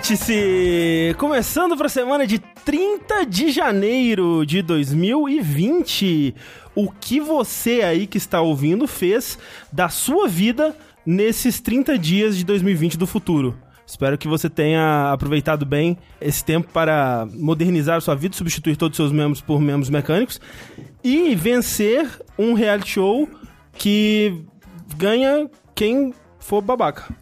Vértice! Começando para a semana de 30 de janeiro de 2020. O que você aí que está ouvindo fez da sua vida nesses 30 dias de 2020 do futuro? Espero que você tenha aproveitado bem esse tempo para modernizar sua vida, substituir todos os seus membros por membros mecânicos e vencer um reality show que ganha quem for babaca.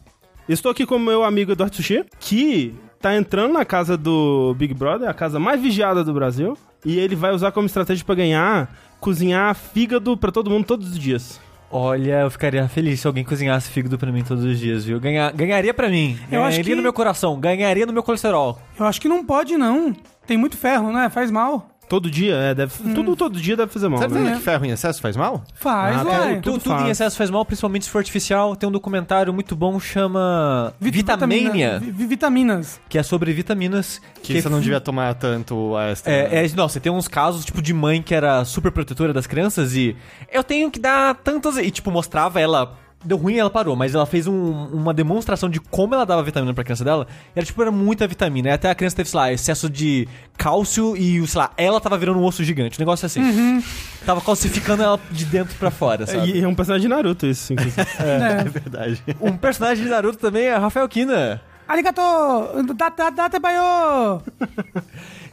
Estou aqui com o meu amigo Eduardo Sushi, que tá entrando na casa do Big Brother, a casa mais vigiada do Brasil, e ele vai usar como estratégia para ganhar cozinhar fígado para todo mundo todos os dias. Olha, eu ficaria feliz se alguém cozinhasse fígado pra mim todos os dias, viu? Ganha, ganharia pra mim. Eu acho ganharia que- no meu coração, ganharia no meu colesterol. Eu acho que não pode, não. Tem muito ferro, né? Faz mal. Todo dia, é, deve, tudo todo dia deve fazer mal. Sabe né? que ferro em excesso faz mal? Faz, Ah, ué. tudo Tudo, tudo em faz. excesso faz mal, principalmente se for artificial. Tem um documentário muito bom, chama Vit- Vitamania, vitamina- vi- vitaminas. que é sobre vitaminas. Que, você não devia tomar tanto extra. É, é, não, você tem uns casos, tipo, de mãe que era super protetora das crianças e eu tenho que dar tantas. E, tipo, mostrava ela. Deu ruim ela parou, mas ela fez um- uma demonstração de como ela dava vitamina pra criança dela. E era, tipo, era muita vitamina. E até a criança teve, sei lá, excesso de cálcio e, sei lá, ela tava virando um osso gigante. Um negócio assim. Tava calcificando ela de dentro pra fora, sabe? E é um personagem de Naruto isso, inclusive. É. verdade. Um personagem de Naruto também é Rafael Kina. Arigato! Date, date bayo!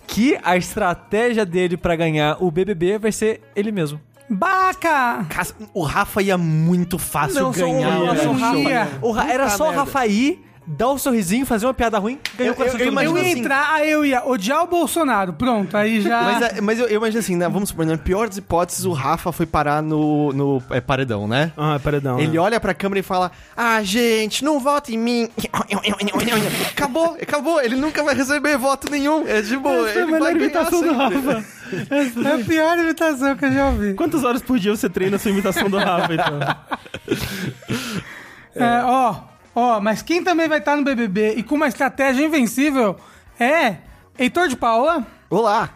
Que a estratégia dele pra ganhar o BBB vai ser ele mesmo. Baca! Cas- O Rafa ia muito fácil Não, só ganhar. o não, só show. Ia. O Ra- era Puta só o merda. Rafa ir, dar um sorrisinho, fazer uma piada ruim, ganhou Eu- o coração eu- eu de todo Eu mundo. ia assim- entrar, aí eu ia odiar o Bolsonaro. Pronto, aí já. Mas, é- mas eu, eu imagino assim, né? Vamos supor, na pior das hipóteses, o Rafa foi parar no, no é, paredão, né? Ah, paredão. Ele né? olha pra câmera e fala: Ah, gente, não vota em mim. acabou, acabou. Ele nunca vai receber voto nenhum. É de boa. Essa é a ele melhor vai imitação do. Rafa. É a pior imitação que eu já ouvi. Quantas horas por dia você treina a sua imitação do Rafa, então? É, ó, ó, mas quem também vai estar no BBB e com uma estratégia invencível é Heitor de Paula, Olá.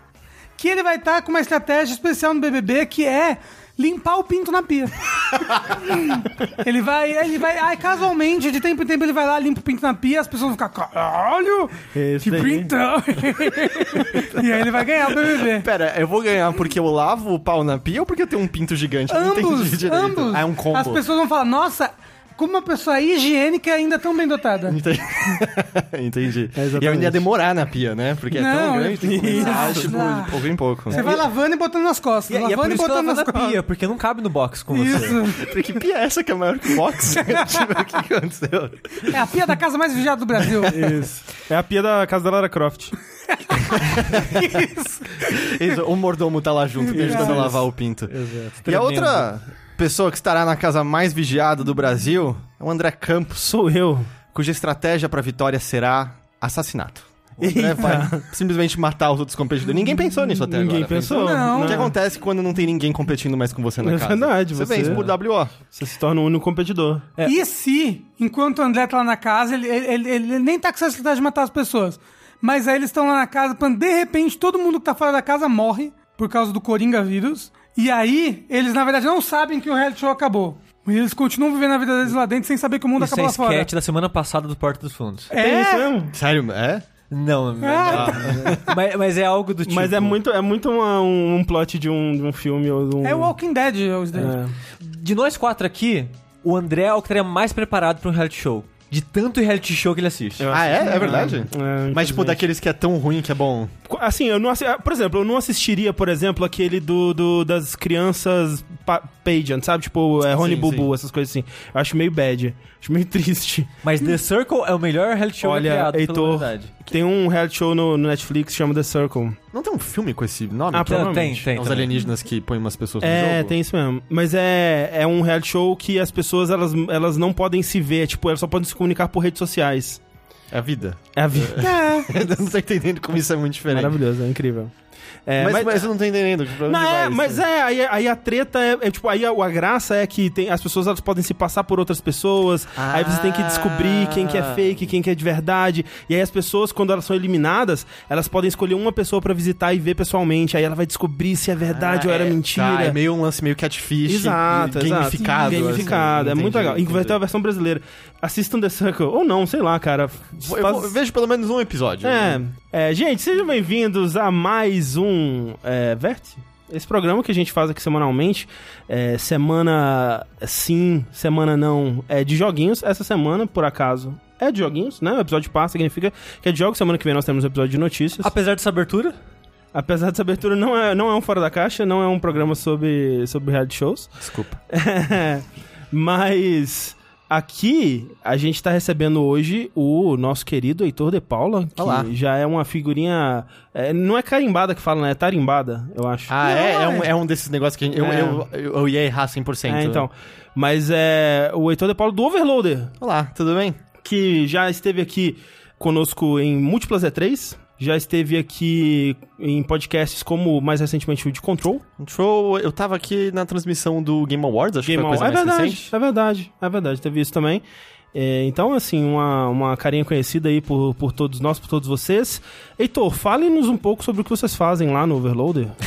que ele vai estar com uma estratégia especial no BBB que é limpar o pinto na pia. ele vai, ele vai, ai, casualmente, de tempo em tempo ele vai lá, limpa o pinto na pia, as pessoas vão ficar, caralho, Esse que pintão. e aí ele vai ganhar o BBB. Pera, eu vou ganhar porque eu lavo o pau na pia ou porque eu tenho um pinto gigante? Ambos, ambos. Ah, é um combo. As pessoas vão falar, nossa, como uma pessoa higiênica e ainda tão bem dotada. Entendi. Entendi. É, e eu ainda ia demorar na pia, né? Porque é Não, tão grande, tem que começar, isso. tipo, Ah. de pouco em pouco. Você vai lavando e botando nas costas. E, e é por lavando e isso que ela botando vai nas na costas. pia, porque não cabe no box com você. Isso. Que pia é essa que é maior que o box? tipo, o que aconteceu? É a pia da casa mais vigiada do Brasil. Isso. É a pia da casa da Lara Croft. Isso. Isso, o mordomo tá lá junto, me ajudando a lavar o pinto. Exato. E a outra pessoa que estará na casa mais vigiada do Brasil é o André Campos, Sou eu. cuja estratégia pra vitória será assassinato. Vai simplesmente matar os outros competidores. Ninguém pensou nisso até Ninguém agora. pensou. Não. O que acontece quando não tem ninguém competindo mais com você na É casa? verdade, Você você- vence por WO. Você se torna o único competidor. E se, enquanto o André tá lá na casa, ele, ele, ele- ele nem tá com essa estratégia de matar as pessoas, mas aí eles estão lá na casa, quando de repente todo mundo que tá fora da casa morre por causa do Coringa vírus, e aí eles na verdade não sabem que o reality show acabou. E eles continuam vivendo a vida deles lá dentro sem saber que o mundo Isso é acabou lá fora. sketch da semana passada do Porta dos Fundos. Isso É, mesmo? Sério, é? Não, Ah. não. mas, mas é algo do tipo... Mas é muito, é muito uma- um, um plot de um, de um filme ou de um... é o Walking Dead, os deles. É. De nós quatro aqui, o André é o que estaria mais preparado pra um reality show. De tanto reality show que ele assiste. Eu Ah, é? É verdade? É, Mas, tipo, infelizmente. daqueles que é tão ruim que é bom. Assim, eu não assi- Por exemplo, eu não assistiria, por exemplo, aquele do, do- das crianças pageant, sabe? Tipo, é, Rony Sim, Bubu, sim. essas coisas assim. Eu acho meio bad. Acho meio triste. Mas The Circle é o melhor reality show Olha, criado pela Heitor, humanidade. tem um reality show no, no Netflix que chama The Circle. Não tem um filme com esse nome? Ah, é Tem, provavelmente. tem, Os alienígenas que põem umas pessoas no É, jogo? tem isso mesmo. Mas é, é um reality show que as pessoas, elas, elas não podem se ver. Tipo, elas só podem se comunicar por redes sociais. É a vida. É a vida. É. Eu não tô entendendo como isso é muito diferente. Maravilhoso, é incrível. É, mas, mas eu não tô entendendo. Não, é, vai mas isso? é, aí, aí a treta é, é, tipo, aí a, a graça é que tem, as pessoas elas podem se passar por outras pessoas, aí você tem que descobrir quem que é Ah. fake, quem que é de verdade, e aí as pessoas, quando elas são eliminadas, elas podem escolher uma pessoa pra visitar e ver pessoalmente, aí ela vai descobrir se é verdade ou era é, mentira. Tá, é meio um lance meio catfish. Exato, exato. gamificado. Gamificado, assim. é muito Entendi, legal. E vai ter a versão brasileira. Assistam The Circle, ou não, sei lá, cara. Eu, Faz- eu vejo pelo menos um episódio. é, é, gente, sejam bem-vindos a mais um é, Vértice. Esse programa que a gente faz aqui semanalmente, é, semana sim, semana não, é de joguinhos. Essa semana, por acaso, é de joguinhos, né? O episódio passa, significa que é de jogos. Semana que vem nós temos um episódio de notícias. Apesar dessa abertura, Apesar dessa abertura, não é, não é um Fora da Caixa, não é um programa sobre, sobre reality shows. Desculpa. Mas aqui a gente tá recebendo hoje o nosso querido Heitor de Paula, que Olá. já é uma figurinha. é, não é carimbada que fala, né? É tarimbada, eu acho. Ah, é? Não, É um, é. é um desses negócios que gente- eu, É. eu, eu, eu ia errar 100%. É, então. Mas é o Heitor de Paula do Overloader, Olá, tudo bem? que já esteve aqui conosco em múltiplas E3. Já esteve aqui em podcasts como mais recentemente o de Control. Show, eu tava aqui na transmissão do Game Awards, acho Game que foi a Awards. coisa É verdade, recente. é verdade, é verdade, teve isso também. É, então, assim, uma, uma carinha conhecida aí por, por todos nós, por todos vocês. Heitor, fale-nos um pouco sobre o que vocês fazem lá no Overloader.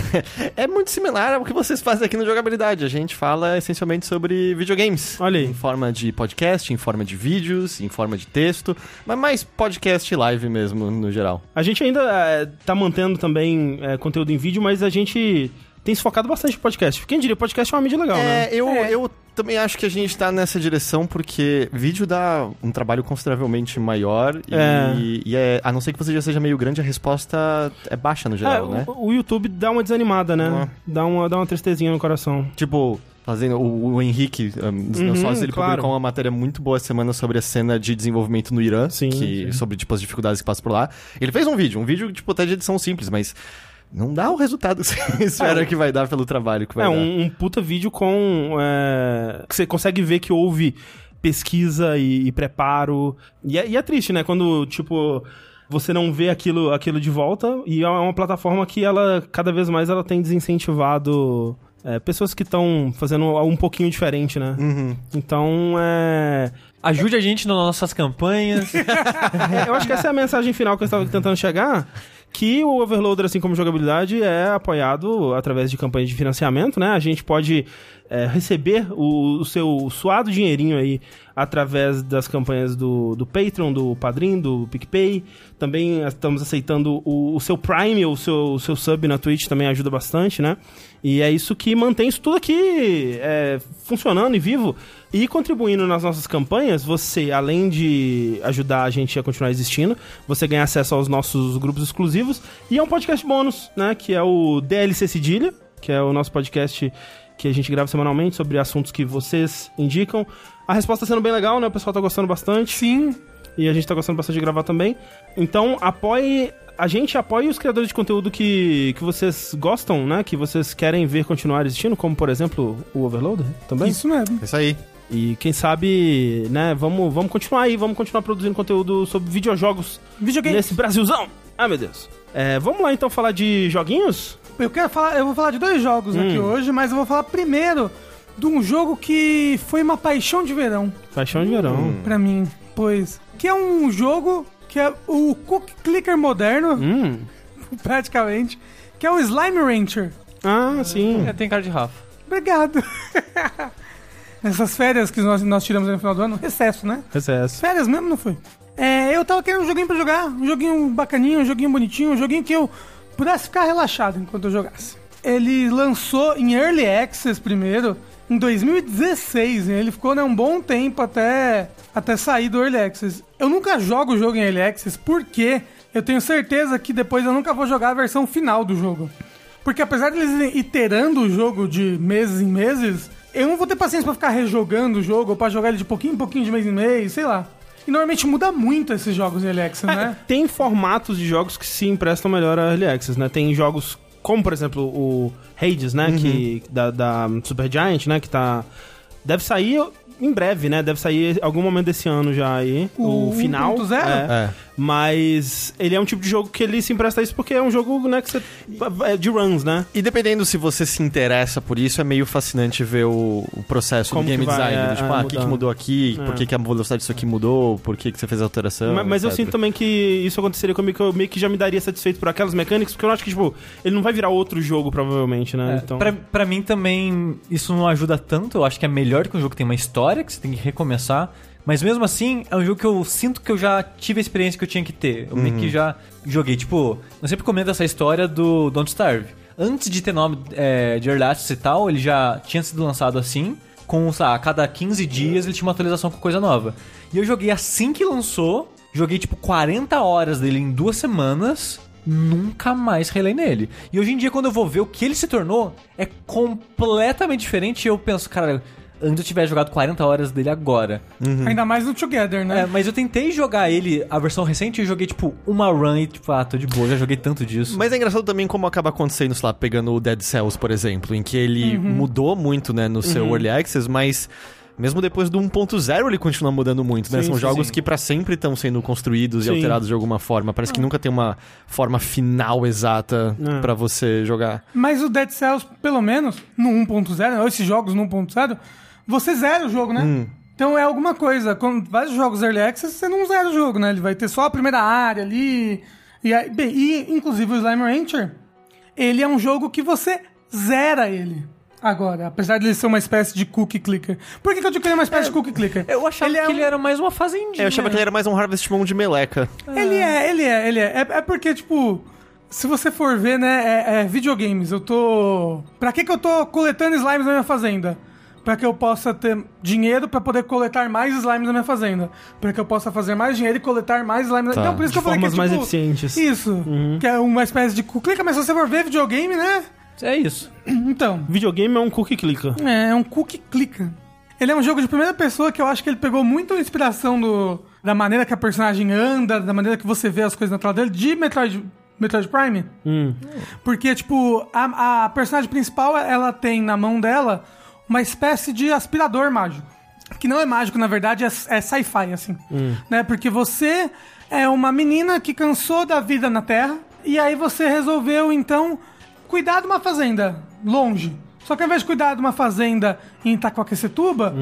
É muito similar ao que vocês fazem aqui no Jogabilidade. A gente fala essencialmente sobre videogames. Olha aí. Em forma de podcast, em forma de vídeos, em forma de texto, mas mais podcast live mesmo, no geral. A gente ainda é, tá mantendo também é, conteúdo em vídeo, mas a gente tem se focado bastante em podcast. Quem diria, podcast é uma mídia legal, né? É, eu, É. eu também acho que a gente tá nessa direção porque vídeo dá um trabalho consideravelmente maior e, É. e é- a não ser que você já seja meio grande, a resposta é baixa no geral, É, né? o, o YouTube dá uma desanimada, né? Dá, uma, dá uma tristezinha no coração. Tipo, fazendo o, o Henrique, um, dos meus Uhum, sócios, ele claro. publicou uma matéria muito boa essa semana sobre a cena de desenvolvimento no Irã, Sim, que, sim. sobre tipo, as dificuldades que passa por lá. Ele fez um vídeo, um vídeo tipo, até de edição simples, mas não dá o resultado que você espera que vai dar pelo trabalho que vai É, dar. um, um puta vídeo com. é, que você consegue ver que houve pesquisa e, e preparo. E é, e é triste, né? Quando, tipo. Você não vê aquilo, aquilo de volta e é uma plataforma que ela, cada vez mais, ela tem desincentivado é, pessoas que estão fazendo um pouquinho diferente, né? Uhum. Então, é, ajude a gente nas nossas campanhas. é, eu acho que essa é a mensagem final que eu estava tentando chegar. Que o Overloader, assim como jogabilidade, é apoiado através de campanhas de financiamento, né? A gente pode é, receber o, o seu suado dinheirinho aí através das campanhas do, do Patreon, do Padrim, do PicPay. Também estamos aceitando o, o seu Prime, o seu, o seu sub na Twitch também ajuda bastante, né? E é isso que mantém isso tudo aqui é, funcionando e vivo. E contribuindo nas nossas campanhas, você, além de ajudar a gente a continuar existindo, você ganha acesso aos nossos grupos exclusivos e a um podcast bônus, né? Que é o DLC Cedilha, que é o nosso podcast que a gente grava semanalmente sobre assuntos que vocês indicam. A resposta tá sendo bem legal, né? O pessoal tá gostando bastante. Sim. E a gente tá gostando bastante de gravar também. Então, apoie. A gente apoia os criadores de conteúdo que, que vocês gostam, né? Que vocês querem ver continuar existindo, como por exemplo o Overloader também. Isso mesmo. É Isso aí. E quem sabe, né, vamos, vamos continuar aí, vamos continuar produzindo conteúdo sobre videojogos Videogame. nesse Brasilzão. Ai, meu Deus. É, vamos lá então falar de joguinhos? Eu quero falar, eu vou falar de dois jogos aqui Hum. hoje, mas eu vou falar primeiro de um jogo que foi uma paixão de verão Paixão de verão. pra mim, pois que é um jogo que é o Cookie Clicker moderno, Hum. praticamente, que é o Slime Rancher. Ah, sim. é, tem cara de Rafa. Obrigado. Nessas férias que nós, nós tiramos no final do ano, recesso, né? Recesso. Férias mesmo, não foi? É, eu tava querendo um joguinho pra jogar, um joguinho bacaninho, um joguinho bonitinho, um joguinho que eu pudesse ficar relaxado enquanto eu jogasse. Ele lançou em Early Access primeiro, em 2016, e ele ficou né, um bom tempo até, até sair do Early Access. Eu nunca jogo o jogo em Early Access porque eu tenho certeza que depois eu nunca vou jogar a versão final do jogo. Porque apesar de eles iterando o jogo de meses em meses, eu não vou ter paciência pra ficar rejogando o jogo ou pra jogar ele de pouquinho em pouquinho, de mês em mês, sei lá. E normalmente muda muito esses jogos em Early Access, né? Tem formatos de jogos que se emprestam melhor a Early Access, né? Tem jogos como, por exemplo, o Hades, né? Que, da, da Supergiant, né? Que tá... Deve sair em breve, né? Deve sair algum momento desse ano já aí. O, O final. 1.0? É. É. Mas ele é um tipo de jogo que ele se empresta a isso porque é um jogo, né, que você. é de runs, né? E dependendo se você se interessa por isso, é meio fascinante ver o, o processo Como do game vai, design. é, tipo, é, ah, o que, que mudou aqui? É. Por que, que a velocidade disso aqui mudou? Por que, que você fez a alteração? mas mas eu sinto também que isso aconteceria comigo, que eu meio que já me daria satisfeito por aquelas mecânicas, porque eu acho que, tipo, ele não vai virar outro jogo, provavelmente, né? É, então... pra, pra mim também isso não ajuda tanto. Eu acho que é melhor que um jogo que tem uma história, que você tem que recomeçar. Mas mesmo assim, é um jogo que eu sinto que eu já tive a experiência que eu tinha que ter. Eu meio que já joguei. Tipo, eu sempre comento essa história do Don't Starve. Antes de ter nome é, de Early Access e tal, ele já tinha sido lançado assim. Com, sei lá, a cada 15 dias ele tinha uma atualização com coisa nova. E eu joguei assim que lançou. Joguei tipo 40 horas dele em duas semanas. Nunca mais relei nele. E hoje em dia, quando eu vou ver o que ele se tornou, é completamente diferente. E eu penso, cara, antes eu tivesse jogado 40 horas dele agora. Ainda mais no Together, né? É, mas eu tentei jogar ele, a versão recente, e eu joguei tipo uma run e tipo, ah, tô de boa, já joguei tanto disso. Mas é engraçado também como acaba acontecendo, sei lá, pegando o Dead Cells, por exemplo, em que ele mudou muito, né, no seu Early Access, mas mesmo depois do 1.0 ele continua mudando muito, né? Sim, São sim, jogos sim. que pra sempre estão sendo construídos Sim. e alterados de alguma forma. Parece que nunca tem uma forma final exata É. pra você jogar. Mas o Dead Cells, pelo menos, no 1.0, ou esses jogos no 1.0, você zera o jogo, né? Então é alguma coisa. Com vários jogos Early Access, você não zera o jogo, né? Ele vai ter só a primeira área ali. E, aí, bem, e inclusive o Slime Rancher, ele é um jogo que você zera ele. Agora, apesar de ele ser uma espécie de cookie clicker. Por que, que eu digo que ele é uma espécie de cookie clicker? Eu achava Ele é que um- ele era mais uma fazendinha. É, eu achava que ele era mais um Harvest Moon de meleca. Ele é, ele é, ele é. É, é porque, tipo, se você for ver, né, é, é videogames. Eu tô. Pra que, que eu tô coletando slimes na minha fazenda? Pra que eu possa ter dinheiro pra poder coletar mais slimes na minha fazenda. Pra que eu possa fazer mais dinheiro e coletar mais slimes. Tá. Então, por isso De que eu falei que é, formas mais tipo, eficientes. Isso. Que é uma espécie de clica, mas se você for ver videogame, né? É isso. Então. Videogame é um cookie clicker. É, é um cookie clicker. Ele é um jogo de primeira pessoa que eu acho que ele pegou muito inspiração do, da maneira que a personagem anda, da maneira que você vê as coisas na tela dele, de Metroid, Metroid Prime. Hum. Porque, tipo, a, a personagem principal, ela tem na mão dela uma espécie de aspirador mágico. Que não é mágico, na verdade, é, é sci-fi, assim. Né? Porque você é uma menina que cansou da vida na Terra, e aí você resolveu, então, cuidar de uma fazenda longe. Só que ao invés de cuidar de uma fazenda em Itacoaquecetuba,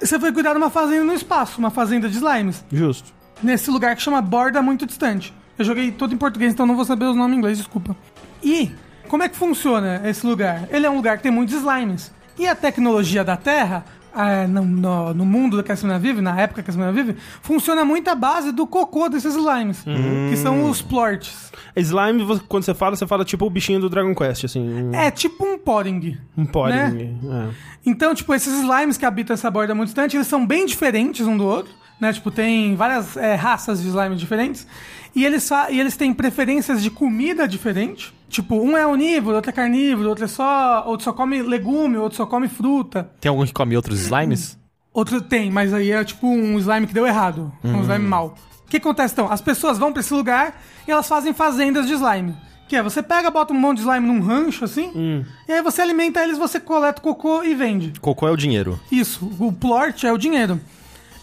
você foi cuidar de uma fazenda no espaço, uma fazenda de slimes Justo. nesse lugar que chama Borda Muito Distante. Eu joguei todo em português, então não vou saber os nomes em inglês, desculpa. E como é que funciona esse lugar? Ele é um lugar que tem muitos slimes. E a tecnologia da Terra, ah, no, no- no mundo que a Semana vive, na época que a Semana vive, funciona muito à base do cocô desses slimes, que são os plorts. Slime, quando você fala, você fala tipo o bichinho do Dragon Quest, assim. Um, É tipo um podding. um podding. É. Então, tipo, esses slimes que habitam essa borda muito distante, eles são bem diferentes um do outro, né? Tipo, tem várias é, raças de slime diferentes. E eles, e eles têm preferências de comida diferente. Tipo, um é onívoro, outro é carnívoro, outro é só. Outro só come legume, outro só come fruta. Tem algum que come outros slimes? Outro tem, mas aí é tipo um slime que deu errado. Um slime mau. O que acontece então? As pessoas vão pra esse lugar e elas fazem fazendas de slime. Que é, você pega, bota um monte de slime num rancho, assim, e aí você alimenta eles, você coleta cocô e vende. Cocô é o dinheiro. Isso, o plort é o dinheiro.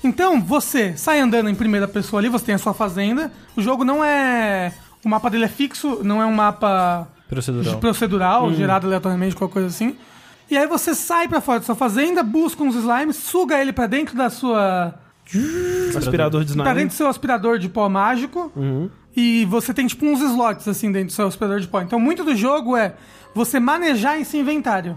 Então, você sai andando em primeira pessoa ali, você tem a sua fazenda. O jogo não é. O mapa dele é fixo, não é um mapa Procedural. procedural, gerado aleatoriamente, qualquer coisa assim. E aí você sai pra fora da sua fazenda, busca uns slimes, suga ele pra dentro da sua. Aspirador de pra slime. dentro do seu aspirador de pó mágico. E você tem tipo uns slots assim dentro do seu aspirador de pó. Então muito do jogo é você manejar esse inventário.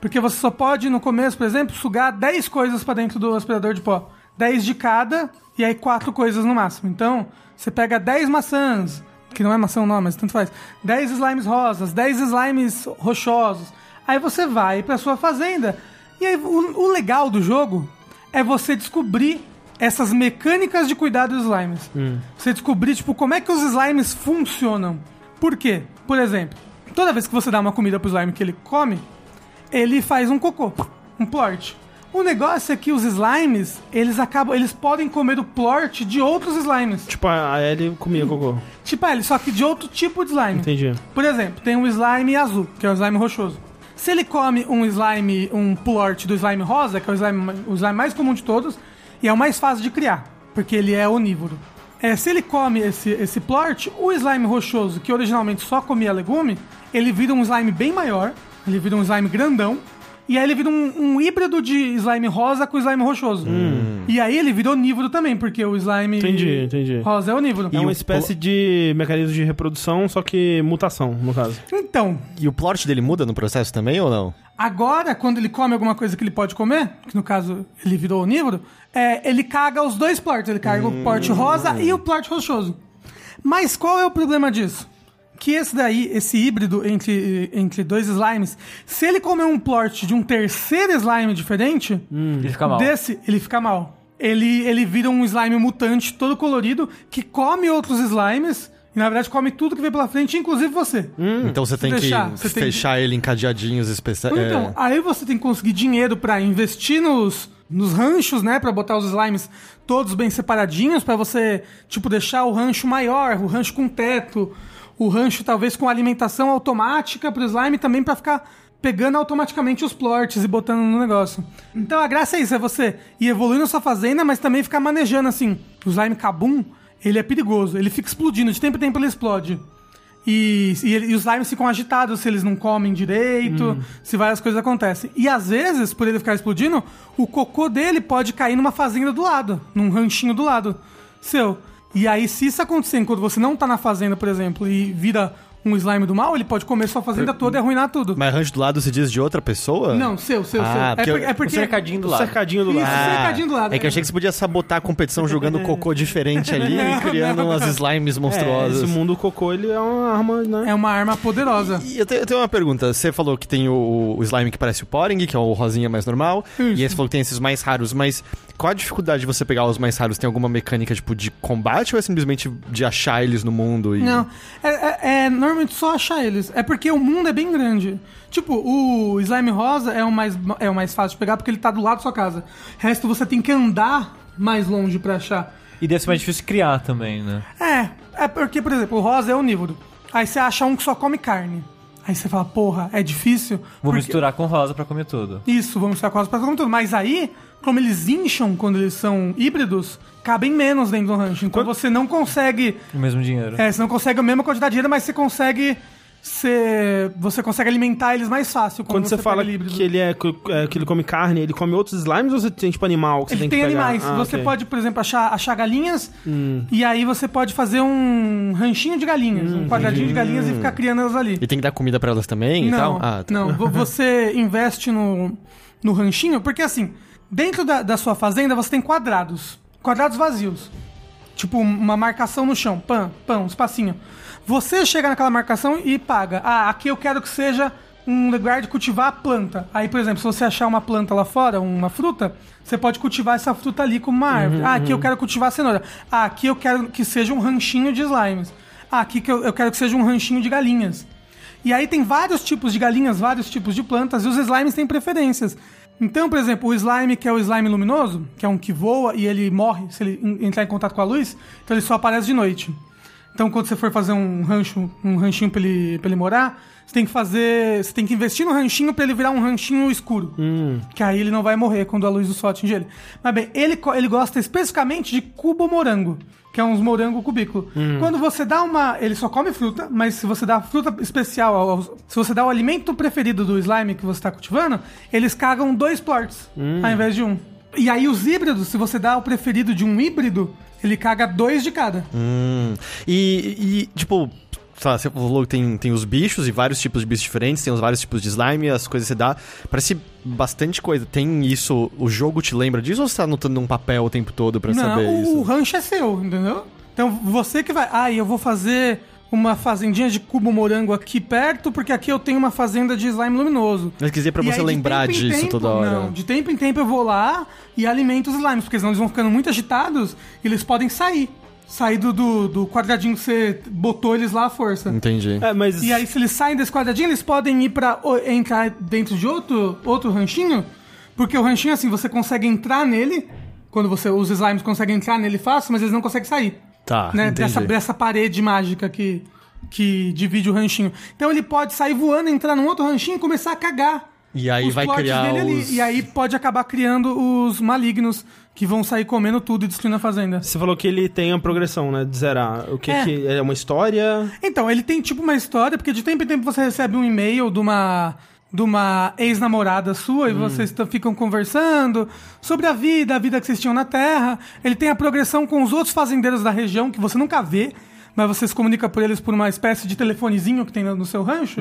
Porque você só pode, no começo, por exemplo, sugar 10 coisas pra dentro do aspirador de pó. 10 de cada, e aí 4 coisas no máximo. Então, você pega 10 maçãs, que não é maçã não, mas tanto faz. 10 slimes rosas, 10 slimes rochosos. Aí você vai pra sua fazenda. E aí o, o legal do jogo é você descobrir essas mecânicas de cuidar dos slimes. Você descobrir, tipo, como é que os slimes funcionam. Por quê? Por exemplo, toda vez que você dá uma comida pro slime que ele come, ele faz um cocô, um plort. O negócio é que os slimes, eles acabam, eles podem comer o plort de outros slimes. Tipo, a Ellie comia cocô. Tipo ele, só que de outro tipo de slime. Entendi. Por exemplo, tem um slime azul, que é o slime rochoso. Se ele come um slime, um plort do slime rosa, que é o slime, o slime mais comum de todos, e é o mais fácil de criar, porque ele é onívoro. É, se ele come esse, esse plort, o slime rochoso, que originalmente só comia legume, ele vira um slime bem maior, ele vira um slime grandão, e aí ele vira um, um híbrido de slime rosa com slime rochoso. E aí ele vira onívoro também, porque o slime Entendi, entendi. rosa é onívoro. É uma o- espécie de mecanismo de reprodução, só que mutação, no caso. Então, E o plot dele muda no processo também ou não? Agora, quando ele come alguma coisa que ele pode comer, que no caso ele virou onívoro, é, ele caga os dois plorts. Ele caga o plort rosa e o plort rochoso. Mas qual é o problema disso? Que esse daí, esse híbrido entre, entre dois slimes, se ele comer um plort de um terceiro slime diferente, Ele fica mal. desse, ele fica mal. Ele, ele vira um slime mutante todo colorido que come outros slimes e na verdade come tudo que vem pela frente, inclusive você. Então você tem deixar, que você tem que- fechar ele em cadeadinhos especiais. Então, aí você tem que conseguir dinheiro pra investir nos, nos ranchos, né? Pra botar os slimes todos bem separadinhos, pra você, tipo, deixar o rancho maior, o rancho com teto, o rancho talvez com alimentação automática pro slime também pra ficar pegando automaticamente os plorts e botando no negócio. Então a graça é isso, é você ir evoluindo a sua fazenda, mas também ficar manejando assim. O slime Kabum, ele é perigoso, ele fica explodindo, de tempo em tempo ele explode. E, e, e os slimes ficam agitados se eles não comem direito, se várias coisas acontecem. E às vezes, por ele ficar explodindo, o cocô dele pode cair numa fazenda do lado, num ranchinho do lado seu. E aí, se isso acontecer enquanto você não tá na fazenda, por exemplo, e vira um slime do mal, ele pode comer sua fazenda toda e arruinar tudo. Mas rancho do lado se diz de outra pessoa? Não, seu, seu, Ah, seu. É, porque por- é O porque. cercadinho do O lado. cercadinho do Isso, lado. cercadinho do lado. É que eu achei que você podia sabotar a competição jogando cocô diferente ali e criando umas slimes É, monstruosas. esse mundo cocô, ele é uma arma, né? É uma arma poderosa. E eu tenho, eu tenho uma pergunta. Você falou que tem o, o slime que parece o Poring, que é o rosinha mais normal. E aí você falou que tem esses mais raros, mas qual a dificuldade de você pegar os mais raros? Tem alguma mecânica, tipo, de combate ou é simplesmente de achar eles no mundo? E... Não, é, é- é normalmente só achar eles. É porque o mundo é bem grande. Tipo, o slime rosa é o mais, é o mais fácil de pegar porque ele tá do lado da sua casa. O resto você tem que andar mais longe pra achar. E deve ser mais difícil criar também, né? É, é porque, por exemplo, o rosa é onívoro. Aí você acha um que só come carne. Aí você fala, porra, é difícil. Vou porque- misturar com rosa pra comer tudo. Isso, vamos misturar com rosa pra comer tudo. Mas aí, como eles incham quando eles são híbridos, cabem menos dentro do rancho. Então você não consegue O mesmo dinheiro. É, você não consegue a mesma quantidade de dinheiro, mas você consegue ser, você consegue alimentar eles mais fácil Quando você, fala pega híbrido. que ele, é, é, que ele come carne, ele come outros slimes ou você tem, tipo, animal que você Ele tem tem, que pegar? animais. Ah, você ok. Hum. pode, por exemplo, achar, achar galinhas e aí você pode fazer um ranchinho de galinhas, um quadradinho de galinhas e ficar criando elas ali. E tem que dar comida pra elas também e tal? Não, Ah, tá. não. Vo- Você investe no, no ranchinho, porque assim, dentro da, da sua fazenda você tem quadrados. Quadrados vazios. Tipo, uma marcação no chão. Pã, pã, um espacinho. Você chega naquela marcação e paga. Ah, aqui eu quero que seja um lugar de cultivar a planta. Aí, por exemplo, se você achar uma planta lá fora, uma fruta, você pode cultivar essa fruta ali como uma árvore. ah, aqui eu quero cultivar a cenoura. Ah, aqui eu quero que seja um ranchinho de slimes. Ah, aqui que eu, eu quero que seja um ranchinho de galinhas. E aí tem vários tipos de galinhas, vários tipos de plantas, e os slimes têm preferências. Então, por exemplo, o slime que é o slime luminoso, que é um que voa e ele morre se ele en- entrar em contato com a luz, então ele só aparece de noite. Então, quando você for fazer um rancho, um ranchinho pra ele, pra ele morar, você tem que fazer. Você tem que investir no ranchinho pra ele virar um ranchinho escuro. Que aí ele não vai morrer quando a luz do sol atingir ele. Mas bem, ele, ele gosta especificamente de cubo morango. Que é uns morango cubículo. Quando você dá uma. Ele só come fruta, mas se você dá fruta especial, ao- se você dá o alimento preferido do slime que você está cultivando, eles cagam dois plorts ao invés de um. E aí os híbridos, se você dá o preferido de um híbrido, ele caga dois de cada. Hum. E, e, tipo, sei lá, você falou que tem, tem os bichos e vários tipos de bichos diferentes, tem os vários tipos de slime, as coisas que você dá. Parece bastante coisa. Tem isso, o jogo te lembra disso ou você tá anotando num papel o tempo todo pra Não, saber o, isso? o rancho é seu, entendeu? Então você que vai. Ah, eu vou fazer uma fazendinha de cubo morango aqui perto, porque aqui eu tenho uma fazenda de slime luminoso. Mas quer dizer pra E você aí, lembrar tempo em disso tempo- toda hora. Não, de tempo em tempo eu vou lá e alimento os slimes, porque senão eles vão ficando muito agitados e eles podem sair. Sair do, do, do quadradinho que você botou eles lá à força. Entendi. É, mas... E aí, se eles saem desse quadradinho, eles podem ir pra o- entrar dentro de outro, outro ranchinho. Porque o ranchinho, assim, você consegue entrar nele. Quando você os slimes conseguem entrar nele fácil, mas eles não conseguem sair. Tá, né? entendi. Dessa, dessa parede mágica que, que divide o ranchinho. Então ele pode sair voando, entrar num outro ranchinho e começar a cagar E aí vai criar os- E aí pode acabar criando os malignos que vão sair comendo tudo e destruindo a fazenda. Você falou que ele tem a progressão, né? De zerar. O que É. que é uma história? Então, ele tem tipo uma história, porque de tempo em tempo você recebe um e-mail de uma, de uma ex-namorada sua e vocês ficam conversando sobre a vida, a vida que vocês tinham na Terra. Ele tem a progressão com os outros fazendeiros da região que você nunca vê. Mas você se comunica por eles por uma espécie de telefonezinho que tem no seu rancho.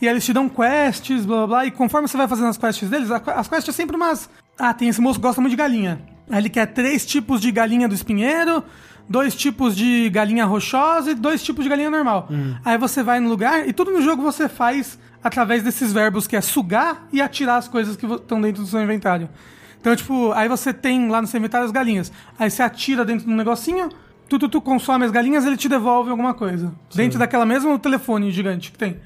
E aí eles te dão quests, blá blá blá. E conforme você vai fazendo as quests deles, as quests é sempre umas. Ah, tem esse moço que gosta muito de galinha. Aí ele quer três tipos de galinha do espinheiro, dois tipos de galinha rochosa e dois tipos de galinha normal. Aí você vai no lugar e tudo no jogo você faz através desses verbos que é sugar e atirar as coisas que estão dentro do seu inventário. Então, tipo, aí você tem lá no seu inventário as galinhas. Aí você atira dentro do negocinho, tu, tu, tu consome as galinhas ele te devolve alguma coisa. Dentro daquela mesma telefone gigante que tem.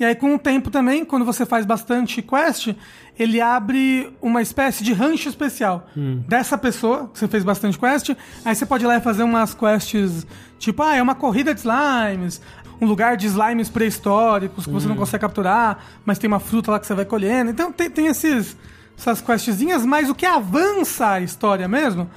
E aí, com o tempo também, quando você faz bastante quest, ele abre uma espécie de rancho especial dessa pessoa, que você fez bastante quest. Aí você pode ir lá e fazer umas quests, tipo, ah, é uma corrida de slimes, um lugar de slimes pré-históricos que você não consegue capturar, mas tem uma fruta lá que você vai colhendo. Então tem, tem esses, essas questzinhas, mas o que avança a história mesmo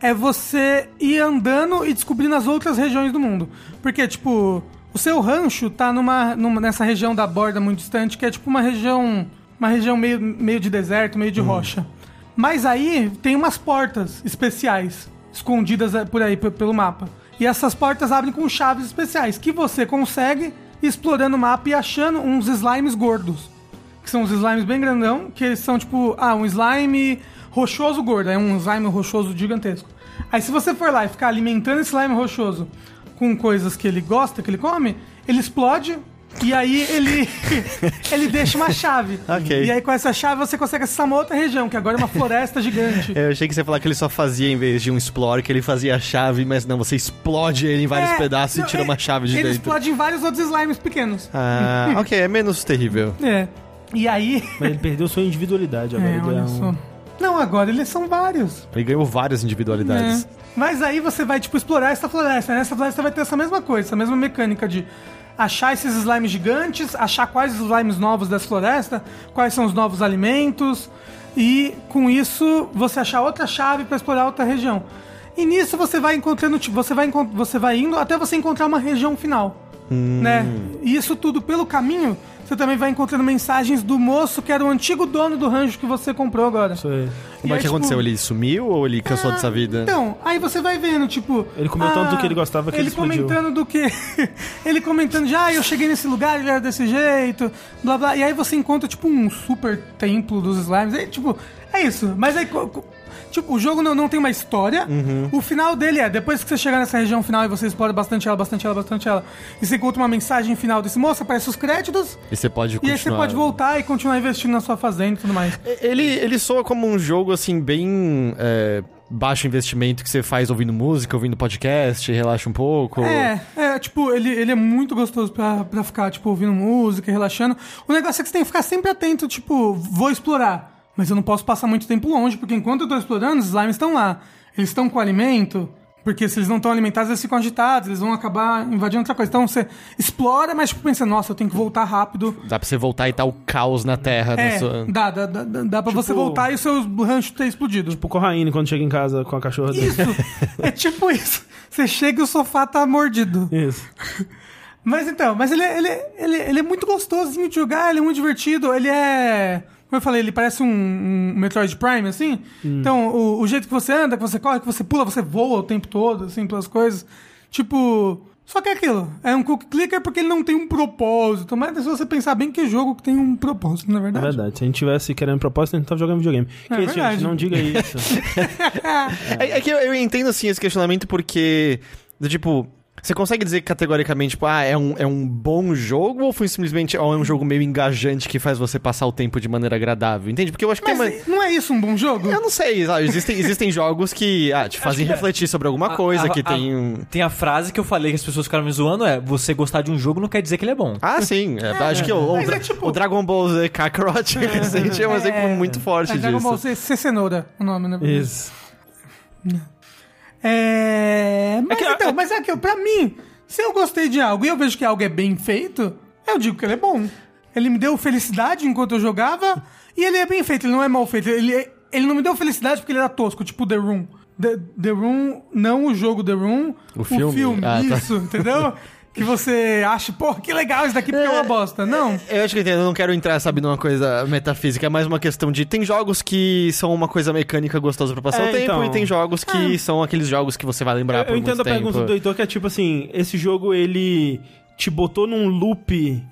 é você ir andando e descobrindo as outras regiões do mundo. Porque, tipo, o seu rancho tá numa, numa- nessa região da borda muito distante, que é tipo uma região. Uma região meio, meio de deserto, meio de rocha. Mas aí tem umas portas especiais, escondidas eh, por aí, pe- pelo mapa. E essas portas abrem com chaves especiais, que você consegue explorando o mapa e achando uns slimes gordos que são os slimes bem grandão, que eles são tipo, ah, um slime rochoso gordo, é um slime rochoso gigantesco. Aí se você for lá e ficar alimentando esse slime rochoso com coisas que ele gosta, que ele come, ele explode e aí ele ele deixa uma chave. Ok. E aí com essa chave você consegue acessar uma outra região, que agora é uma floresta gigante. Eu achei que você ia falar que ele só fazia, em vez de um explore, que ele fazia a chave, mas não, você explode ele em vários É, pedaços não, e tira é, uma chave de Ele dentro. explode em vários outros slimes pequenos. Ah, ok, é menos terrível. É. E aí. Mas ele perdeu sua individualidade agora. É, ele olha é um- só. Não, agora eles são vários. Ele ganhou várias individualidades. É. Mas aí você vai, tipo, explorar essa floresta. Nessa floresta vai ter essa mesma coisa, essa mesma mecânica de achar esses slimes gigantes, achar quais os slimes novos dessa floresta, quais são os novos alimentos, e com isso você achar outra chave para explorar outra região. E nisso você vai encontrando, tipo, você vai, você vai indo até você encontrar uma região final. Né? E isso tudo pelo caminho, você também vai encontrando mensagens do moço que era o antigo dono do rancho que você comprou agora. Isso aí. Como é que tipo, aconteceu? Ele sumiu ou ele cansou dessa vida? Então, aí você vai vendo, tipo. Ele comeu tanto do que ele gostava que ele explodiu. comentando do que. ele comentando já, ah, eu cheguei nesse lugar, ele era desse jeito, blá blá. E aí você encontra, tipo, um super templo dos slimes. Aí, tipo, é isso. Mas aí. Tipo, o jogo não, não tem uma história. Uhum. O final dele é, depois que você chegar nessa região final e você explora bastante ela, bastante ela, bastante ela, e você encontra uma mensagem final desse moço, aparece os créditos, E você pode e continuar. aí você pode voltar e continuar investindo na sua fazenda e tudo mais. Ele, ele soa como um jogo, assim, bem... é, baixo investimento que você faz ouvindo música, ouvindo podcast, relaxa um pouco. É, é, tipo, ele, ele é muito gostoso pra, pra ficar, tipo, ouvindo música, relaxando. O negócio é que você tem que ficar sempre atento, tipo, vou explorar. Mas eu não posso passar muito tempo longe, porque enquanto eu tô explorando, os slimes estão lá. Eles estão com alimento, porque se eles não estão alimentados, eles ficam agitados, eles vão acabar invadindo outra coisa. Então você explora, mas tipo, pensa, nossa, eu tenho que voltar rápido. Dá pra você voltar e tá o caos na terra. É, na sua- dá, dá, dá, dá, pra Tipo- você voltar e o seu rancho ter explodido. Tipo o Corraine quando chega em casa com a cachorra dele. Isso, é tipo isso. Você chega e o sofá tá mordido. Isso. Mas então, mas ele, é- ele, é- ele, ele é muito gostosinho de jogar, ele é muito divertido, ele é. Como eu falei, ele parece um, um Metroid Prime, assim. Então, o, o jeito que você anda, que você corre, que você pula, você voa o tempo todo, assim, pelas coisas. Tipo. Só que é aquilo. É um cookie clicker porque ele não tem um propósito. Mas se você pensar bem que jogo que tem um propósito, na É verdade. verdade. Se a gente tivesse querendo propósito, a gente tava jogando videogame. que isso, verdade. gente? Não diga isso. É, é que eu, eu entendo, assim, esse questionamento porque, do tipo, você consegue dizer categoricamente, tipo, ah, é um, é um bom jogo ou foi simplesmente ou é um jogo meio engajante que faz você passar o tempo de maneira agradável? Entende? Porque eu acho que Mas uma... não é isso um bom jogo? Eu não sei, sabe? Existem, existem jogos que ah, te fazem refletir sobre alguma coisa, A- que a- tem um... Tem a frase que eu falei que as pessoas ficaram me zoando é você gostar de um jogo não quer dizer que ele é bom. Ah, sim. É, acho que o, o, é tipo- o Dragon Ball Z Kakarot recente é um exemplo muito forte é Dragon disso. Ball Z, C Cenoura, o nome, né? Isso. É. Mas que- então, mas é que pra mim, se eu gostei de algo e eu vejo que algo é bem feito, eu digo que ele é bom. Ele me deu felicidade enquanto eu jogava E ele é bem feito, ele não é mal feito. Ele, é- ele não me deu felicidade porque ele era tosco, tipo The Room. The, The Room, não o jogo The Room, O filme. Ah, tá. isso, entendeu? Que você acha, pô, que legal isso daqui porque é uma bosta. Não. Eu acho que eu entendo, eu não quero entrar, sabe, numa coisa metafísica, é mais uma questão de. Tem jogos que são uma coisa mecânica gostosa pra passar É, o tempo, então. e tem jogos que são aqueles jogos que você vai lembrar Eu, por eu muito entendo a tempo. pergunta do Heitor, que é tipo assim, esse jogo, ele te botou num loop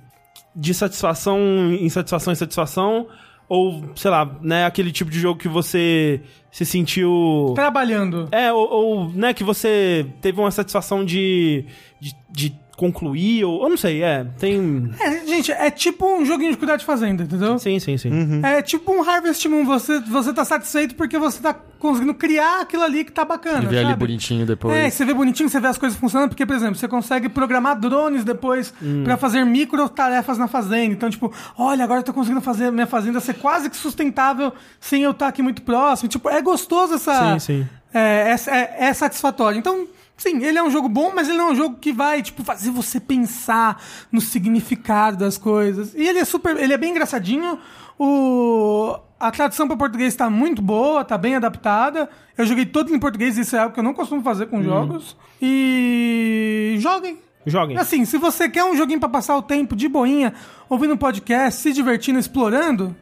de satisfação em satisfação em satisfação, ou, sei lá, né, aquele tipo de jogo que você se sentiu... Trabalhando. É, ou, ou, né, que você teve uma satisfação de, de, de concluir, ou, eu não sei, é, tem... É, gente, é tipo um joguinho de cuidar de fazenda, entendeu? Sim, sim, sim. É tipo um Harvest Moon, você, você tá satisfeito porque você tá conseguindo criar aquilo ali que tá bacana, E ver ali bonitinho depois. É, você vê bonitinho, você vê as coisas funcionando, porque, por exemplo, você consegue programar drones depois pra fazer micro tarefas na fazenda. Então, tipo, olha, agora eu tô conseguindo fazer minha fazenda ser quase que sustentável sem eu estar aqui muito próximo. Tipo, é gostoso essa. Sim, sim. É, é, é, é satisfatório. Então, sim, ele é um jogo bom, mas ele não é um jogo que vai, tipo, fazer você pensar no significado das coisas. E ele é super. Ele é bem engraçadinho. O. A tradução para português tá muito boa, tá bem adaptada. Eu joguei todo em português, isso é algo que eu não costumo fazer com jogos. E. Joguem. Joguem. Assim, se você quer um joguinho pra passar o tempo de boinha, ouvindo um podcast, se divertindo, explorando,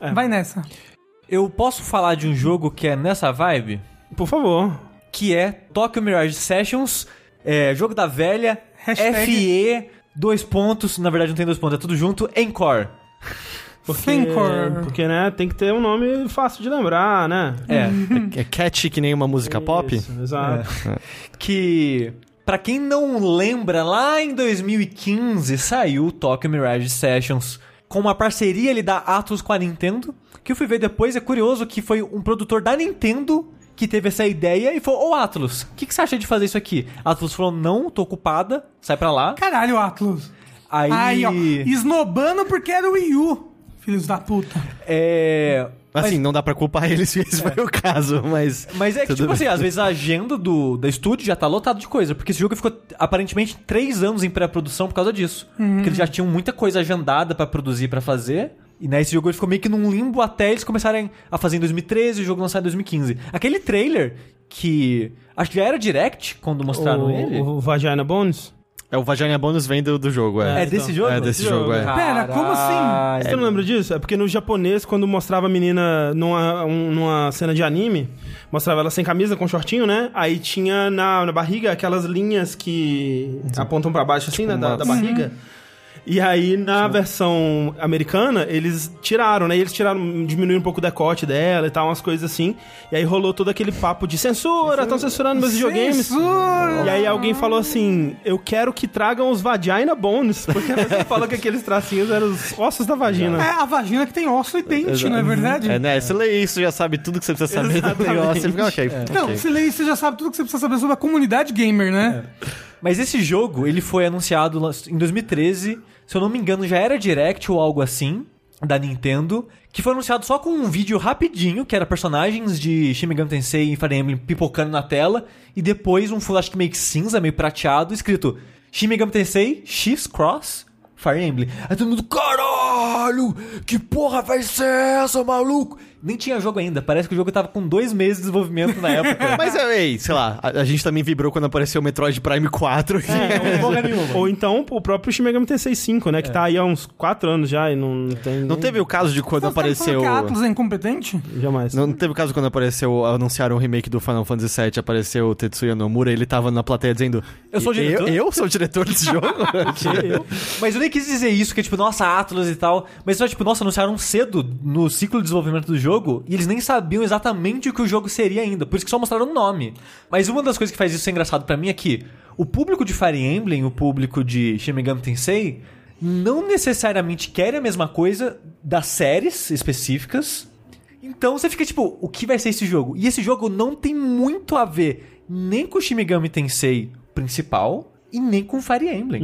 É. vai nessa. Eu posso falar de um jogo que é nessa vibe? Por favor. Que é Tokyo Mirage Sessions, é, jogo da velha, Hashtag- FE, dois pontos, na verdade não tem dois pontos, é tudo junto, Encore. Porque, Thinkor. porque, né, tem que ter um nome fácil de lembrar, né? É, É catchy que nem uma música pop? Isso, exato. que pra quem não lembra, lá em 2015 saiu o Tokyo Mirage Sessions com uma parceria ali da Atlus com a Nintendo, que eu fui ver depois, é curioso que foi um produtor da Nintendo que teve essa ideia e falou, ô Atlus, o que, que você acha de fazer isso aqui? A Atlus falou, não, tô ocupada, sai pra lá. Caralho, Atlus. Aí, Aí, ó, esnobando porque era o Wii U. Filhos da puta. é... Assim, não dá pra culpar eles se esse foi o caso, mas. Mas é que, tipo bem. assim, às vezes a agenda do, da estúdio já tá lotada de coisa. Porque esse jogo ficou, aparentemente, três anos em pré-produção por causa disso. Porque eles já tinham muita coisa agendada pra produzir, pra fazer. E nesse jogo ele ficou meio que num limbo até eles começarem a fazer em 2013 e o jogo lançar em 2015. Aquele trailer que... Acho que já era direct quando mostraram o, ele. o Vagina Bones? É o Vagina Bonus vem do, do jogo, é. É desse jogo? É desse jogo, é. Pera, como assim? Você não lembra disso? É porque no japonês, quando mostrava a menina numa, um- numa cena de anime, mostrava ela sem camisa, com shortinho, né? Aí tinha na, na barriga aquelas linhas que apontam pra baixo, assim, né? Da, uma- da barriga. E aí, na versão americana, eles tiraram, né? E eles tiraram, diminuíram um pouco o decote dela e tal, umas coisas assim. E aí rolou todo aquele papo de censura, estão censurando meus videogames. Censura! E aí alguém falou assim: Eu quero que tragam os vagina bones, porque você falou que aqueles tracinhos eram os ossos da vagina. É a vagina que tem osso e dente, não é verdade? É, né? Você lê isso, já sabe tudo que você precisa saber do negócio. Você fica, ok. Não, ok. se lê isso, você já sabe tudo que você precisa saber sobre a comunidade gamer, né? Mas esse jogo, ele foi anunciado em 2013, se eu não me engano, já era Direct ou algo assim, da Nintendo, que foi anunciado só com um vídeo rapidinho, que era personagens de Shin Megami Tensei e Fire Emblem pipocando na tela, e depois um full, meio que cinza, meio prateado, escrito Shin Megami Tensei X-Cross Fire Emblem. Aí todo mundo, caralho, que porra vai ser essa, maluco? Nem tinha jogo ainda, parece que o jogo tava com dois meses de desenvolvimento na época. Mas, é, ei, sei lá, a, a gente também vibrou quando apareceu o Metroid Prime 4. É, nenhuma. Ou então o próprio Shin Megami Tensei 5, né? Que tá aí há uns 4 anos já e não tem. Não nem- teve o caso de quando estão apareceu. falando que a Atlas é incompetente? Jamais. Não teve o caso quando apareceu, anunciaram o remake do Final Fantasy VII, apareceu o Tetsuya Nomura, ele tava na plateia dizendo... Eu sou o diretor?" Eu, eu sou o diretor desse jogo? Eu- Mas eu nem quis dizer isso, que é tipo, nossa, Atlas e tal. Mas só tipo, nossa, anunciaram cedo no ciclo de desenvolvimento do jogo e eles nem sabiam exatamente o que o jogo seria ainda. Por isso que só mostraram o nome. Mas uma das coisas que faz isso ser engraçado pra mim é que o público de Fire Emblem, o público de Shin Megami Tensei, não necessariamente quer a mesma coisa das séries específicas. Então você fica tipo, o que vai ser esse jogo? E esse jogo não tem muito a ver nem com o Shin Megami Tensei principal e nem com Fire Emblem.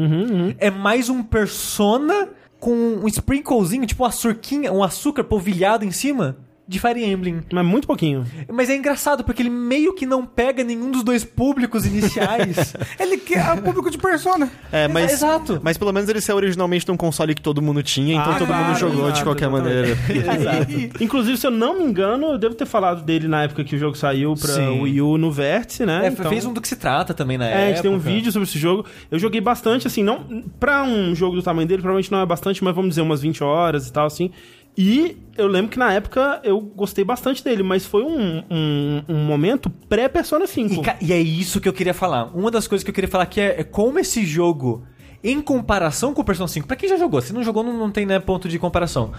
É mais um persona com um sprinklezinho, tipo uma surquinha, um açúcar polvilhado em cima. De Fire Emblem. Mas muito pouquinho. Mas é engraçado, porque ele meio que não pega nenhum dos dois públicos iniciais. Ele quer o público de Persona. É, mas, Exato. mas pelo menos ele saiu originalmente num console que todo mundo tinha, então Ah, todo mundo claro, jogou de exato, qualquer maneira. Inclusive, se eu não me engano, eu devo ter falado dele na época que o jogo saiu pra Sim. Wii U no Vértice, né? É, Então- Fez um do que se trata também na É, época. a gente tem um vídeo sobre esse jogo. Eu joguei bastante, assim, não. Pra um jogo do tamanho dele, provavelmente não é bastante, mas vamos dizer umas 20 horas e tal, assim. E eu lembro que na época eu gostei bastante dele, mas foi um, um, um momento pré-Persona 5. E, e é isso que eu queria falar. Uma das coisas que eu queria falar aqui é, é como esse jogo, em comparação com o Persona 5, pra quem já jogou, se não jogou, não, não tem né, ponto de comparação.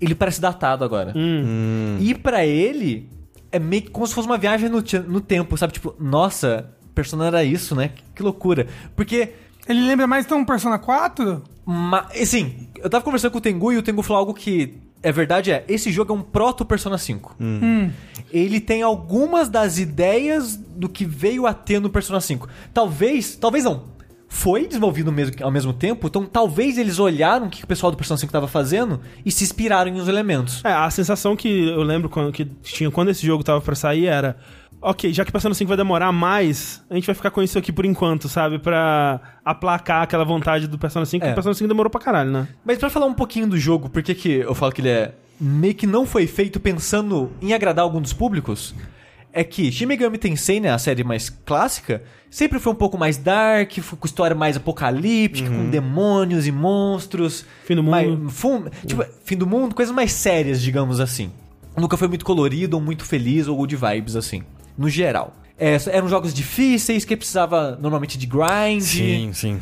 Ele parece datado agora. E pra ele, é meio que como se fosse uma viagem no, no tempo, sabe? Tipo, nossa, Persona era isso, né? Que, que loucura. Porque Ele lembra mais então um Persona 4? Ma assim, eu tava conversando com o Tengu e o Tengu falou algo que é verdade, é, esse jogo é um proto Persona 5. Ele tem algumas das ideias do que veio a ter no Persona 5. Talvez, talvez não. Foi desenvolvido mesmo, ao mesmo tempo, então talvez eles olharam o que o pessoal do Persona 5 tava fazendo e se inspiraram em uns elementos. É, a sensação que eu lembro quando, que tinha quando esse jogo tava pra sair era. Ok, já que Persona 5 vai demorar mais, a gente vai ficar com isso aqui por enquanto, sabe? Pra aplacar aquela vontade do Persona 5, É. porque o Persona 5 demorou pra caralho, né? Mas pra falar um pouquinho do jogo, por que que eu falo que ele é meio que não foi feito pensando em agradar algum dos públicos? É que Shin Megami Tensei, né, a série mais clássica, sempre foi um pouco mais dark, com história mais apocalíptica, com demônios e monstros. Fim do mundo. mais- fum- tipo, fim do mundo, coisas mais sérias, digamos assim. Nunca foi muito colorido ou muito feliz ou good vibes, assim, no geral. É, eram jogos difíceis que precisava normalmente de grind. Sim, sim.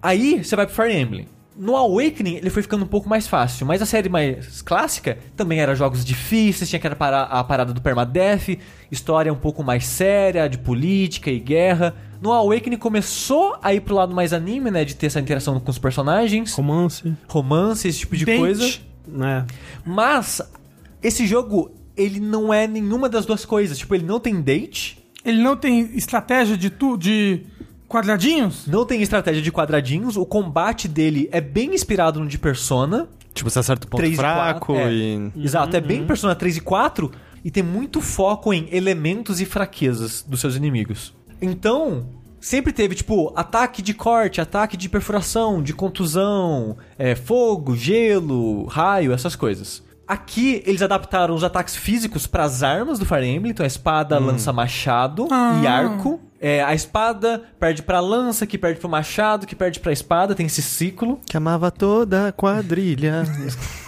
Aí você vai pro Fire Emblem. No Awakening ele foi ficando um pouco mais fácil, mas a série mais clássica também era jogos difíceis, tinha aquela para- a parada do permadeath, história um pouco mais séria, de política e guerra. No Awakening começou a ir pro lado mais anime, né, de ter essa interação com os personagens, Romance, romance, esse tipo de Date. coisa. né? Mas esse jogo, ele não é nenhuma das duas coisas. Tipo, ele não tem date, Ele não tem estratégia de tu, de quadradinhos? não tem estratégia de quadradinhos, o combate dele é bem inspirado no de Persona. Tipo, você acerta o ponto 3 e fraco 4, é. e... Exato, é bem Persona 3 e 4 e tem muito foco em elementos e fraquezas dos seus inimigos. Então, sempre teve, tipo, ataque de corte, ataque de perfuração, de contusão, é, fogo, gelo, raio, essas coisas. Aqui, eles adaptaram os ataques físicos para as armas do Fire Emblem, então a espada lança machado e Ah. arco. É, a espada perde pra lança, que perde pro machado, que perde pra espada, tem esse ciclo. Que amava toda a quadrilha.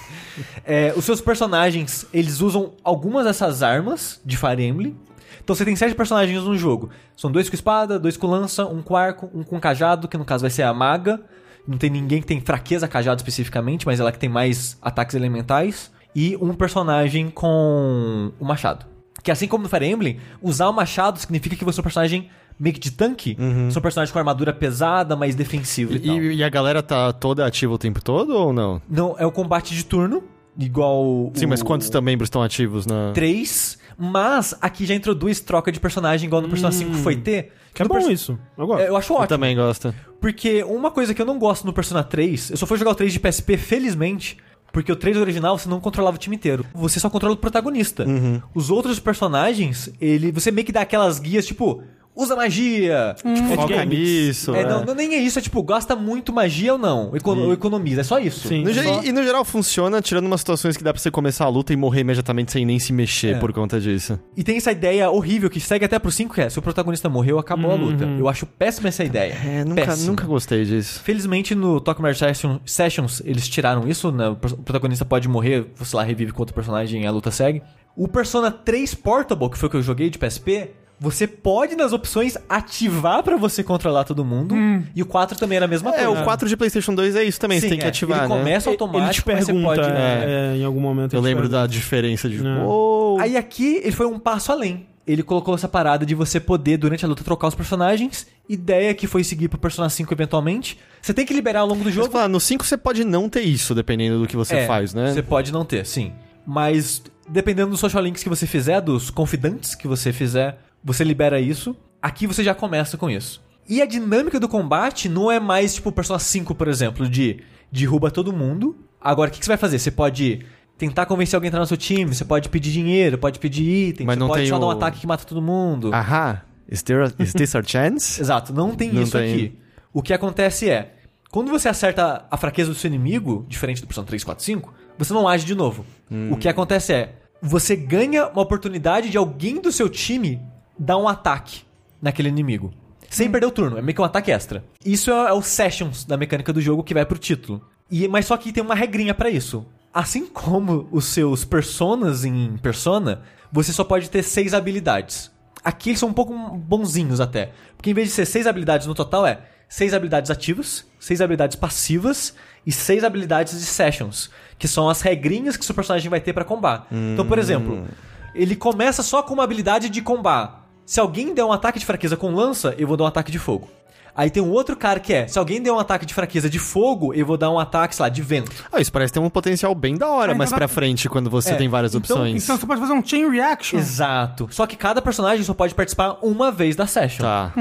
É, os seus personagens, eles usam algumas dessas armas de Fire Emblem. Então você tem sete personagens no jogo. São dois com espada, dois com lança, um com arco, um com cajado, que no caso vai ser a maga. Não tem ninguém que tem fraqueza cajado especificamente, mas ela que tem mais ataques elementais. E um personagem com o machado. Que assim como no Fire Emblem, usar o machado significa que você é um personagem meio que de tanque. São personagens com armadura pesada, mais defensivo e, tal. E, e a galera tá toda ativa o tempo todo ou não? Não, é o combate de turno, igual Sim, mas o- quantos membros estão ativos na... três, mas aqui já introduz troca de personagem igual no Persona 5 foi ter. Que é bom Perso- isso. Eu gosto. É, Eu acho Eu ótimo. também gosto. Porque uma coisa que eu não gosto no Persona 3, eu só fui jogar o 3 de PSP, felizmente, porque o 3 original você não controlava o time inteiro. Você só controla o protagonista. Uhum. Os outros personagens, ele, você meio que dá aquelas guias, tipo, usa magia. Tipo, Foca nisso. é, é. não, não, nem é isso, é tipo, gasta muito magia ou não, econo- ou economiza, é só isso. Sim. No Só- E no geral funciona, tirando umas situações que dá pra você começar a luta e morrer imediatamente sem nem se mexer É. por conta disso. E tem essa ideia horrível que segue até pro 5, que é, se o protagonista morreu, acabou a luta. Eu acho péssima essa ideia. É, nunca, Péssima. nunca gostei disso. Felizmente no Tokyo Session, Sessions eles tiraram isso, né? O pro- protagonista pode morrer, você lá revive com outro personagem e a luta segue. O Persona 3 Portable, que foi o que eu joguei de PSP, você pode nas opções ativar pra você controlar todo mundo. E o 4 também era a mesma É, coisa. o 4 de PlayStation 2 é isso também, Sim, você tem que é. ativar, Ele né? começa Ele te automático, mas você pergunta pode... é, é, em algum momento. Eu ele te lembro pergunta. da diferença de É. uou. Aí aqui ele foi um passo além. Ele colocou essa parada de você poder, durante a luta, trocar os personagens. Ideia que foi seguir pro Persona 5 eventualmente. Você tem que liberar ao longo do Mas, jogo. falar, no 5 você pode não ter isso, dependendo do que você É, faz, né? Você pode não ter, sim. Mas dependendo dos social links que você fizer, dos confidantes que você fizer, você libera isso. Aqui você já começa com isso. E a dinâmica do combate não é mais tipo Persona 5, por exemplo, de derruba todo mundo. Agora, o que, que você vai fazer? Você pode tentar convencer alguém a entrar no seu time, você pode pedir dinheiro, pode pedir item, Mas você não pode tem só dar um o- ataque que mata todo mundo. Ahá. Is, there a- is this our chance? Exato, não tem Não isso tem. aqui. O que acontece é, quando você acerta a fraqueza do seu inimigo, diferente do Persona 3, 4, 5, você não age de novo. Hum. O que acontece é, você ganha uma oportunidade de alguém do seu time dar um ataque naquele inimigo. Sem perder o turno, é meio que um ataque extra. Isso é, é o Sessions da mecânica do jogo que vai pro título. E, mas só que tem uma regrinha pra isso. Assim como os seus personas em Persona, você só pode ter seis habilidades. Aqui eles são um pouco bonzinhos até. Porque em vez de ser seis habilidades no total, é seis habilidades ativas, seis habilidades passivas e seis habilidades de sessions. Que são as regrinhas que o seu personagem vai ter pra combar. Então, por exemplo, ele começa só com uma habilidade de combar. Se alguém der um ataque de fraqueza com lança, eu vou dar um ataque de fogo. Aí tem um outro cara que é, se alguém der um ataque de fraqueza de fogo, eu vou dar um ataque, sei lá, de vento. Ah, isso parece ter um potencial bem da hora É, mais então pra frente quando você É, tem várias então- opções. Então você pode fazer um chain reaction. Exato. Só que cada personagem só pode participar uma vez da session. Tá.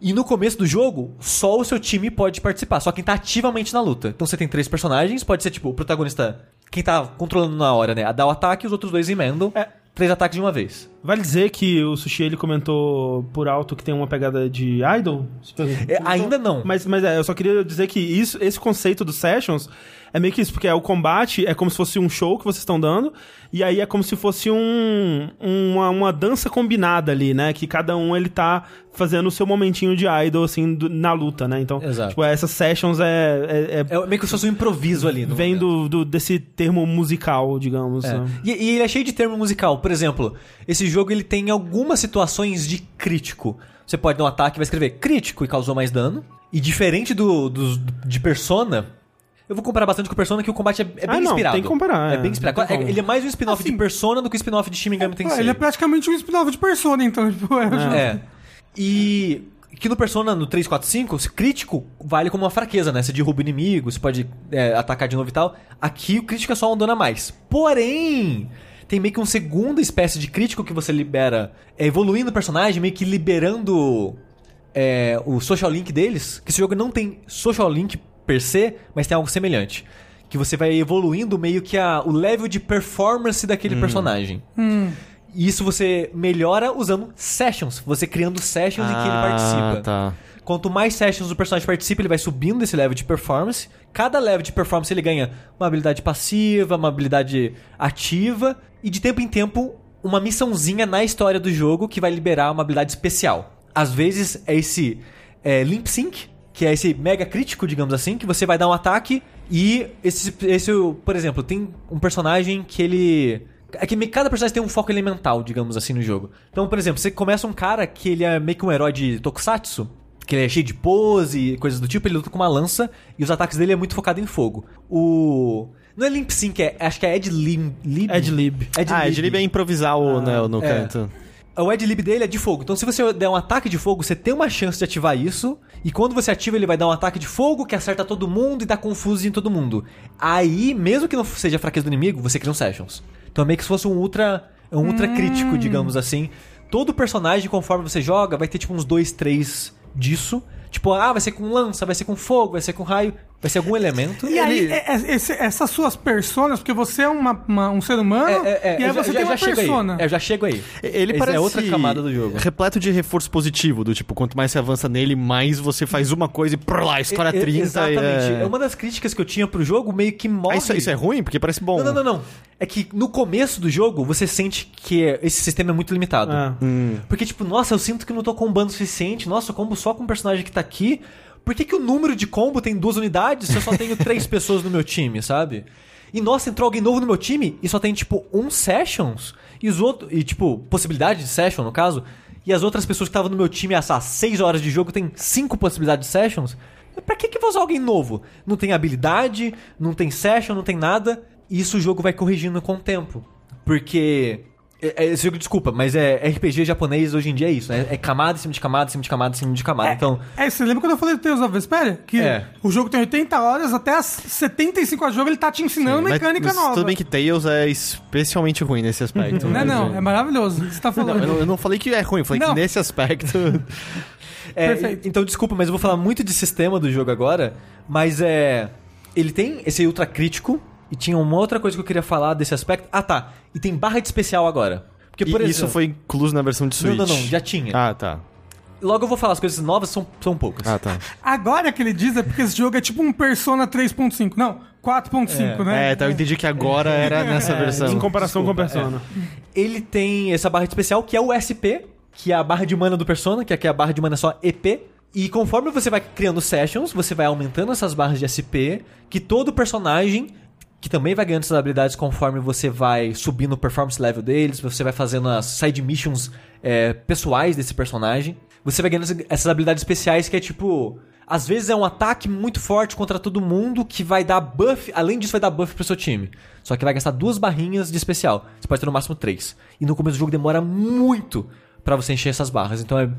E no começo do jogo, só o seu time pode participar, só quem tá ativamente na luta. Então você tem três personagens, pode ser tipo o protagonista, quem tá controlando na hora, né? A dar o ataque e os outros dois emendam. É. Três ataques de uma vez. Vale dizer que o Sushi ele comentou por alto que tem uma pegada de idol? É, ainda não. Mas, mas é, eu só queria dizer que isso, esse conceito dos sessions é meio que isso, porque é o combate é como se fosse um show que vocês estão dando, e aí é como se fosse um, uma, uma dança combinada ali, né? Que cada um ele tá fazendo o seu momentinho de idol, assim, do- na luta, né? Então, Exato. tipo, essas sessions é. é- é- É meio que se fosse um improviso ali. no vem do, do- desse termo musical, digamos. É. né? E, e ele é cheio de termo musical. Por exemplo, esse jogo ele tem algumas situações de crítico. Você pode dar um ataque e vai escrever crítico e causou mais dano. E diferente do, dos- de Persona, eu vou comparar bastante com Persona que o combate é, é bem Ah, não, inspirado. tem que comparar, É, é, bem inspirado. É- ele é mais um spin-off Assim, de Persona do que o spin-off de Shin Megami Pô, Tensei. ele é praticamente um spin-off de Persona, então, tipo, é, É. E que no Persona, no 3, 4, 5, esse crítico vale como uma fraqueza, né? Você derruba o inimigo, você pode é, atacar de novo e tal. Aqui o crítico é só um dano a mais. Porém, tem meio que uma segunda espécie de crítico que você libera, é, evoluindo o personagem, meio que liberando é, o social link deles. Que esse jogo não tem social link per se, mas tem algo semelhante. Que você vai evoluindo meio que a, o level de performance daquele personagem. E isso você melhora usando sessions. Você criando sessions em que ele participa. tá. Quanto mais sessions o personagem participa, ele vai subindo esse level de performance. Cada level de performance ele ganha uma habilidade passiva, uma habilidade ativa. E de tempo em tempo, uma missãozinha na história do jogo que vai liberar uma habilidade especial. Às vezes é esse é, Limp Sync, que é esse mega crítico, digamos assim, que você vai dar um ataque e esse, esse por exemplo, tem um personagem que ele é que cada personagem tem um foco elemental, digamos assim, no jogo. Então, por exemplo, você começa um cara que ele é meio que um herói de Tokusatsu, que ele é cheio de pose e coisas do tipo, ele luta com uma lança e os ataques dele é muito focado em fogo. O. Não é Limp Sync, é, acho que é Ed Lib. Lib? Ed Lib. Ed ah, Lib. Ed Lib é improvisar o, né, no é. canto. O Ed Lib dele é de fogo. Então, se você der um ataque de fogo, você tem uma chance de ativar isso. E quando você ativa, ele vai dar um ataque de fogo que acerta todo mundo e dá confuso em todo mundo. Aí, mesmo que não seja a fraqueza do inimigo, você cria um Sessions. Então é meio que se fosse um ultra. Um ultra crítico, digamos assim. Todo personagem, conforme você joga, vai ter tipo uns dois, três disso. Tipo, ah, vai ser com lança, vai ser com fogo, vai ser com raio, vai ser algum elemento. E aí, é- é- esse- essas suas personas, porque você é uma- uma- um ser humano, É, é, é, e aí você já, tem uma já chego persona. aí. É, eu já chego aí. Ele Essa parece é outra camada do jogo. repleto de reforço positivo, do tipo, quanto mais você avança nele, mais você faz uma coisa e prr lá, a história É, é, 30 Exatamente. É uma das críticas que eu tinha pro jogo, meio que morre. Ah, isso, isso é ruim? Porque parece bom. Não, não, não, não. É que no começo do jogo, você sente que esse sistema é muito limitado. É. Porque, tipo, nossa, eu sinto que não tô combando o suficiente. Nossa, eu combo só com um personagem que tá aqui. Por que, que o número de combo tem duas unidades se eu só tenho três pessoas no meu time, sabe? E nossa, entrou alguém novo no meu time e só tem, tipo, um sessions. E os outros. E, tipo, possibilidade de session, no caso. E as outras pessoas que estavam no meu time há, seis horas de jogo tem cinco possibilidades de sessions. Pra que, que eu vou usar alguém novo? Não tem habilidade, não tem session, não tem nada. E isso o jogo vai corrigindo com o tempo. Porque. É- é- Esse jogo, desculpa, mas é RPG japonês hoje em dia é isso, né? É camada em cima de camada, em cima de camada, em cima de camada. Então. É, você lembra quando eu falei do Tales of Vesperia? Que É. o jogo tem 80 horas, até as 75 horas de jogo ele tá te ensinando Mas- mecânica mas nova. Tudo bem que Tails é especialmente ruim nesse aspecto. Não, é mas não, é maravilhoso. o que Você tá Não, falando. eu, não, eu não falei que é ruim, eu falei Não. que nesse aspecto. É, Perfeito. Então, desculpa, mas eu vou falar muito de sistema do jogo agora. Mas é. Ele tem esse ultra crítico, E tinha uma outra coisa que eu queria falar desse aspecto. Ah, tá. E tem barra de especial agora. Porque, E por isso exemplo... foi incluso na versão de Não, Switch? não, não. Já tinha. Ah, tá. Logo eu vou falar, as coisas novas são, são poucas. Ah, tá. Agora que ele diz é porque esse jogo é tipo um Persona 3.5. Não, 4.5, né? É, tá, eu entendi que agora era nessa versão. Em comparação com a Desculpa, Persona. Ele tem essa barra de especial, que é o SP, que é a barra de mana do Persona, que aqui é a barra de mana só EP. E conforme você vai criando sessions, você vai aumentando essas barras de SP, que todo personagem, que também vai ganhando essas habilidades conforme você vai subindo o performance level deles, você vai fazendo as side missions é, pessoais desse personagem. Você vai ganhando essa- essas habilidades especiais que é tipo. Às vezes é um ataque muito forte contra todo mundo que vai dar buff. Além disso, vai dar buff pro seu time. Só que vai gastar duas barrinhas de especial. Você pode ter no máximo três. E no começo do jogo demora muito pra você encher essas barras. Então é,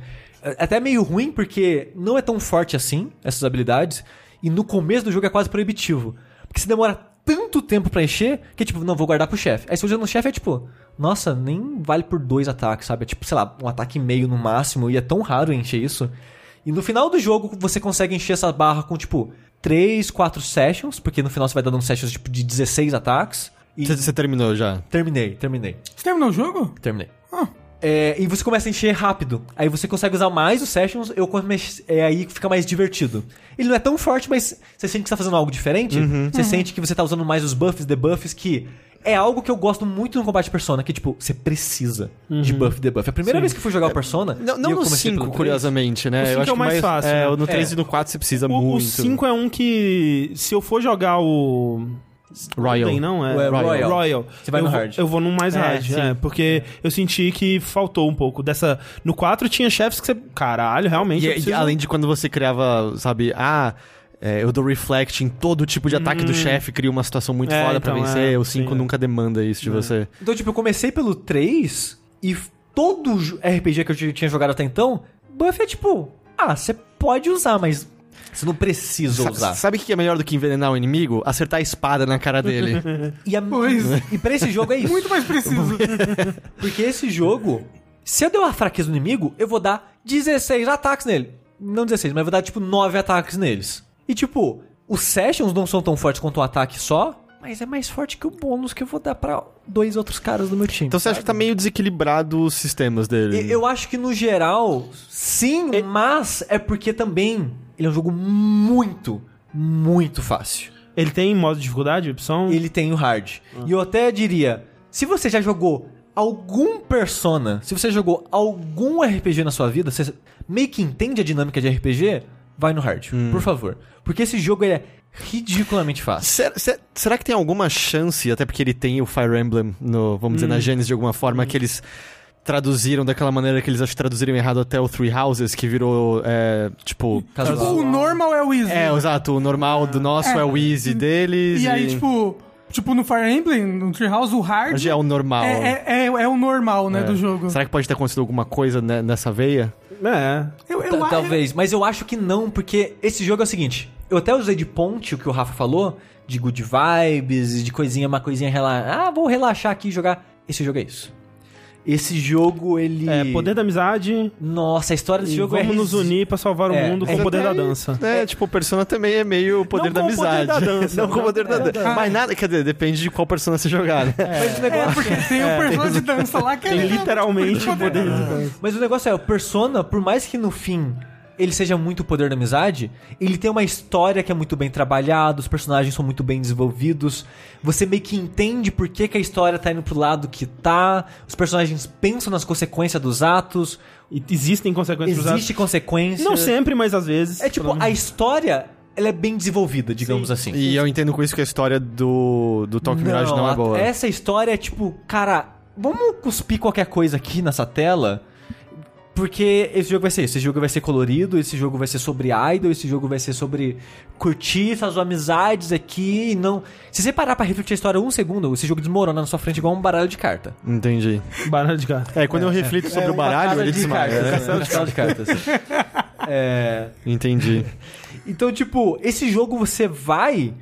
é até meio ruim porque não é tão forte assim essas habilidades. E no começo do jogo é quase proibitivo. Porque você demora tanto tempo pra encher que, tipo, não, vou guardar pro chefe. Aí se você usa no chefe é tipo, nossa, nem vale por dois ataques, sabe? É tipo, sei lá, um ataque e meio no máximo. E é tão raro encher isso. E no final do jogo você consegue encher essa barra com, tipo, 3, 4 sessions. Porque no final você vai dando uns sessions, tipo, de 16 ataques. E Você, você terminou já? terminei, terminei. Você terminou o jogo? Terminei. Ah. É, e você começa a encher rápido. Aí você consegue usar mais os sessions, eu comece- é aí que fica mais divertido. Ele não é tão forte, mas você sente que você tá fazendo algo diferente. Você sente que você tá usando mais os buffs, debuffs, que é algo que eu gosto muito no combate Persona, que tipo, você precisa de buff e debuff. A primeira vez que eu fui jogar o Persona. Não, e não eu no comecei 5, pelo curiosamente, né? O eu cinco acho é o que mais fácil, É, né? no 3 É. e no 4 você precisa O, muito. 5 é um que. Se eu for jogar o. Royal. Golden, não, é, É, Royal. Royal. Você vai eu no vou- hard. Eu vou no mais É, hard, sim. é, porque eu senti que faltou um pouco dessa. No 4 tinha chefes que você. Caralho, realmente. E, e preciso- além de quando você criava, sabe, ah, é, eu dou reflect em todo tipo de ataque do chefe, cria uma situação muito É, foda pra então, vencer. é, o 5 sim, é. nunca demanda isso de você. Então, tipo, eu comecei pelo 3 e todo RPG que eu tinha jogado até então, buff é tipo, ah, você pode usar, mas você não precisa Sa- usar. Sabe o que é melhor do que envenenar o inimigo? Acertar a espada na cara dele. E, a, Pois. e pra esse jogo é isso. Muito mais preciso. Porque esse jogo, se eu der uma fraqueza no inimigo, eu vou dar 16 ataques nele. Não 16, mas eu vou dar tipo 9 ataques neles. E tipo, os sessions não são tão fortes quanto um ataque só, mas é mais forte que o bônus que eu vou dar pra dois outros caras do meu time. Então você acha que tá meio desequilibrado os sistemas dele? E- Eu acho que no geral, sim, mas é porque também ele é um jogo muito, muito fácil. Ele tem modo de dificuldade, opção? Ele tem o hard. E eu até diria, se você já jogou algum Persona, se você jogou algum RPG na sua vida, você meio que entende a dinâmica de RPG, vai no hard, por favor. Porque esse jogo é ridiculamente fácil. Será, se- será que tem alguma chance, até porque ele tem o Fire Emblem, no, vamos dizer, na Genesis de alguma forma, que eles traduziram daquela maneira que eles acho que traduziram errado até o Three Houses, que virou, é, tipo... Casual. o normal é o easy. É, exato, o normal do nosso é, o easy deles. E aí, tipo, tipo, no Fire Emblem, no Treehouse, o hard Hoje é o normal. é, é, é, é o normal, né, É. do jogo. Será que pode ter acontecido alguma coisa né, nessa veia? É. Eu, eu, Talvez, mas eu acho que não, porque esse jogo é o seguinte. Eu até usei de ponte o que o Rafa falou, de good vibes, de coisinha, uma coisinha relaxar. Ah, vou relaxar aqui e jogar. Esse jogo é isso. Esse jogo, ele. É, poder da amizade. Nossa, a história desse e jogo é. vamos nos unir pra salvar o É, mundo é com o poder da dança. É, tipo, o Persona também é meio o poder Não da poder amizade. da dança, não com o poder da É, dança. Mas nada, quer dizer, depende de qual Persona você jogar, né? Mas o negócio, É, porque tem o Persona de dança lá que Tem é literalmente o poder. poder da dança. mas o negócio é, o Persona, por mais que no fim ele seja muito o poder da amizade, ele tem uma história que é muito bem trabalhada, os personagens são muito bem desenvolvidos, você meio que entende por que, que a história tá indo pro lado que tá, os personagens pensam nas consequências dos atos, E existem consequências existe consequência. Não sempre, mas às vezes. É tipo, a história, ela é bem desenvolvida, digamos assim. E eu entendo com isso que a história do, do Tokyo Mirage não é a- boa. Essa história é tipo, cara, vamos cuspir qualquer coisa aqui nessa tela. Porque esse jogo vai ser isso. Esse jogo vai ser colorido, esse jogo vai ser sobre idol, esse jogo vai ser sobre curtir essas amizades aqui e não. Se você parar pra refletir a história um segundo, esse jogo desmorona na sua frente igual um baralho de carta. Entendi. Baralho de gato. É, quando eu reflito sobre o baralho, ele de desmaia. cartas, né? castelo de de cartas. é. Entendi. Então, tipo, esse jogo você vai.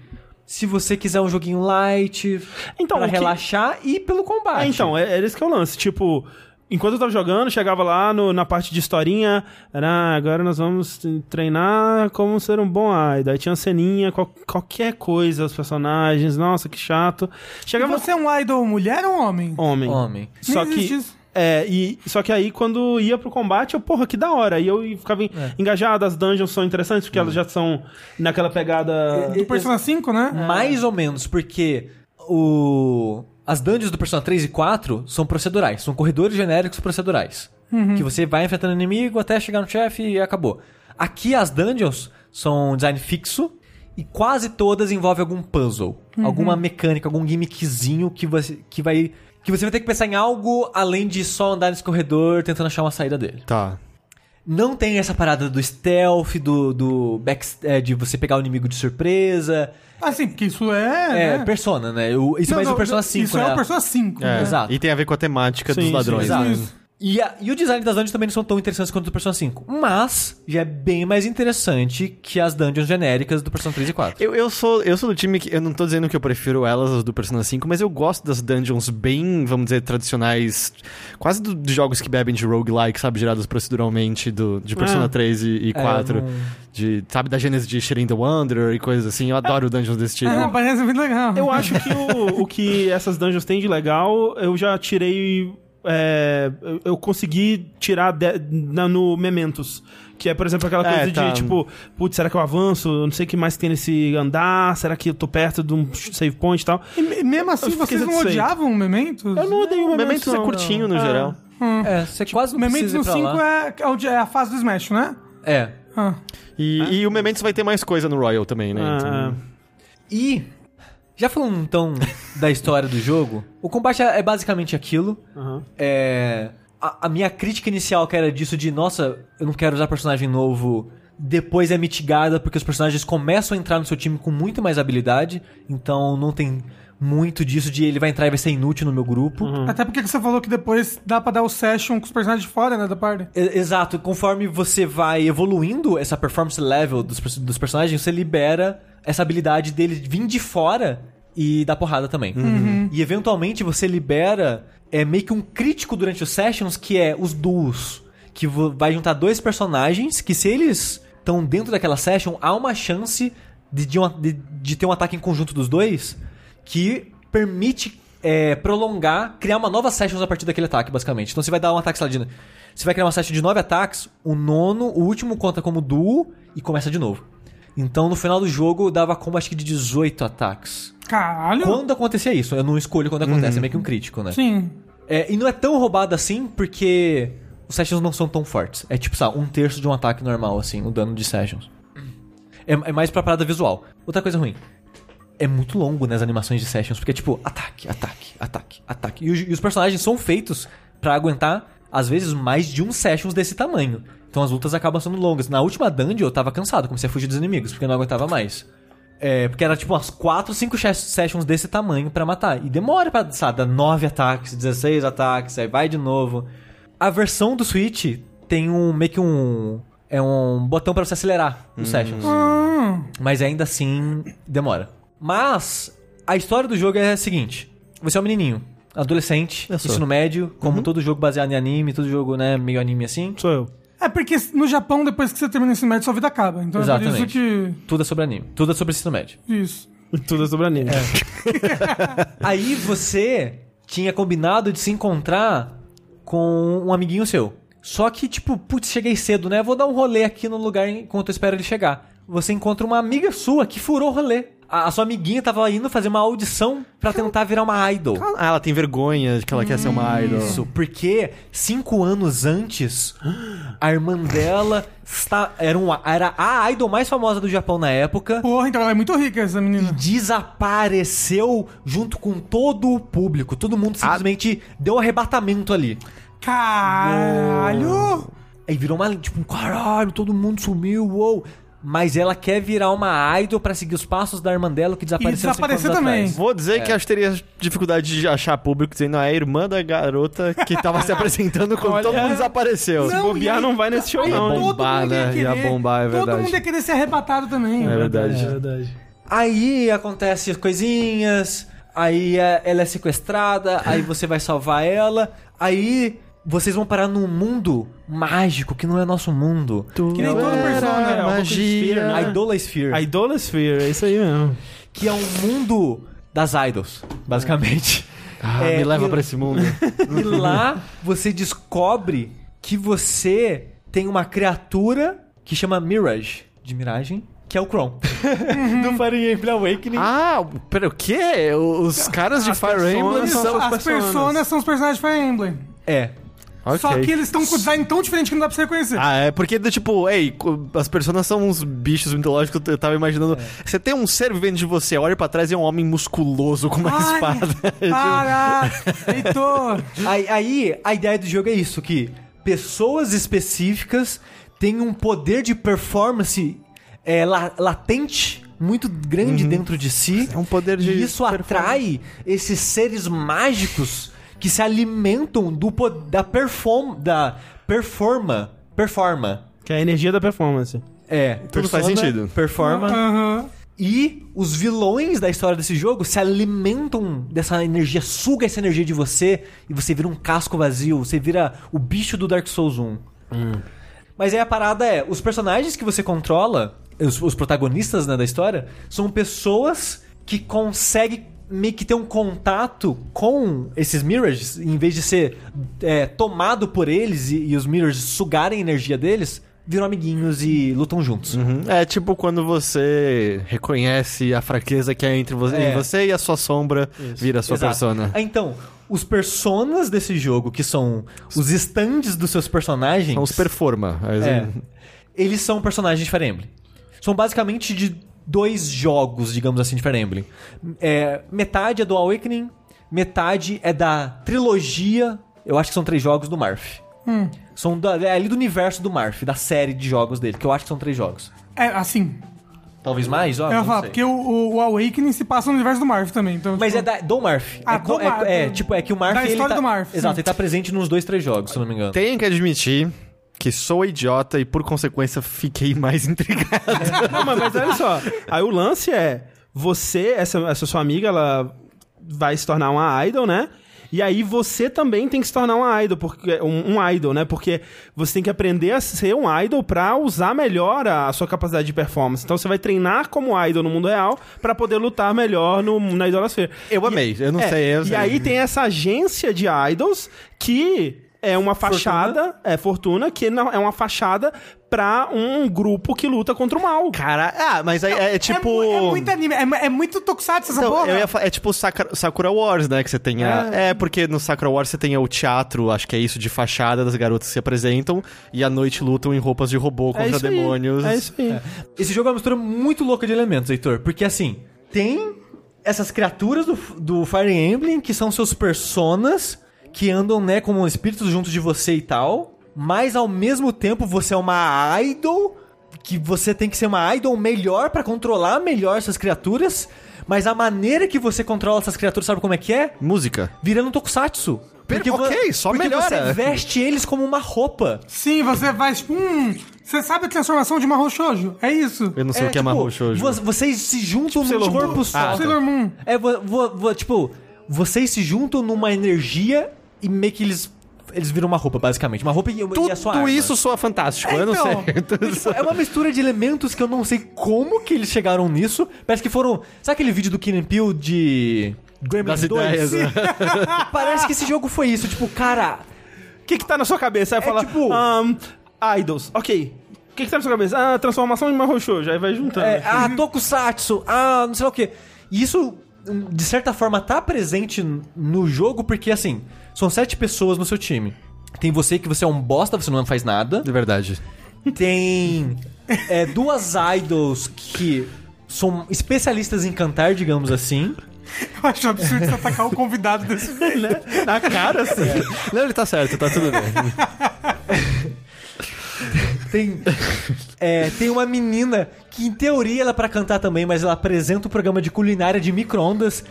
Se você quiser um joguinho light, Então, pra que- relaxar e pelo combate. Ah, então, é, é esse que é o lance. Tipo, enquanto eu tava jogando, chegava lá no- na parte de historinha, era, "Ah, agora nós vamos treinar como ser um bom idol. Aí tinha uma ceninha, qual- qualquer coisa, os personagens, nossa, que chato. E Chegava você é um idol mulher ou homem? homem. Homem. Só Nem que isso. é, e só que aí quando ia pro combate, eu, porra, que da hora. E eu ficava É. engajado, as dungeons são interessantes porque elas já são naquela pegada Do Persona 5, né? Mais ou menos, porque o... as dungeons do Persona 3 e 4 são procedurais. São corredores genéricos procedurais. Que você vai enfrentando inimigo até chegar no chefe e acabou. Aqui as dungeons são design fixo e quase todas envolvem algum puzzle. Alguma mecânica, algum gimmickzinho que você, que vai... Que você vai ter que pensar em algo além de só andar nesse corredor tentando achar uma saída dele. Tá. Não tem essa parada do stealth, do, do back, é, de você pegar o inimigo de surpresa. Assim, porque isso é. É, né? Persona, né? O- isso é Não, mais não, o Persona 5, Isso né? é o Persona 5. É. Exato. E tem a ver com a temática Sim, dos sim, ladrões. exato. né? Isso. E, a- e o design das dungeons também não são tão interessantes quanto o do Persona 5. Mas já é bem mais interessante que as dungeons genéricas do Persona 3 e 4. Eu, eu, sou, eu sou do time que. Eu não tô dizendo que eu prefiro elas, as do Persona 5, mas eu gosto das dungeons bem, vamos dizer, tradicionais. Quase do- dos jogos que bebem de roguelike, sabe? Gerados proceduralmente do, de Persona Ah. 3 e, e É, 4. não- De, sabe, da gênese de Shirin the Wanderer e coisas assim. Eu adoro dungeons desse tipo. Ah, parece muito legal. Eu acho que o, o que essas dungeons têm de legal, eu já tirei. É, eu- consegui tirar de- na- no Mementos. Que é, por exemplo, aquela É, coisa tá. de tipo, putz, será que eu avanço? Eu Não sei o que mais tem nesse andar. Será que eu tô perto de um save point e tal? E me- mesmo assim, Eu vocês não odiavam o Mementos? Eu não odeio o O Mementos. Mementos é curtinho, não. no Ah. geral. É, você quase O não Mementos precisa no ir pra 5 lá. é, é, é a fase do Smash, não é? É. Ah. E, e o Mementos vai ter mais coisa no Royal também, né? Ah, Então- E, já falando então da história do jogo, o combate é basicamente aquilo. aham. É, a, a minha crítica inicial que era disso de, nossa, eu não quero usar personagem novo, depois é mitigada porque os personagens começam a entrar no seu time com muito mais habilidade, então não tem muito disso de ele vai entrar e vai ser inútil no meu grupo. Até porque você falou que depois dá pra dar o session com os personagens de fora, né, da party. Exato, conforme você vai evoluindo essa performance level dos, dos personagens, você libera essa habilidade dele vir de fora e dar porrada também. E eventualmente você libera é meio que um crítico durante os sessions que é os duos. Que vai juntar dois personagens que, se eles estão dentro daquela session, há uma chance de, de, uma- de- de ter um ataque em conjunto dos dois que permite é, prolongar, criar uma nova session a partir daquele ataque, basicamente. Então você vai dar um ataque, de, você vai criar uma session de nove ataques, o nono, o último conta como duo e começa de novo. Então no final do jogo dava como acho que de 18 ataques. Caralho. Quando acontecia isso, eu não escolho quando acontece, é meio que um crítico, né? Sim. É, e não é tão roubado assim porque os sessions não são tão fortes. É tipo, sabe, um terço de um ataque normal, assim, o dano de sessions. É, é mais pra parada visual. Outra coisa ruim. É muito longo nas animações de sessions, porque é tipo, ataque, ataque, ataque, ataque. E, os- e os personagens são feitos pra aguentar, às vezes, mais de um sessions desse tamanho. Então as lutas acabam sendo longas. Na última dungeon eu tava cansado, comecei a fugir dos inimigos, porque eu não aguentava mais. É, porque era tipo umas 4, 5 sessions desse tamanho pra matar. E demora pra, sabe, dar 9 ataques, 16 ataques, aí vai de novo. A versão do Switch tem um meio que um. É um botão pra você acelerar os sessions. Hum. Mas ainda assim demora. Mas a história do jogo é a seguinte: você é um menininho, adolescente, Eu sou. ensino médio, como todo jogo baseado em anime, todo jogo, né, meio anime assim. Sou eu. É porque no Japão, depois que você termina o ensino médio, sua vida acaba. Então é por isso Exatamente. que. Tudo é sobre anime, tudo é sobre ensino médio. Isso. Tudo é sobre anime. Aí você tinha combinado de se encontrar com um amiguinho seu. Só que, tipo, putz, cheguei cedo, né? Vou dar um rolê aqui no lugar enquanto eu espero ele chegar. Você encontra uma amiga sua que furou o rolê. A, a sua amiguinha tava indo fazer uma audição pra tentar virar uma idol. Ah, ela tem vergonha de que ela quer ser uma idol. Isso, porque cinco anos antes, a irmã dela está, era, um, era a idol mais famosa do Japão na época. Porra, então ela é muito rica, essa menina. Desapareceu junto com todo o público. Todo mundo simplesmente deu um arrebatamento ali. Caralho! Aí virou uma. Tipo, caralho, todo mundo sumiu, uou. Mas ela quer virar uma idol pra seguir os passos da irmã dela que desapareceu E cinco desaparecer anos também. atrás. Vou dizer É. que acho que teria dificuldade de achar público dizendo "Ah, é a irmã da garota que tava se apresentando quando Olha, todo mundo desapareceu. Não, bobear, e aí- não vai nesse show, aí não, todo Bombar, mundo ia né? Ia querer- bombar, é Todo verdade. mundo ia querer ser arrebatado também. É verdade. É verdade. Aí acontece as coisinhas, aí é, ela é sequestrada, aí você vai salvar ela, aí vocês vão parar num mundo mágico que não é nosso mundo. Que nem todo É, persona. é, magia. né? A Idolasphere. A Idolasphere, é isso aí mesmo. que é um mundo das idols, basicamente. Ah, É, me leva pra esse mundo. E lá você descobre que você tem uma criatura que chama Mirage, de miragem, que é o Kron. do Fire Emblem Awakening. ah, pera, o quê? Os caras de As Fire Emblem são... são- As personas. personas são os personagens de Fire Emblem. É. Só Ok. que eles estão com design tão diferente que não dá pra você reconhecer. Ah, é porque, tipo, ei, as personas são uns bichos mitológicos, eu tava imaginando. Você tem um ser vivendo de você, olha pra trás e é um homem musculoso com uma Ai, espada. Para! Heitor! Aí, aí, a ideia do jogo é isso, que pessoas específicas têm um poder de performance é, la- latente muito grande dentro de si. É um poder de E isso atrai esses seres mágicos que se alimentam do da perform da performa performa Que é a energia da performance. é Tudo faz sentido. performa Aham. e os vilões da história desse jogo se alimentam dessa energia, suga essa energia de você e você vira um casco vazio, você vira o bicho do Dark Souls 1. Mas aí a parada é, os personagens que você controla, os, os protagonistas né, da história, são pessoas que conseguem meio que ter um contato com esses Mirages, em vez de ser é, tomado por eles e, e os Mirages sugarem a energia deles, viram amiguinhos e lutam juntos. Uhum. É tipo quando você reconhece a fraqueza que é entre você, É. em você e a sua sombra vira a sua Exato. persona. Ah, Então, os personas desse jogo, que são os stands dos seus personagens. São os performa. é, eles são personagens de Fire Emblem. São basicamente de dois jogos, digamos assim, de Fire Emblem. É, metade é do Awakening, metade é da trilogia. Eu acho que são três jogos do Marth. São da- é ali do universo do Marth, da série de jogos dele, que eu acho que são três jogos. É, assim, Talvez mais? Ó, eu ia falar, porque o, o, o Awakening se passa no universo do Marv também. Então, Mas tipo, é da, do Marth. Ah, é, do é- Marth, é, tipo, é que o Marth. da ele história tá- do Marth, Exato, sim. ele tá presente nos dois, três jogos, se eu não me engano. Tenho que admitir que sou idiota e por consequência fiquei mais intrigado. Não, mas, mas olha só. Aí o lance é: você, essa, essa sua amiga, ela vai se tornar uma idol, né? E aí você também tem que se tornar uma idol, porque um, um idol, né? Porque você tem que aprender a ser um idol pra usar melhor a, sua capacidade de performance. Então você vai treinar como idol no mundo real pra poder lutar melhor no, na idolasphere. Eu amei, eu não É, sei. Eu e sei. aí tem essa agência de idols que é uma fachada, é Fortuna, que não, é uma fachada pra um grupo que luta contra o mal. Cara, ah, mas aí é, é, tipo. mu- é muito anime, é, é muito tokusatsu essa Então, porra. eu ia fa- é tipo Sakura, Sakura Wars, né? Que você tem a... é. porque no Sakura Wars você tem o teatro, acho que é isso, de fachada das garotas que se apresentam e à noite lutam em roupas de robô É contra isso aí, demônios. É isso aí. Esse jogo é uma mistura muito louca de elementos, Heitor. Porque assim, tem essas criaturas do, do Fire Emblem que são seus personas que andam, né, como espíritos juntos de você e tal. Mas ao mesmo tempo você é uma idol. Que você tem que ser uma idol melhor pra controlar melhor essas criaturas. Mas a maneira que você controla essas criaturas, sabe como é que é? Música. Virando um tokusatsu. Vo- ok, só porque melhora. você veste eles como uma roupa. Sim, você vai, tipo, hum, você sabe a transformação de Shoujo? É isso. Eu não sei o que é tipo, Shoujo. vo- Vocês se juntam num Sailor Moon. corpo só. Ah, tá. Sailor Moon. É, vo- vo- vo- tipo, vocês se juntam numa energia e meio que eles. Eles viram uma roupa, basicamente. Uma roupa e, e a sua Tudo arma. isso soa fantástico, eu não então. sei. Tipo, é uma mistura de elementos que eu não sei como que eles chegaram nisso. Parece que foram. Sabe aquele vídeo do Killing Peel de. Gremlins Das 2? ideias, né? Parece que esse jogo foi isso. Tipo, cara. O que que tá na sua cabeça? Aí fala, tipo- ahn, idols, ok. O que que tá na sua cabeça? Ah, transformação de Mahou Shoujo. Aí vai juntando. É, ah, Tokusatsu, ah, não sei lá o quê. E isso, de certa forma, tá presente no jogo, porque assim, são sete pessoas no seu time. Tem você que você é um bosta, você não faz nada. De verdade. Tem é, duas idols que são especialistas em cantar, digamos assim. Eu acho absurdo você atacar o convidado desse né? Na cara, assim. Não, ele tá certo, tá tudo bem. Tem, é, tem uma menina que, em teoria, ela é pra cantar também, mas ela apresenta um programa de culinária de micro-ondas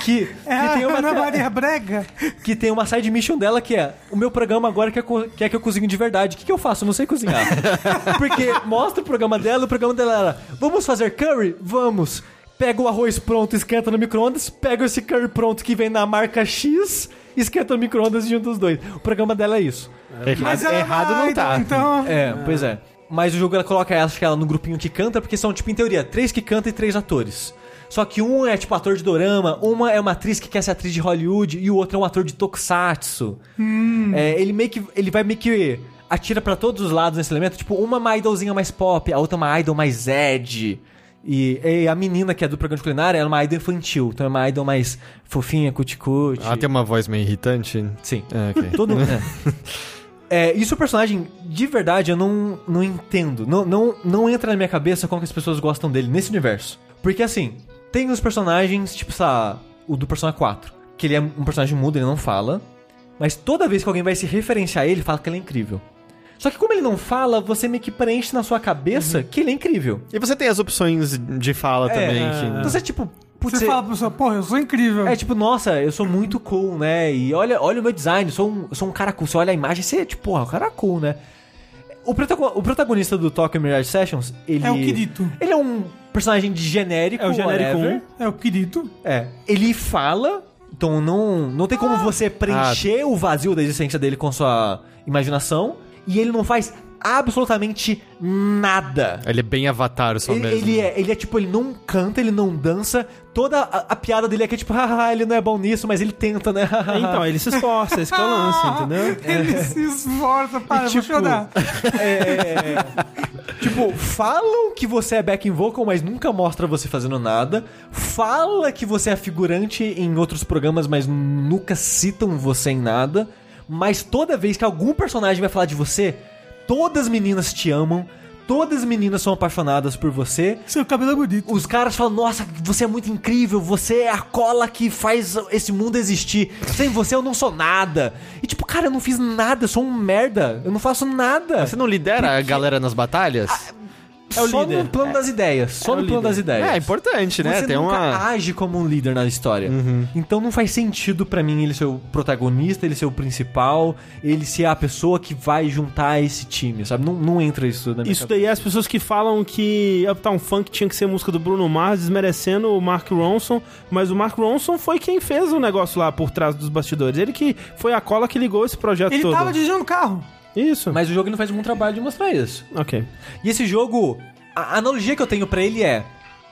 que, que É a tem uma. Ana Maria Brega. que tem uma side mission dela que é o meu programa agora quer, quer que eu cozinhe de verdade. O que, que eu faço? Eu não sei cozinhar. Porque mostra o programa dela, o programa dela era: vamos fazer curry? Vamos. Pega o arroz pronto, esquenta no micro-ondas, pega esse curry pronto que vem na marca X esquenta no micro-ondas junta os dois. O programa dela é isso. Mas Errado, errado não tá. Então, É, pois é. Mas o jogo ela coloca ela, acho que ela no grupinho que canta, porque são, tipo, em teoria, três que cantam e três atores. Só que um é, tipo, ator de dorama, uma é uma atriz que quer ser atriz de Hollywood e o outro é um ator de tokusatsu. É, ele meio que. Ele vai meio que. Atira pra todos os lados nesse elemento. Tipo, uma é uma idolzinha mais pop, a outra é uma idol mais Ed. E, e a menina que é do programa de culinária é uma idol infantil. Então é uma idol mais fofinha, cuticute. Ela tem uma voz meio irritante. Sim. É, ok. Todo é. É, isso o personagem, de verdade, eu não, não entendo. Não, não, não entra na minha cabeça como que as pessoas gostam dele nesse universo. Porque assim, tem os personagens, tipo, sei lá, o do Persona 4. Que ele é um personagem mudo, ele não fala. Mas toda vez que alguém vai se referenciar a ele, fala que ele é incrível. Só que como ele não fala, você meio que preenche na sua cabeça que ele é incrível. E você tem as opções de fala também. É, que- Então você, tipo, putz, você você- fala pra pessoa, porra, eu sou incrível. é tipo, nossa, eu sou muito cool, né? E olha, olha o meu design, eu sou um, eu sou um cara cool. Você olha a imagem, você é tipo, porra, o cara é cool, né? O, protago- o protagonista do Tokyo Mirage Sessions, ele. É o Kirito. Ele é um personagem de genérico. É o genérico whatever. É o Kirito. É. Ele fala, então não, não tem como você preencher o vazio da existência dele com sua imaginação. E ele não faz absolutamente nada. Ele é bem avatar só Ele, mesmo. ele é, ele é tipo, ele não canta, ele não dança. Toda a, a piada dele é que é tipo, haha, ele não é bom nisso, mas ele tenta, né? É, então, ele se esforça, esse que é o lance, entendeu? Ele se esforça, para, vou tipo, chorar. É, tipo, falam que você é backing vocal, mas nunca mostra você fazendo nada. Fala que você é figurante em outros programas, mas nunca citam você em nada. Mas toda vez que algum personagem vai falar de você, todas as meninas te amam. Todas as meninas são apaixonadas por você. Seu cabelo é bonito. Os caras falam, nossa, você é muito incrível, você é a cola que faz esse mundo existir. Sem você eu não sou nada. E tipo, cara, eu não fiz nada, eu sou um merda. Eu não faço nada. Você não lidera a galera nas batalhas? É o só líder. no plano das ideias. Só É no o plano líder. das ideias. É, é importante, né? Você Tem nunca uma. age como um líder na história. Então não faz sentido pra mim ele ser o protagonista, ele ser o principal, ele ser a pessoa que vai juntar esse time, sabe? Não, não entra isso na minha Isso daí é as pessoas que falam que Uptown Funk tinha que ser música do Bruno Mars, desmerecendo o Mark Ronson, mas o Mark Ronson foi quem fez o negócio lá por trás dos bastidores. Ele que foi a cola que ligou esse projeto Ele todo. tava dirigindo o carro. Isso. Mas o jogo não faz um bom trabalho de mostrar isso. Ok. E esse jogo, a analogia que eu tenho pra ele é: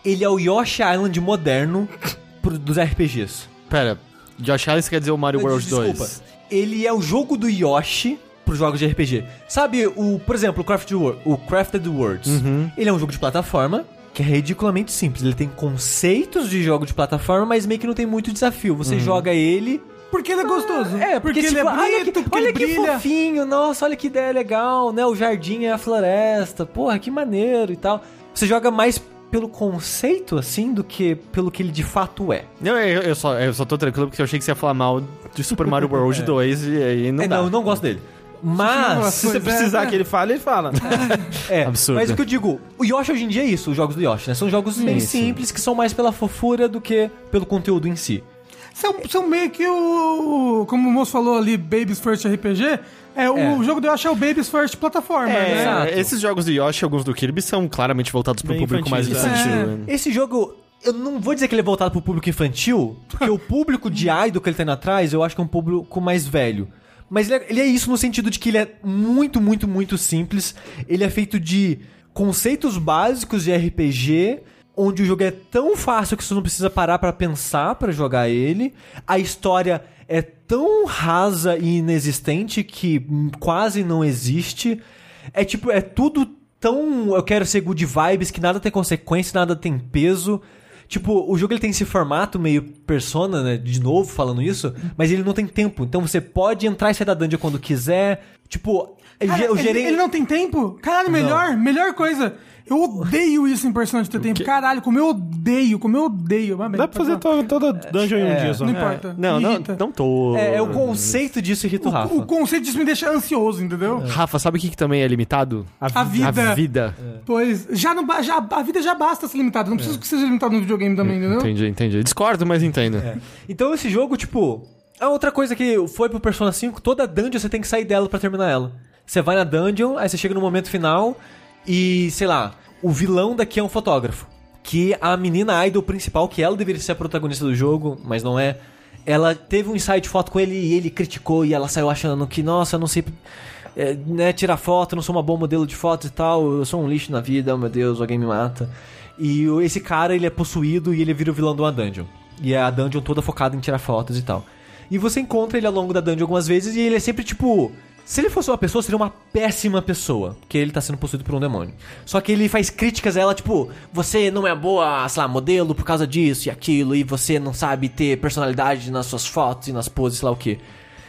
ele é o Yoshi Island moderno pro- dos RPGs. Pera, Josh Alice quer dizer o Mario World Desculpa. 2. Ele é o jogo do Yoshi pros jogos de RPG. Sabe, o, por exemplo, o Crafted, Wor- o Crafted Worlds. Ele é um jogo de plataforma que é ridiculamente simples. Ele tem conceitos de jogo de plataforma, mas meio que não tem muito desafio. Você joga ele. Porque ele é gostoso. É, porque, ele é tipo, olha bonito, que, porque olha ele que brilha. fofinho, nossa, olha que ideia legal, né? O jardim é a floresta, porra, que maneiro e tal. Você joga mais pelo conceito, assim, do que pelo que ele de fato é. Não, eu, eu só, eu só tô tranquilo porque eu achei que você ia falar mal de Super Mario World 2 e aí não É, dá. não, eu não gosto dele. Mas. Se você é, precisar né? que ele fale, ele fala. É, Absurdo. mas o que eu digo, o Yoshi hoje em dia é isso, os jogos do Yoshi, né? São jogos bem sim. simples, que são mais pela fofura do que pelo conteúdo em si. São, são meio que o. Como o moço falou ali, Baby's First RPG. É, o É. jogo do Yoshi é o Baby's First plataforma, É, né? Exato. esses jogos do Yoshi, alguns do Kirby, são claramente voltados pro Bem público mais infantis, infantil. é. né? Esse jogo, eu não vou dizer que ele é voltado pro público infantil, porque o público de idol que ele tem atrás, eu acho que é um público mais velho. Mas ele é, ele é isso no sentido de que ele é muito, muito, muito simples. Ele é feito de conceitos básicos de RPG, onde o jogo é tão fácil que você não precisa parar pra pensar pra jogar ele. A história é tão rasa e inexistente que quase não existe. É tipo, é tudo tão eu quero ser good vibes que nada tem consequência, nada tem peso. Tipo, o jogo ele tem esse formato meio persona, né? De novo falando isso, mas ele não tem tempo. Então você pode entrar e sair da dungeon quando quiser. Tipo, Cara, eu ele, gerei. ele não tem tempo? Caralho, melhor, melhor coisa. Eu odeio isso em Persona de tempo. Caralho, como eu odeio, como eu odeio. Mas Dá pra fazer pode to- toda dungeon em um É, dia só. Não importa. Não, me não, irrita. não tô. É, é o conceito disso irrita o Rafa. O, conceito disso me deixa ansioso, entendeu? Rafa, sabe o que, que também é limitado? A vida. A vida. Pois, já não, já, a vida já basta ser limitada. Não precisa que seja limitado no videogame também, entendeu? Entendi, entendi. Discordo, mas entendo. Então esse jogo, tipo, é outra coisa que foi pro Persona 5, toda dungeon você tem que sair dela pra terminar ela. Você vai na dungeon, aí você chega no momento final e, sei lá, o vilão daqui é um fotógrafo. Que a menina idol principal, que ela deveria ser a protagonista do jogo, mas não é, ela teve um de foto com ele e ele criticou e ela saiu achando que, nossa, eu não sei é, né, tirar foto, não sou uma boa modelo de fotos e tal, eu sou um lixo na vida, oh, meu Deus, alguém me mata. E esse cara, ele é possuído e ele vira o vilão de uma dungeon. E é a dungeon toda focada em tirar fotos e tal. E você encontra ele ao longo da dungeon algumas vezes e ele é sempre tipo. Se ele fosse uma pessoa, seria uma péssima pessoa. Porque ele tá sendo possuído por um demônio. Só que ele faz críticas a ela, tipo, você não é boa, sei lá, modelo por causa disso e aquilo, e você não sabe ter personalidade nas suas fotos e nas poses, sei lá o quê.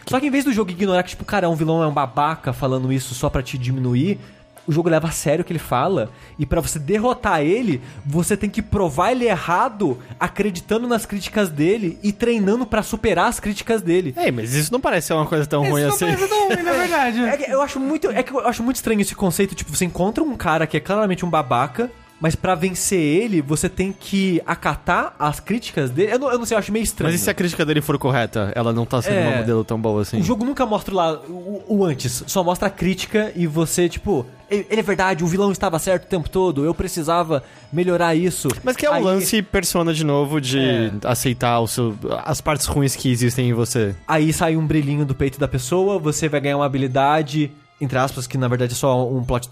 Só que em vez do jogo ignorar que, tipo, cara, um vilão é um babaca falando isso só pra te diminuir, o jogo leva a sério o que ele fala, e pra você derrotar ele, você tem que provar ele errado, acreditando nas críticas dele e treinando pra superar as críticas dele. Ei, mas isso não parece ser uma coisa tão ruim Isso não assim. parece tão ruim, na verdade. É que eu acho muito, é que eu acho muito estranho esse conceito, tipo, você encontra um cara que é claramente um babaca, mas pra vencer ele, você tem que acatar as críticas dele. Eu não, eu não sei, eu acho meio estranho. Mas e se a crítica dele for correta? Ela não tá sendo É. uma modelo tão boa assim. O jogo nunca mostra lá o, o antes, só mostra a crítica e você, tipo, ele é verdade, o vilão estava certo o tempo todo, eu precisava melhorar isso. Mas que é o Aí- lance persona de novo de É. aceitar o seu, as partes ruins que existem em você. Aí sai um brilhinho do peito da pessoa, você vai ganhar uma habilidade, entre aspas, que na verdade é só um plot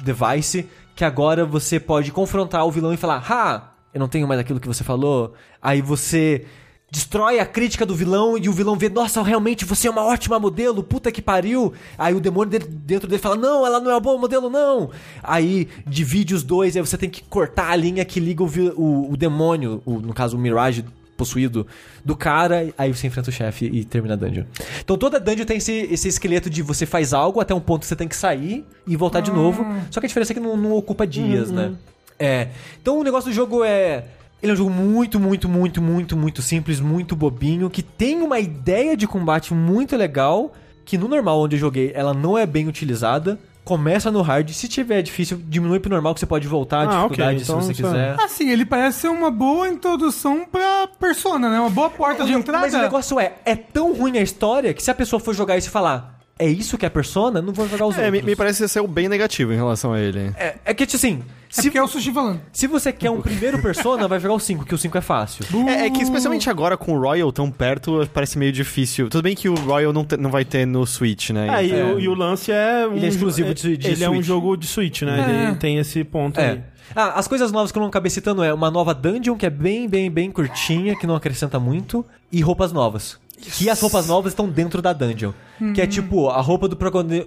device, que agora você pode confrontar o vilão e falar: Ha! Eu não tenho mais aquilo que você falou. Aí você destrói a crítica do vilão e o vilão vê: Nossa, realmente você é uma ótima modelo, puta que pariu. Aí o demônio dentro dele fala: Não, ela não é uma boa modelo, não. Aí divide os dois, aí você tem que cortar a linha que liga o, o- o demônio, o- no caso o Mirage possuído do cara, aí você enfrenta o chefe e termina a dungeon. Então toda dungeon tem esse, esse esqueleto de você faz algo até um ponto que você tem que sair e voltar de novo. Só que a diferença é que não, não ocupa dias, né? É. Então o negócio do jogo é. Ele é um jogo muito, muito, muito, muito, muito simples, muito bobinho, que tem uma ideia de combate muito legal, que no normal onde eu joguei ela não é bem utilizada. Começa no hard, se tiver difícil, diminui pro normal que você pode voltar a Ah, dificuldade então se você é- quiser. Assim, ele parece ser uma boa introdução pra persona, né? Uma boa porta de entrada. Mas o negócio é, é tão ruim a história que se a pessoa for jogar isso e falar, é isso que é persona, não vou jogar os É, me, outros. me parece ser o bem negativo em relação a ele. É, é que, assim, É se, porque é o Sushi falando. se você quer um primeiro persona, vai jogar o 5, que o 5 é fácil. É, é que especialmente agora com o Royal tão perto, parece meio difícil. Tudo bem que o Royal não, te- não vai ter no Switch, né? É, e, É. o, e o lance é. Um, Ele é exclusivo de- de Ele é um Switch. jogo de Switch, né? É. Ele tem esse ponto aí. É. Ah, as coisas novas que eu não acabei citando é uma nova dungeon, que é bem, bem, bem curtinha, que não acrescenta muito, e roupas novas. Que as roupas novas estão dentro da dungeon. Que é tipo, a roupa do,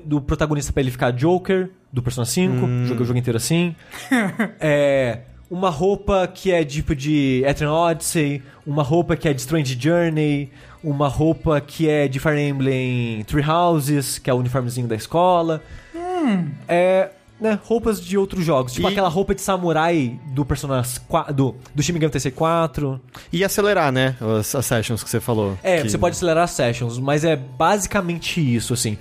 do protagonista pra ele ficar Joker, do Persona 5, joguei o jogo inteiro assim. é. Uma roupa que é tipo de Etrian Odyssey, uma roupa que é de Strange Journey, uma roupa que é de Fire Emblem Three Houses, que é o uniformezinho da escola. É, né, roupas de outros jogos. Tipo E- aquela roupa de samurai do Persona 4, do, do Shin Megami Tensei 4. E acelerar, né? As, as sessions que você falou. É, Que- você pode acelerar as sessions, mas é basicamente isso, assim.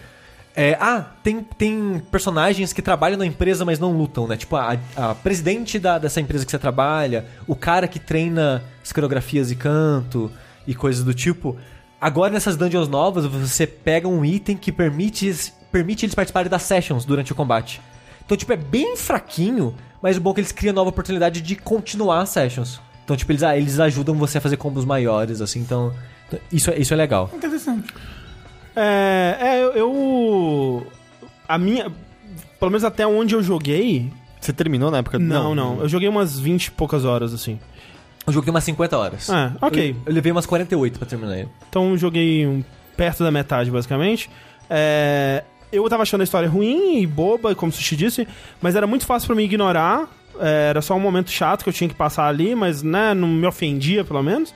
É, ah, tem, tem personagens que trabalham na empresa, mas não lutam, né? Tipo, a, a presidente da, dessa empresa que você trabalha, o cara que treina as coreografias e canto e coisas do tipo. Agora, nessas dungeons novas, você pega um item que permite, permite eles participarem das sessions durante o combate. Então, tipo, é bem fraquinho, mas o bom é que eles criam nova oportunidade de continuar as sessions. Então, tipo, eles, eles ajudam você a fazer combos maiores, assim, então... Isso, é- isso é legal. Interessante. É, é, eu- eu. A minha. Pelo menos até onde eu joguei. Você terminou na época? Não, não. Eu joguei umas 20 e poucas horas, assim. O jogo tem umas 50 horas. Ah, ok. Eu, eu levei umas 48 pra terminar ele. Então eu joguei um- perto da metade, basicamente. É, eu tava achando a história ruim e boba, como o Sushi disse, mas era muito fácil pra mim ignorar. É, era só um momento chato que eu tinha que passar ali, mas né, não me ofendia, pelo menos.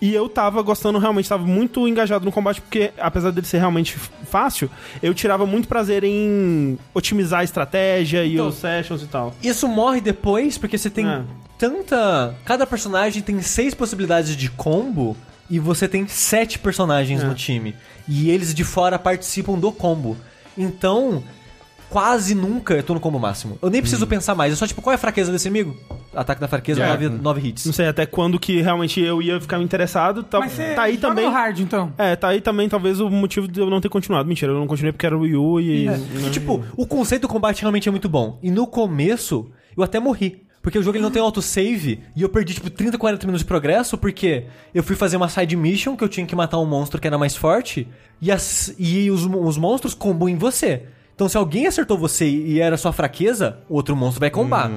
E eu tava gostando, realmente, tava muito engajado no combate, porque apesar dele ser realmente fácil, eu tirava muito prazer em otimizar a estratégia e Então- os sessions e tal. Isso morre depois, porque você tem É. tanta... Cada personagem tem seis possibilidades de combo, e você tem sete personagens É. no time. E eles de fora participam do combo. Então, quase nunca eu tô no combo máximo. Eu nem Hum. preciso pensar mais. É só tipo, qual é a fraqueza desse inimigo? Ataque da fraqueza, Yeah. nove, nove hits. Não sei até quando que realmente eu ia ficar interessado. Tá, Mas você tá aí joga também. no hard, então. É, tá aí também talvez o motivo de eu não ter continuado. Mentira, eu não continuei porque era o Wii U e. E, tipo, o conceito do combate realmente é muito bom. E no começo, eu até morri. Porque o jogo ele não tem autosave e eu perdi tipo 30, 40 minutos de progresso porque eu fui fazer uma side mission que eu tinha que matar um monstro que era mais forte e, as, e os, os monstros combam em você. Então se alguém acertou você e era sua fraqueza, o outro monstro vai combar.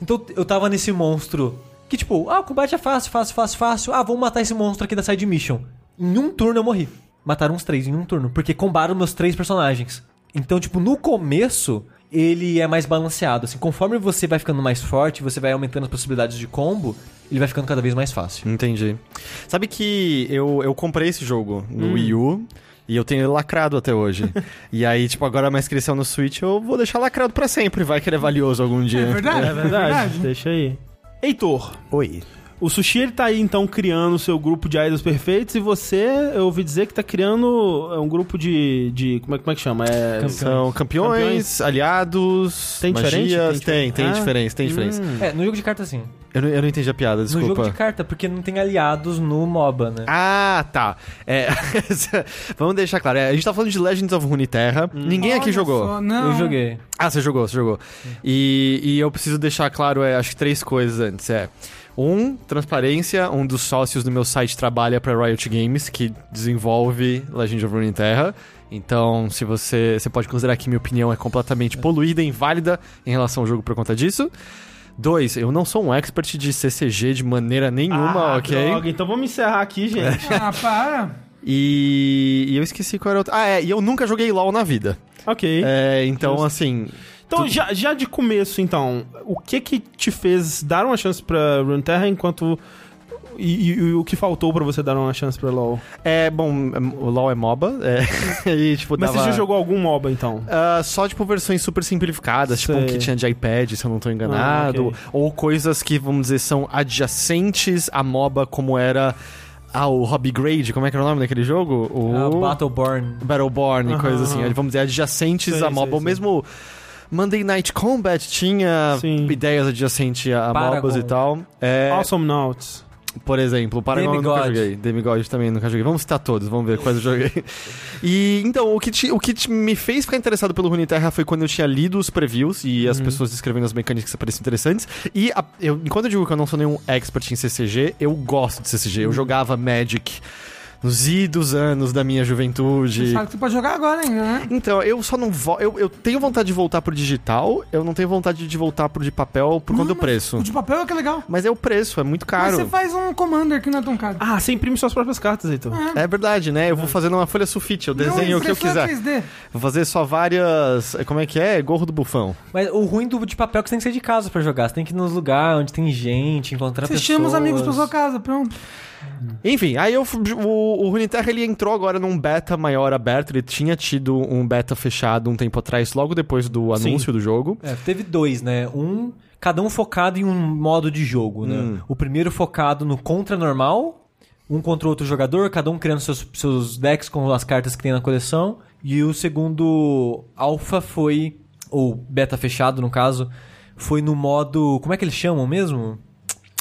Então eu tava nesse monstro que tipo, ah, o combate é fácil, fácil, fácil, fácil. Ah, vamos matar esse monstro aqui da side mission. Em um turno eu morri. Mataram uns três em um turno, porque combaram meus três personagens. Então, tipo, no começo, ele é mais balanceado. Assim, conforme você vai ficando mais forte, você vai aumentando as possibilidades de combo, ele vai ficando cada vez mais fácil. Entendi. Sabe que eu, eu comprei esse jogo no Wii U. E eu tenho ele lacrado até hoje. e aí, tipo, agora mais cresceu no Switch, eu vou deixar lacrado pra sempre. Vai que ele é valioso algum dia. É verdade, É verdade, deixa aí. Heitor, Oi. O Sushi ele tá aí então criando o seu grupo de idols perfeitos e você, eu ouvi dizer que tá criando é, um grupo de. de como, é, como é que chama? É, Campeões. São campeões, Campeões. aliados, Tem diferença? magias. Tem Tem? Ah. diferença, tem diferença. Hum. É, no jogo de carta sim. Eu, não, eu não entendi a piada, No jogo desculpa. de carta, porque não tem aliados no MOBA, né? Ah, tá. É, vamos deixar claro. é, a gente tá falando de Legends of Runeterra. Ninguém aqui Olha jogou. só, não. Eu joguei. Ah, você jogou, você jogou. E, e eu preciso deixar claro, é, acho que três coisas antes. É. Um, transparência. Um dos sócios do meu site trabalha pra Riot Games, que desenvolve Legend of Runeterra. Então, se você, você pode considerar que minha opinião é completamente poluída e inválida em relação ao jogo por conta disso. Dois, eu não sou um expert de CCG de maneira nenhuma, Ah, ok? droga, então vamos encerrar aqui, gente. Ah, para. E, e eu esqueci qual era o outro. Ah, é, e eu nunca joguei LoL na vida. ok. É, então, Justo. assim, Então, já, já de começo, então, o que que te fez dar uma chance pra Runeterra enquanto... E, e- e o que faltou pra você dar uma chance pra LoL? É, bom, o LoL é MOBA, é, e, tipo, Mas dava... você já jogou algum MOBA, então? Ah, só, tipo, versões super simplificadas, tipo, um Sei. que tinha de iPad, se eu não tô enganado, Ah, ok. ou coisas que, vamos dizer, são adjacentes à MOBA, como era... Ah, o Hobby Grade, como é que era o nome daquele jogo? O... Ah, Battleborn. Battleborn e coisas assim, vamos dizer, adjacentes Sei, à MOBA, sei, ou sei. Monday Night Combat tinha Sim. ideias adjacentes a Paragon. MOBAs e tal. É, Awesome Nauts. Por exemplo, o Paragon eu nunca Demigod. joguei. Demigod também nunca joguei. Vamos citar todos, vamos ver quais eu joguei. E então, o que, te- o que te- me fez ficar interessado pelo Runeterra foi quando eu tinha lido os previews e as pessoas descrevendo as mecânicas que pareciam interessantes. E a- eu, enquanto eu digo que eu não sou nenhum expert em CCG, eu gosto de CCG. Eu jogava Magic nos idos anos da minha juventude. Você sabe que você pode jogar agora ainda, né? Então, eu só não vou. Eu, eu tenho vontade de voltar pro digital, eu não tenho vontade de voltar pro de papel por conta do mas preço. O de papel é que é legal. Mas é o preço, é muito Mas caro. você faz um Commander que não é tão caro. Ah, você imprime suas próprias cartas, Heitor. É verdade, né? Eu vou fazer numa folha sulfite, eu desenho Não, o que eu quiser. 3D. Vou fazer só várias. Como é que é? Gorro do bufão. Mas o ruim do de papel é que você tem que sair de casa pra jogar. Você tem que ir nos lugares onde tem gente, encontrar Você pessoas. chama os amigos pra sua casa, pronto. Enfim, aí eu, o, o Runeterra ele entrou agora num beta maior aberto. Ele tinha tido um beta fechado um tempo atrás, logo depois do Sim. anúncio do jogo. É, teve dois, né? Um, cada um focado em um modo de jogo, né? Hum. O primeiro focado no contra normal, um contra outro jogador, cada um criando seus, seus decks com as cartas que tem na coleção. E o segundo alpha foi, ou beta fechado no caso, foi no modo, como é que eles chamam mesmo?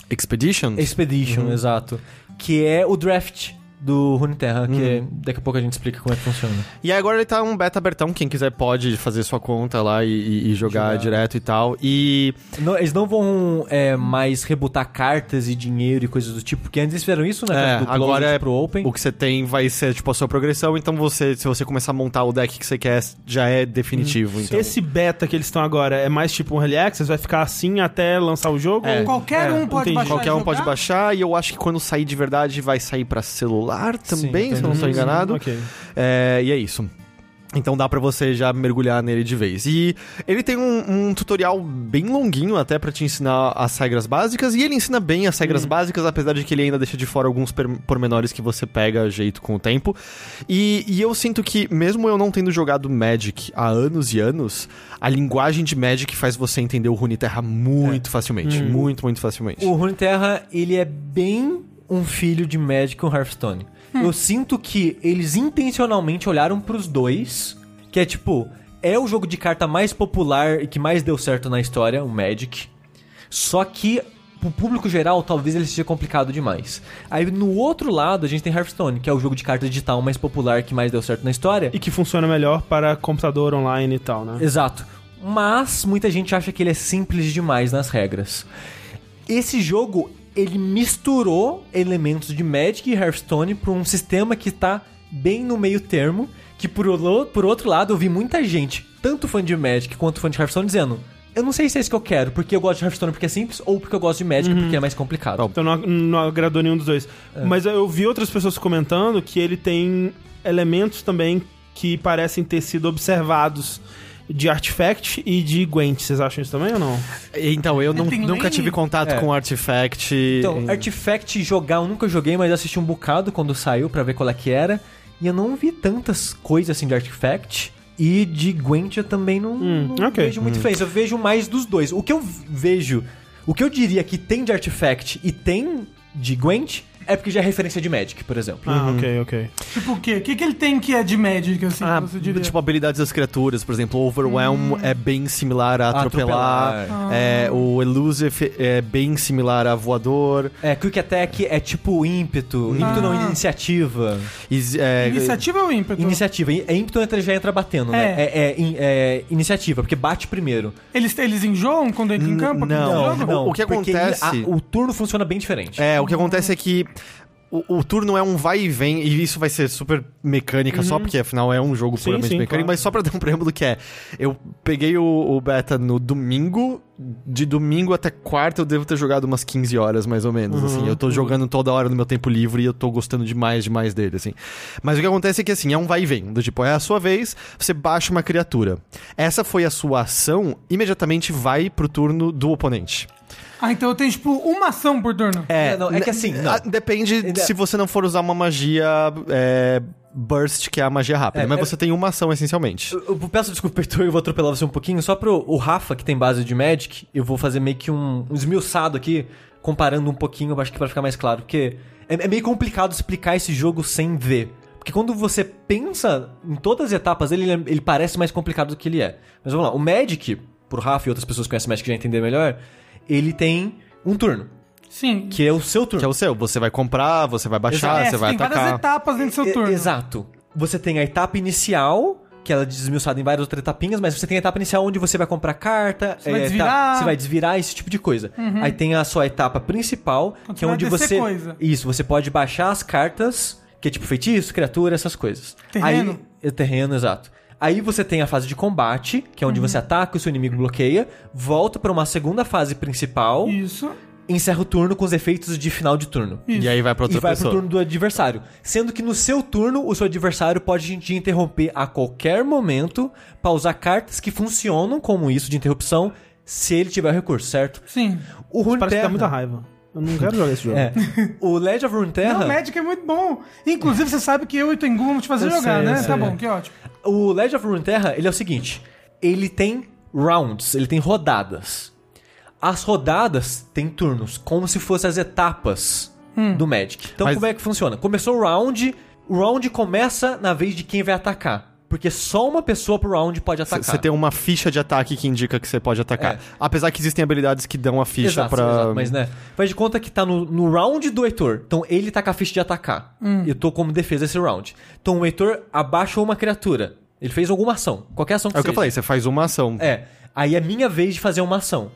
Expedition? Expedition, exato. Que é o draft do Runeterra, que é- daqui a pouco a gente explica como é que funciona. E agora ele tá um beta abertão, quem quiser pode fazer sua conta lá e, e- jogar, Jogar. direto e tal. E Não- eles não vão é, mais rebutar cartas e dinheiro e coisas do tipo, porque antes eles fizeram isso, né? É, do closed agora é pro Open. o que você tem vai ser tipo a sua progressão, então você, se você começar a montar o deck que você quer, já é definitivo. Então. Esse beta que eles estão agora é mais tipo um early access? Vai ficar assim até lançar o jogo? É. Qualquer É, um pode entendi. baixar Qualquer um jogar. pode baixar, e eu acho que quando sair de verdade vai sair pra celular também, Sim, se eu não estou Hum, enganado. Ok. É, e é isso. Então dá pra você já mergulhar nele de vez. E ele tem um, um tutorial bem longuinho até pra te ensinar as regras básicas. E ele ensina bem as regras básicas, apesar de que ele ainda deixa de fora alguns pormenores que você pega jeito com o tempo. E, e eu sinto que, mesmo eu não tendo jogado Magic há anos e anos, a linguagem de Magic faz você entender o Runeterra muito facilmente. Muito, muito facilmente. O Runeterra, ele é bem um filho de Magic com Hearthstone. Eu sinto que eles intencionalmente olharam pros dois, que é tipo, é o jogo de carta mais popular e que mais deu certo na história, o Magic. Só que pro público geral, talvez ele seja complicado demais. Aí no outro lado, a gente tem Hearthstone, que é o jogo de carta digital mais popular que mais deu certo na história. E que funciona melhor para computador online e tal, né? Exato. mas muita gente acha que ele é simples demais nas regras. Esse jogo, ele misturou elementos de Magic e Hearthstone para um sistema que tá bem no meio termo, que por, por outro lado eu vi muita gente, tanto fã de Magic quanto fã de Hearthstone, dizendo eu não sei se é isso que eu quero, porque eu gosto de Hearthstone porque é simples, ou porque eu gosto de Magic porque é mais complicado. Então não, não agradou nenhum dos dois. Mas eu vi outras pessoas comentando que ele tem elementos também que parecem ter sido observados de Artifact e de Gwent. Vocês acham isso também ou não? Então, eu não- nunca tive contato É. com Artifact. Então, Artifact jogar eu nunca joguei, mas assisti um bocado quando saiu pra ver qual é que era. E eu não vi tantas coisas assim de Artifact. E de Gwent eu também não, Hum, não ok. vejo muito diferença. Eu vejo mais dos dois. O que eu vejo, o que eu diria que tem de Artifact e tem de Gwent é porque já é referência de Magic, por exemplo. Ah, ok, ok. Tipo o quê? O que, que ele tem que é de Magic, assim, Ah, você diria? tipo, habilidades das criaturas, por exemplo, o Overwhelm é bem similar a atropelar, Atropelar. é, o Elusive é bem similar a voador, É, Quick Attack é tipo ímpeto. Ímpeto não, iniciativa. is- é, Iniciativa ou ímpeto? Iniciativa. É ímpeto entra já entra batendo, né? É. É, é in- é iniciativa, porque bate primeiro. Eles, eles enjoam quando entram em campo? não, Jogo? não. O que porque acontece- a- o turno funciona bem diferente. É, o que acontece é que o, o turno é um vai e vem, e isso vai ser super mecânica só, porque afinal é um jogo Sim, puramente sim, mecânico, claro. mas só pra dar um preâmbulo que é, eu peguei o, o beta no domingo, de domingo até quarta eu devo ter jogado umas 15 horas, mais ou menos, assim, eu tô jogando toda hora no meu tempo livre e eu tô gostando demais, demais dele, assim. Mas o que acontece é que, assim, é um vai e vem, do tipo, é a sua vez, você baixa uma criatura. Essa foi a sua ação, imediatamente vai pro turno do oponente. Ah, então eu tenho, tipo, uma ação por turno. É, não, é que assim, não. ah, Depende se você não for usar uma magia é, burst, que é a magia rápida. É, mas é- você tem uma ação, essencialmente. Eu, eu peço desculpa, Heitor, eu vou atropelar você um pouquinho. Só pro o Rafa, que tem base de Magic, eu vou fazer meio que um, um esmiuçado aqui, comparando um pouquinho, eu acho que pra ficar mais claro. Porque é, é meio complicado explicar esse jogo sem ver. Porque quando você pensa em todas as etapas dele, ele, ele parece mais complicado do que ele é. Mas vamos lá, o Magic, por Rafa e outras pessoas que conhecem Magic já entender melhor, ele tem um turno, Sim. que é o seu turno. Que é o seu. Você vai comprar, você vai baixar, É, você vai tem várias atacar. etapas dentro do seu turno. Exato. Você tem a etapa inicial, que ela é desmiuçada em várias outras etapinhas, mas você tem a etapa inicial onde você vai comprar carta, Você vai é, desvirar. tá- você vai desvirar, esse tipo de coisa. Aí tem a sua etapa principal, Quando que é vai onde você. coisa. Isso, você pode baixar as cartas, que é tipo feitiço, criatura, essas coisas. Terreno. Aí, é terreno, exato. Aí você tem a fase de combate, que é onde Uhum. você ataca, o seu inimigo bloqueia, volta pra uma segunda fase principal, Isso. encerra o turno com os efeitos de final de turno. E aí vai pra outra e vai pessoa. pro turno do adversário. Sendo que no seu turno, o seu adversário pode te interromper a qualquer momento pra usar cartas que funcionam como isso de interrupção, se ele tiver recurso, certo? Sim. O Runeterra... Parece que dá muita raiva. Eu não quero jogar esse jogo. É. O Legend of Runeterra... Não, o Magic é muito bom. Inclusive, você sabe que eu e o Tengu vamos te fazer Eu jogar, sei, né? Tá bom, que ótimo. O Legend of Runeterra, ele é o seguinte, ele tem rounds, ele tem rodadas. As rodadas têm turnos, como se fossem as etapas do Magic. Então Mas- como é que funciona? Começou o round, o round começa na vez de quem vai atacar. Porque só uma pessoa pro round pode atacar. Você tem uma ficha de ataque que indica que você pode atacar. É. Apesar que existem habilidades que dão a ficha Exato, pra. exato, mas né, faz de conta que tá no, no round do Heitor. Então ele tá com a ficha de atacar. Eu tô como defesa esse round. Então o Heitor abaixou uma criatura. Ele fez alguma ação. Qualquer ação que É o que eu seja. falei, você faz uma ação. É. Aí é minha vez de fazer uma ação.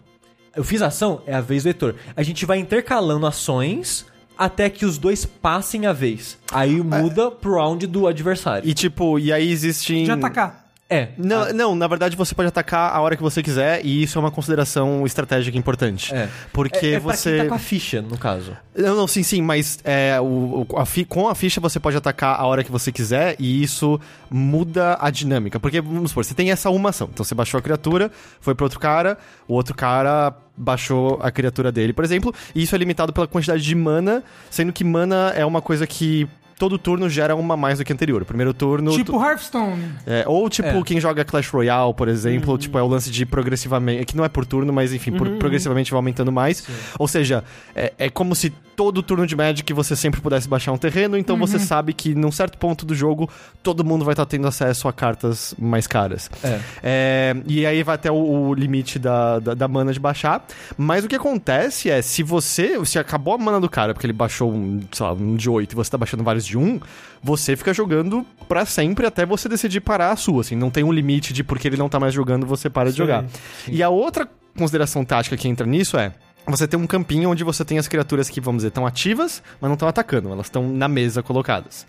Eu fiz a ação, é a vez do Heitor. A gente vai intercalando ações até que os dois passem a vez. Aí muda pro round do adversário. E tipo, e aí existem. De atacar. É. Não, não, na verdade você pode atacar a hora que você quiser e isso é uma consideração estratégica importante. É. Porque é, é pra você. quem tá com a ficha, no caso. Não, não, sim, sim, mas é, o, o- a fi- com a ficha você pode atacar a hora que você quiser e isso muda a dinâmica. Porque, vamos supor, você tem essa uma ação. Então você baixou a criatura, foi pro outro cara, o outro cara baixou a criatura dele, por exemplo, e isso é limitado pela quantidade de mana, sendo que mana é uma coisa que todo turno gera uma mais do que anterior. Primeiro turno. Tipo Hearthstone. É, ou tipo, É. quem joga Clash Royale, por exemplo, tipo, é o lance de progressivamente. Que não é por turno, mas enfim, por- progressivamente vai aumentando mais. Ou seja, é, é como se todo turno de Magic você sempre pudesse baixar um terreno, então você sabe que num certo ponto do jogo todo mundo vai estar tendo acesso a cartas mais caras. É. É, e aí vai até o, o limite da, da, da mana de baixar. Mas o que acontece é, se você. Se acabou a mana do cara, porque ele baixou um, sei lá, um de 8 e você tá baixando vários de 1, você fica jogando pra sempre até você decidir parar a sua. Assim, não tem um limite de porque ele não tá mais jogando, você para de Sim. jogar. E a outra consideração tática que entra nisso é. Você tem um campinho onde você tem as criaturas que, vamos dizer, estão ativas, mas não estão atacando, elas estão na mesa colocadas.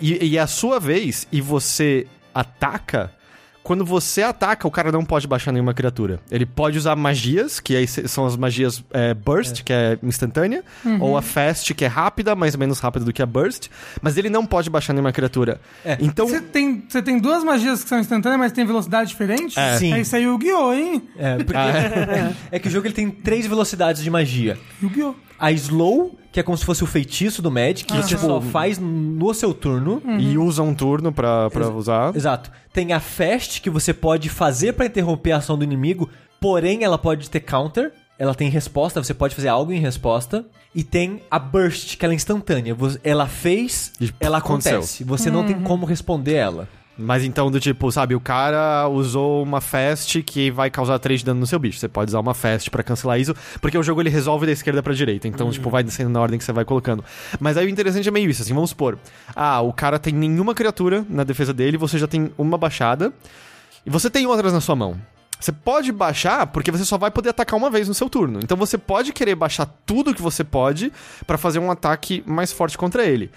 E, e é a sua vez, e você ataca. Quando você ataca, o cara não pode baixar nenhuma criatura. Ele pode usar magias, que aí são as magias é, Burst, que é instantânea, ou a Fast, que é rápida, mais ou menos rápida do que a Burst, mas ele não pode baixar nenhuma criatura. É. Então, Você tem, você tem duas magias que são instantâneas, mas tem velocidade diferente? É. Sim. É isso aí, Yu-Gi-Oh, hein? É, porque é que o jogo ele tem três velocidades de magia. Yu-Gi-Oh! A slow, que é como se fosse o feitiço do Magic, que você só faz no seu turno. e usa um turno pra, pra usar. Exato. Tem a fast, que você pode fazer pra interromper a ação do inimigo, porém ela pode ter counter. Ela tem resposta, você pode fazer algo em resposta. E tem a burst, que ela é instantânea. Você- Ela fez, E ela aconteceu. acontece. Você não tem como responder ela. Mas então, do tipo, sabe, o cara usou uma fast que vai causar 3 de dano no seu bicho. Você pode usar uma fast pra cancelar isso, porque o jogo ele resolve da esquerda pra direita. Então, tipo, vai descendo na ordem que você vai colocando. Mas aí o interessante é meio isso, assim, vamos supor. Ah, o cara tem nenhuma criatura na defesa dele, você já tem uma baixada, e você tem outras na sua mão. Você pode baixar porque você só vai poder atacar uma vez no seu turno. Então você pode querer baixar tudo que você pode pra fazer um ataque mais forte contra ele.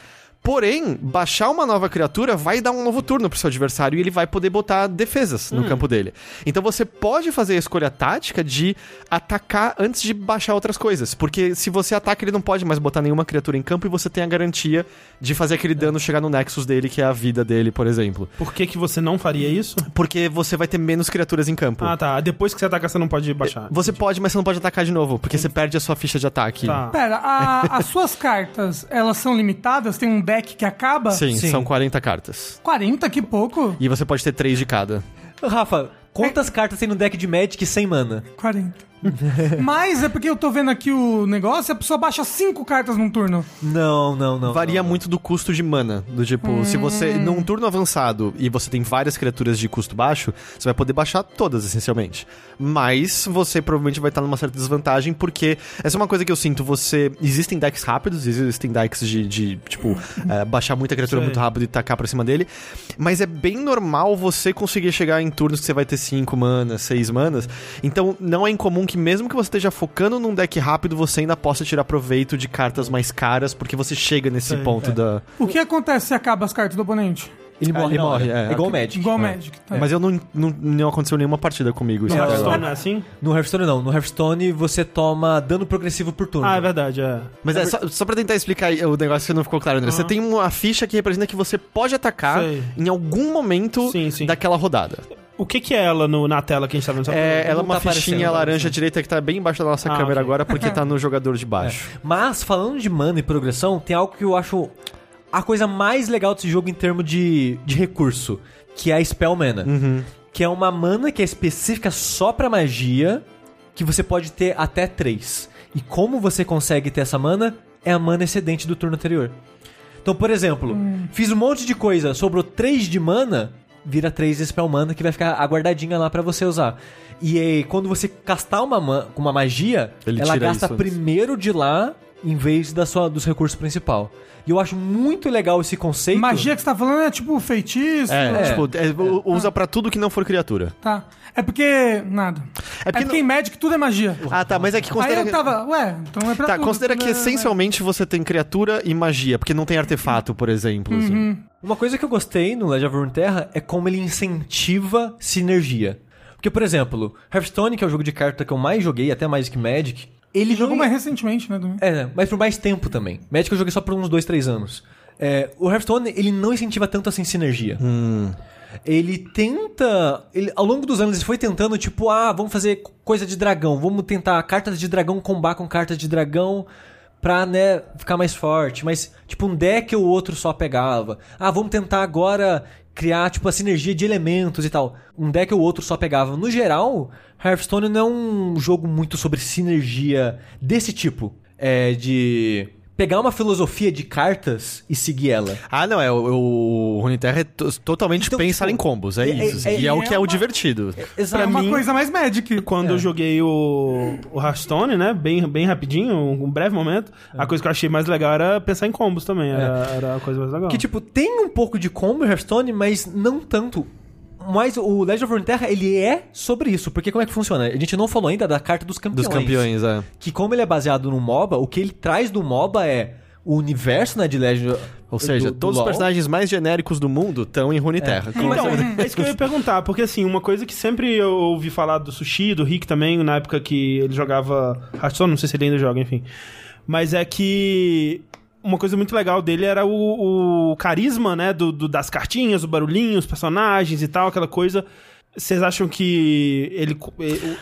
Porém, baixar uma nova criatura vai dar um novo turno pro seu adversário e ele vai poder botar defesas no campo dele. Então você pode fazer a escolha tática de atacar antes de baixar outras coisas. Porque se você ataca, ele não pode mais botar nenhuma criatura em campo e você tem a garantia de fazer aquele dano chegar no Nexus dele, que é a vida dele, por exemplo. Por que, que você não faria isso? Porque você vai ter menos criaturas em campo. Ah, tá. Depois que você ataca, você não pode baixar. Você pode, mas você não pode atacar de novo, porque você perde a sua ficha de ataque. Tá. Pera, a- as suas cartas, elas são limitadas? Tem um deck que acaba? Sim, Sim. são 40 cartas. 40, que pouco. E você pode ter 3 de cada. Rafa, quantas cartas tem no deck de Magic sem mana? 40. Mas é porque eu tô vendo aqui o negócio, a pessoa baixa 5 cartas num turno. Não, não, não. Varia não. muito do custo de mana. Do tipo, se você. Num turno avançado e você tem várias criaturas de custo baixo, você vai poder baixar todas, essencialmente. Mas você provavelmente vai estar numa certa desvantagem, porque essa é uma coisa que eu sinto. Você. Existem decks rápidos, existem decks de, de tipo, eh, baixar muita criatura Sei. muito rápido e tacar pra cima dele. Mas é bem normal você conseguir chegar em turnos que você vai ter 5 manas, 6 manas. Então não é incomum que, mesmo que você esteja focando num deck rápido, você ainda possa tirar proveito de cartas mais caras, porque você chega nesse Sei, ponto é. da. O que acontece se acaba as cartas do oponente? Ele morre, ele na hora. morre, é. igual o Magic. Igual É. Magic. Tá. Mas eu não, não, não aconteceu nenhuma partida comigo. isso No agora. Hearthstone não é assim? No Hearthstone não. No Hearthstone você toma dano progressivo por turno. Ah, é verdade, é. Mas é, só, só pra tentar explicar o negócio que não ficou claro, André. Você tem uma ficha que representa que você pode atacar Sei. em algum momento Sim, sim. daquela rodada. O que que é ela no- na tela que a gente tá vendo? É, ela é uma tá fichinha laranja direita que tá bem embaixo da nossa Ah, câmera ok. agora, porque tá no jogador de baixo. Mas, falando de mana e progressão, tem algo que eu acho a coisa mais legal desse jogo em termos de, de recurso, que é a Spell Mana. Que é uma mana que é específica só pra magia, que você pode ter até três. E como você consegue ter essa mana? É a mana excedente do turno anterior. Então, por exemplo, fiz um monte de coisa, sobrou 3 de mana, vira 3 de spell mana que vai ficar aguardadinha lá pra você usar. E aí, quando você castar uma, uma magia, Ele ela gasta primeiro de lá em vez da sua, dos recursos principal. E eu acho muito legal esse conceito. Magia que você tá falando é tipo feitiço. É, É. tipo, é, u- usa pra tudo que não for criatura. Tá. É porque. Nada. É É porque porque, em Magic tudo é magia. Ah, tá, mas é que Aí considera... eu tava. Ué, então é pra Tá, tudo. considera que É, essencialmente você tem criatura e magia, porque não tem artefato, por exemplo. assim. Uma coisa que eu gostei no Legend of Runeterra é como ele incentiva sinergia. Porque, por exemplo, Hearthstone, que é o jogo de carta que eu mais joguei, até mais que Magic, ele jogou não mais recentemente, né? também. É, mas por mais tempo também. Magic eu joguei só por uns dois, três anos. É, o Hearthstone, ele não incentiva tanto assim sinergia. Ele tenta. Ele, ao longo dos anos, ele foi tentando, tipo, ah, vamos fazer coisa de dragão. Vamos tentar cartas de dragão combar com cartas de dragão pra, né, ficar mais forte. Mas, tipo, um deck ou outro só pegava. Ah, vamos tentar agora criar, tipo, a sinergia de elementos e tal. Um deck ou outro só pegava. No geral, Hearthstone não é um jogo muito sobre sinergia desse tipo. É, de pegar uma filosofia de cartas e seguir ela. Ah, não, é o, o Runeterra é to- totalmente Então, pensar tipo, em combos, é, é- isso. é- e é, o é que é o divertido. Exato. É uma mim- coisa mais Magic. Quando É. eu joguei o, o Hearthstone, né? Bem, bem rapidinho, um, um breve momento, É. a coisa que eu achei mais legal era pensar em combos também. Era, era a coisa mais legal. Que, tipo, tem um pouco de combo em Hearthstone, mas não tanto. Mas o Legend of Runeterra, ele é sobre isso. Porque como é que funciona? A gente não falou ainda da carta dos campeões. Dos campeões, é. Que como ele é baseado no MOBA, o que ele traz do MOBA é o universo, né, de Legend... Ou seja, do- do todos os personagens mais genéricos do mundo estão em Runeterra. Então, é isso que eu ia perguntar, porque assim, uma coisa que sempre eu ouvi falar do Sushi, do Rick também, na época que ele jogava Hearthstone, não sei se ele ainda joga, enfim. Mas é que uma coisa muito legal dele era o, o carisma, né, do, do- das cartinhas, o barulhinho, os personagens e tal, aquela coisa. Vocês acham que ele,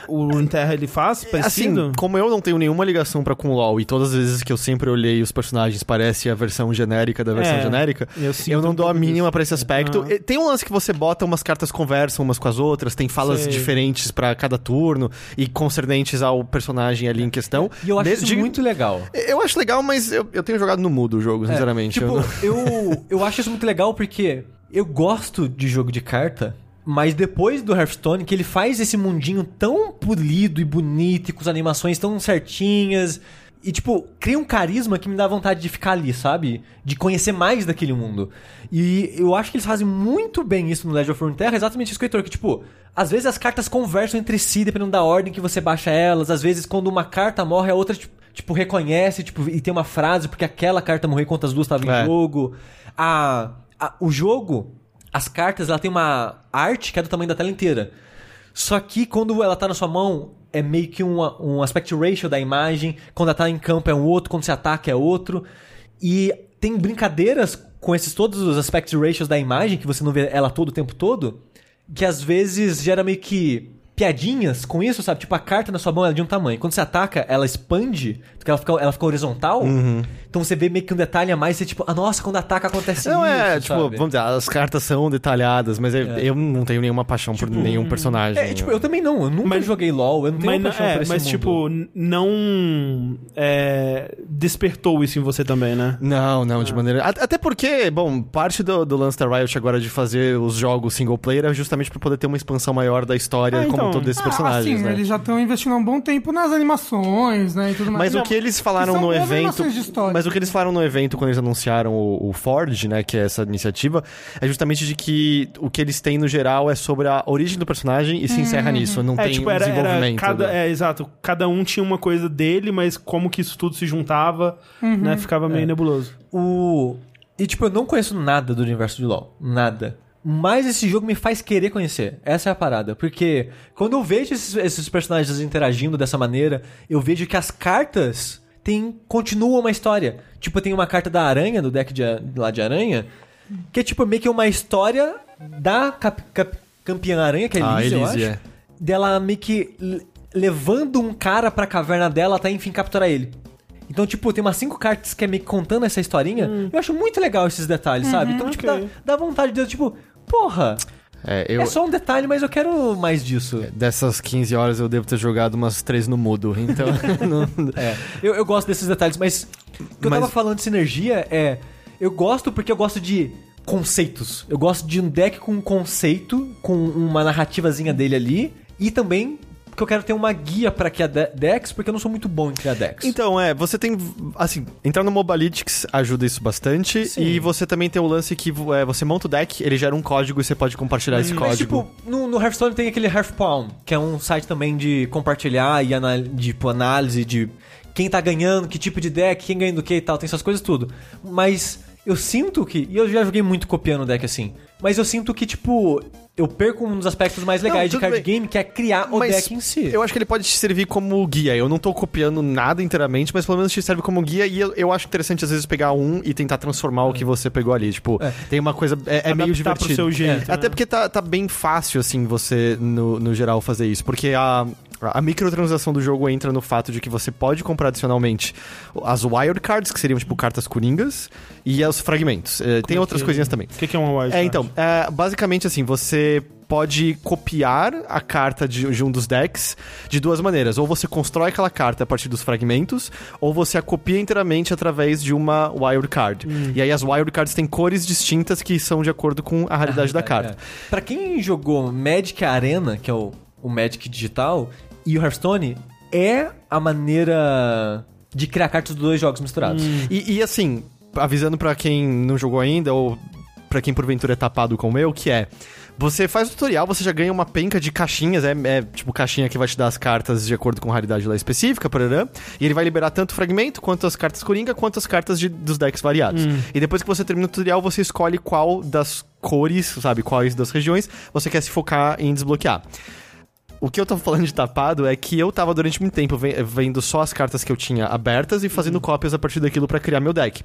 o, o Runeterra ele faz parecido? Assim, como eu não tenho nenhuma ligação pra com o LoL e todas as vezes que eu sempre olhei os personagens parece a versão genérica da versão É, genérica, eu eu, não um dou a mínima pra esse aspecto. Ah. Tem um lance que você bota umas cartas conversam umas com as outras, tem falas Sei. diferentes pra cada turno e concernentes ao personagem ali em questão. E eu acho De- isso de- muito legal. Eu acho legal, mas eu, eu tenho jogado no mudo o jogo, sinceramente. Tipo, Eu não- eu, eu acho isso muito legal porque eu gosto de jogo de carta, mas depois do Hearthstone, que ele faz esse mundinho tão polido e bonito, e com as animações tão certinhas. E, tipo, cria um carisma que me dá vontade de ficar ali, sabe? De conhecer mais daquele mundo. E eu acho que eles fazem muito bem isso no Legend of Runeterra, exatamente isso que eu Heitor, que, tipo, às vezes as cartas conversam entre si, dependendo da ordem que você baixa elas. Às vezes, quando uma carta morre, a outra, tipo, tipo, reconhece, tipo, e tem uma frase, porque aquela carta morreu enquanto as duas estavam É. em jogo. A, a- o jogo, as cartas, ela tem uma arte que é do tamanho da tela inteira. Só que quando ela tá na sua mão, é meio que um, um aspect ratio da imagem. Quando ela tá em campo é um outro, quando você ataca é outro. E tem brincadeiras com esses todos os aspect ratios da imagem, que você não vê ela todo o tempo todo, que às vezes gera meio que piadinhas com isso, sabe? Tipo, a carta na sua mão é de um tamanho. Quando você ataca, ela expande, porque ela fica, ela fica horizontal. Então você vê meio que um detalhe a mais, você tipo, ah, nossa, quando ataca acontece Não, isso, é, tipo, sabe? vamos dizer, as cartas são detalhadas, mas eu, eu não tenho nenhuma paixão por nenhum personagem. É, tipo, eu também não. Eu nunca Mas- joguei LoL, eu não tenho Mas, paixão é, por esse mas mundo. tipo, não é, despertou isso em você também, né? Não, não, Ah. de maneira. At- Até porque, bom, parte do, do lance da Riot agora de fazer os jogos single player é justamente pra poder ter uma expansão maior da história Ah, como então. um todo desses Ah, personagens, assim, né? eles já estão investindo há um bom tempo nas animações, né, e tudo mais. Mas o que eles falaram são no evento. animações de história. Mas o que eles falaram no evento quando eles anunciaram o, o Forge, né? Que é essa iniciativa, é justamente de que o que eles têm no geral é sobre a origem do personagem e se encerra nisso. Não É, tem tipo, era, era desenvolvimento. cada, né? é, exato. Cada um tinha uma coisa dele, mas como que isso tudo se juntava, Uhum. né? Ficava meio nebuloso. O... E, tipo, eu não conheço nada do universo de LoL. Nada. Mas esse jogo me faz querer conhecer. Essa é a parada. Porque quando eu vejo esses, esses personagens interagindo dessa maneira, eu vejo que as cartas tem, continuam uma história. Tipo, tem uma carta da aranha, do deck de, a- lá de aranha, que é tipo meio que uma história da cap, cap- campeã aranha, que é Ah, Elise, eu Elise, acho. é. Dela meio que le- levando um cara pra caverna dela até enfim capturar ele. Então, tipo, tem umas cinco cartas que é meio que contando essa historinha. Eu acho muito legal esses detalhes, sabe? Então, tipo, ok. dá, dá vontade de, tipo, porra, É, eu, é só um detalhe, mas eu quero mais disso. Dessas 15 horas eu devo ter jogado umas 3 no mudo. Então. não- É, eu, eu gosto desses detalhes, mas o que eu Mas- tava falando de sinergia é. Eu gosto porque eu gosto de conceitos. Eu gosto de um deck com um conceito, com uma narrativazinha dele ali, e também porque eu quero ter uma guia pra criar de- decks, porque eu não sou muito bom em criar decks. Então, é, você tem. Assim, entrar no Mobalytics ajuda isso bastante. Sim. E você também tem o lance que é, você monta o deck, ele gera um código e você pode compartilhar esse Mas, código. tipo, no, no Hearthstone tem aquele Hearthpawn, que é um site também de compartilhar e anal tipo, análise de quem tá ganhando, que tipo de deck, quem ganha do que e tal, tem essas coisas tudo. Mas eu sinto que, e eu já joguei muito copiando o deck assim, mas eu sinto que, tipo, eu perco um dos aspectos mais legais de tudo card bem. game, que é criar o Mas deck em si. Eu acho que ele pode te servir como guia. Eu não tô copiando nada inteiramente, mas pelo menos te serve como guia. E eu, eu acho interessante, às vezes, pegar um e tentar transformar o que você pegou ali. Tipo, É. tem uma coisa. É, é meio Adaptar pro divertido. seu jeito, É. Até né? porque tá, tá bem fácil, assim, você, no, no geral, fazer isso. Porque a. A microtransação do jogo entra no fato de que você pode comprar adicionalmente as wildcards, que seriam tipo cartas coringas, e os fragmentos. Eh, tem é outras coisinhas também. O que, que é uma wild É, então, é, basicamente assim, você pode copiar a carta de, de um dos decks de duas maneiras. Ou você constrói aquela carta a partir dos fragmentos, ou você a copia inteiramente através de uma wildcard. E aí as wildcards têm cores distintas que são de acordo com a raridade da carta. É. Pra quem jogou Magic Arena, que é o, o Magic digital, e o Hearthstone, é a maneira de criar cartas dos dois jogos misturados. E, e, assim, avisando pra quem não jogou ainda, ou pra quem porventura é tapado como eu, que é. Você faz o tutorial, você já ganha uma penca de caixinhas, é, é tipo caixinha que vai te dar as cartas de acordo com a raridade lá específica, parará, e ele vai liberar tanto o fragmento, quanto as cartas coringa, quanto as cartas de- dos decks variados. E depois que você termina o tutorial, você escolhe qual das cores, sabe, quais das regiões você quer se focar em desbloquear. O que eu tô falando de tapado é que eu tava durante muito tempo ve- vendo só as cartas que eu tinha abertas e fazendo cópias a partir daquilo pra criar meu deck.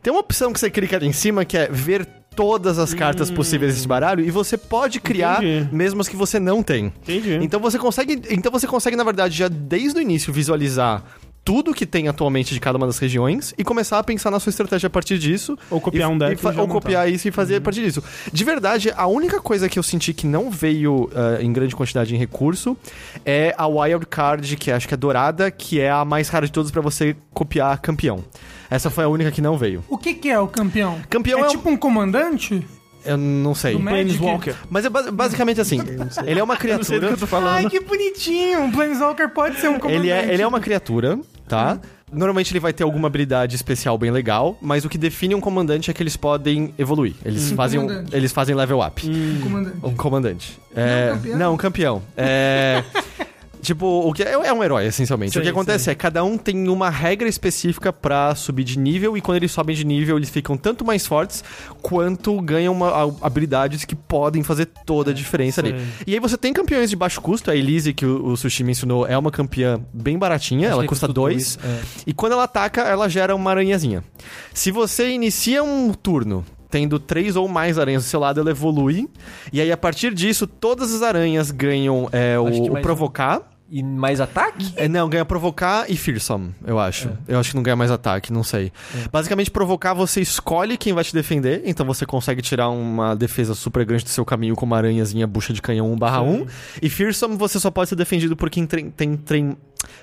Tem uma opção que você clica ali em cima que é ver todas as cartas possíveis desse baralho e você pode criar Entendi. mesmo as que você não tem. Entendi. Então você consegue, então você consegue na verdade já desde o início visualizar tudo que tem atualmente de cada uma das regiões e começar a pensar na sua estratégia a partir disso. Ou copiar E- um deck e ou montar. copiar isso e fazer a partir disso. De verdade, a única coisa que eu senti que não veio eh, em grande quantidade em recurso é a Wild Card, que acho que é dourada, que é a mais rara de todas pra você copiar campeão. Essa foi a única que não veio. O que, que é o campeão? Campeão é, é um- tipo um comandante? Eu não sei. Do Magic? Planeswalker. Mas é ba- basicamente assim, ele é uma Eu não sei do criatura... que eu tô falando. Ai, que bonitinho! Um Planeswalker pode ser um comandante. Ele é, ele é uma criatura, tá? Normalmente ele vai ter alguma habilidade especial bem legal, mas o que define um comandante é que eles podem evoluir. Eles, fazem, um- eles fazem level up. Um comandante. Um comandante. É, um campeão? não, um campeão. É. Tipo, o que é, é um herói, essencialmente. Sei, o que acontece é cada um tem uma regra específica pra subir de nível, e quando eles sobem de nível, eles ficam tanto mais fortes quanto ganham uma- habilidades que podem fazer toda a diferença ali. E aí você tem campeões de baixo custo, a Elise, que o, o Sushi mencionou, é uma campeã bem baratinha, Acho ela custa dois. é. E quando ela ataca, ela gera uma aranhazinha. Se você inicia um turno tendo três ou mais aranhas do seu lado, ela evolui. E aí, a partir disso, todas as aranhas ganham é, o, o provocar. E mais ataque? É, não, ganha provocar e fearsome, eu acho. Eu acho que não ganha mais ataque, não sei. Basicamente, provocar, você escolhe quem vai te defender, então você consegue tirar uma defesa super grande do seu caminho com uma aranhazinha bucha de canhão 1 barra 1. E fearsome, você só pode ser defendido por quem tem, tem, tem-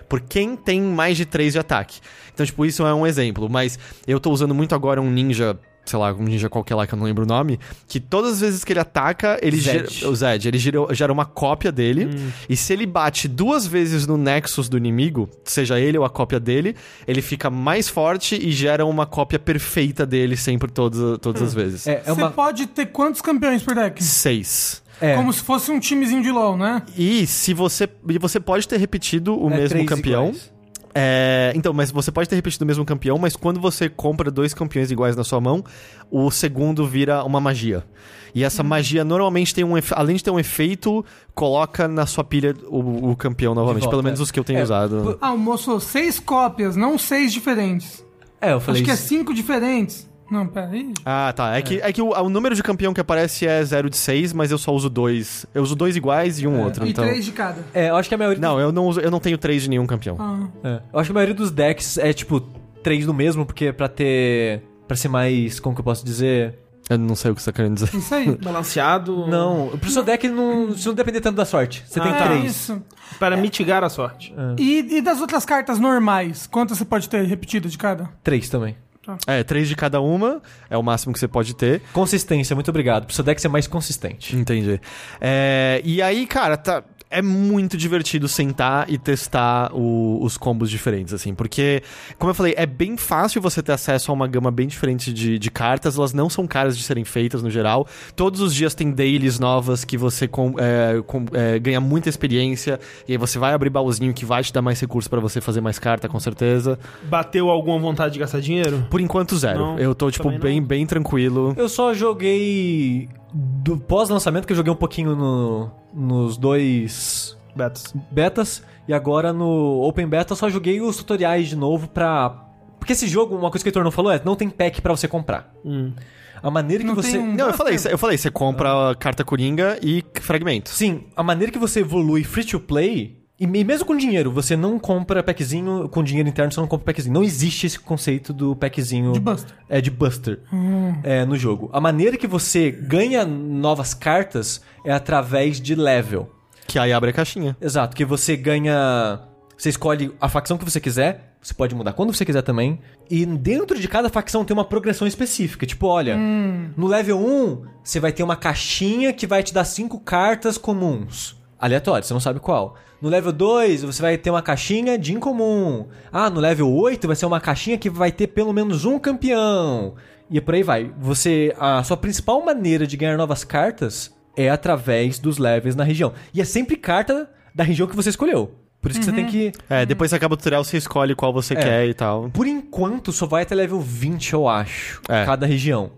por quem tem mais de 3 de ataque. Então, tipo, isso é um exemplo. Mas eu tô usando muito agora um ninja sei lá, um ninja qualquer lá que eu não lembro o nome, que todas as vezes que ele ataca, ele Zed. gera, o Zed, ele gera, gera uma cópia dele, e se ele bate duas vezes no Nexus do inimigo, seja ele ou a cópia dele, ele fica mais forte e gera uma cópia perfeita dele sempre todas, todas as vezes. É, é Você uma. pode ter quantos campeões por deck? Seis. É, Como se fosse um timezinho de LoL, né? E se você. E você pode ter repetido o é mesmo campeão. iguais. É, então, mas você pode ter repetido o mesmo campeão, mas quando você compra dois campeões iguais na sua mão, o segundo vira uma magia. E essa magia normalmente tem um além de ter um efeito, coloca na sua pilha o, o campeão novamente. volta, Pelo menos é. os que eu tenho É, usado. Ah, moço, seis cópias, não seis diferentes. É, eu falei Acho que é cinco diferentes. Não, peraí. Ah, tá. É, que, é que o, o número de campeão que aparece é 0 de 6, mas eu só uso dois. Eu uso dois iguais e um outro. E Então. três de cada. É, eu acho que a maioria. Não, eu não, uso, eu não tenho três de nenhum campeão. Ah. É, eu acho que a maioria dos decks é tipo três no mesmo, porque pra ter. Pra ser mais. Como que eu posso dizer? Eu não sei o que você tá querendo dizer. Isso aí. Balanceado. Não, pro seu deck não, se não depender tanto da sorte. Você tem Ah, É três. isso. Para mitigar a sorte. E, e das outras cartas normais, quantas você pode ter repetido de cada? Três também. É, três de cada uma é o máximo que você pode ter. Consistência, muito obrigado. Pro seu deck ser mais consistente. Entendi. É, e aí, cara, tá, é muito divertido sentar e testar o- os combos diferentes, assim, porque, como eu falei, é bem fácil você ter acesso a uma gama bem diferente de, de cartas, elas não são caras de serem feitas no geral. Todos os dias tem dailies novas que você com- é, com- é, ganha muita experiência, e aí você vai abrir baúzinho que vai te dar mais recursos pra você fazer mais carta, com certeza. Bateu alguma vontade de gastar dinheiro? Por enquanto, zero. Não, eu tô, tipo, bem, bem tranquilo. Eu só joguei. Do pós-lançamento, que eu joguei um pouquinho no, nos dois Betas. betas. E agora no Open Beta eu só joguei os tutoriais de novo pra. Porque esse jogo, uma coisa que o Heitor não falou é: não tem pack pra você comprar. Hum. A maneira que Não você. um- Não, eu falei, eu falei, você compra carta coringa e fragmento. Sim, a maneira que você evolui free to play E me- mesmo com dinheiro, você não compra packzinho, com dinheiro interno você não compra packzinho. Não existe esse conceito do packzinho... De Buster. É, de Buster é, no jogo. A maneira que você ganha novas cartas é através de level. Que aí abre a caixinha. Exato, que você ganha. Você escolhe a facção que você quiser, você pode mudar quando você quiser também. E dentro de cada facção tem uma progressão específica. Tipo, olha, no level 1, você vai ter uma caixinha que vai te dar cinco cartas comuns. Aleatório, você não sabe qual. No level 2, você vai ter uma caixinha de incomum. Ah, no level 8 vai ser uma caixinha que vai ter pelo menos um campeão. E por aí vai. Você. A sua principal maneira de ganhar novas cartas é através dos levels na região. E é sempre carta da região que você escolheu. Por isso que você tem que. É, depois você acaba o tutorial, você escolhe qual você É. quer e tal. Por enquanto, só vai até level 20, eu acho. É. Cada região.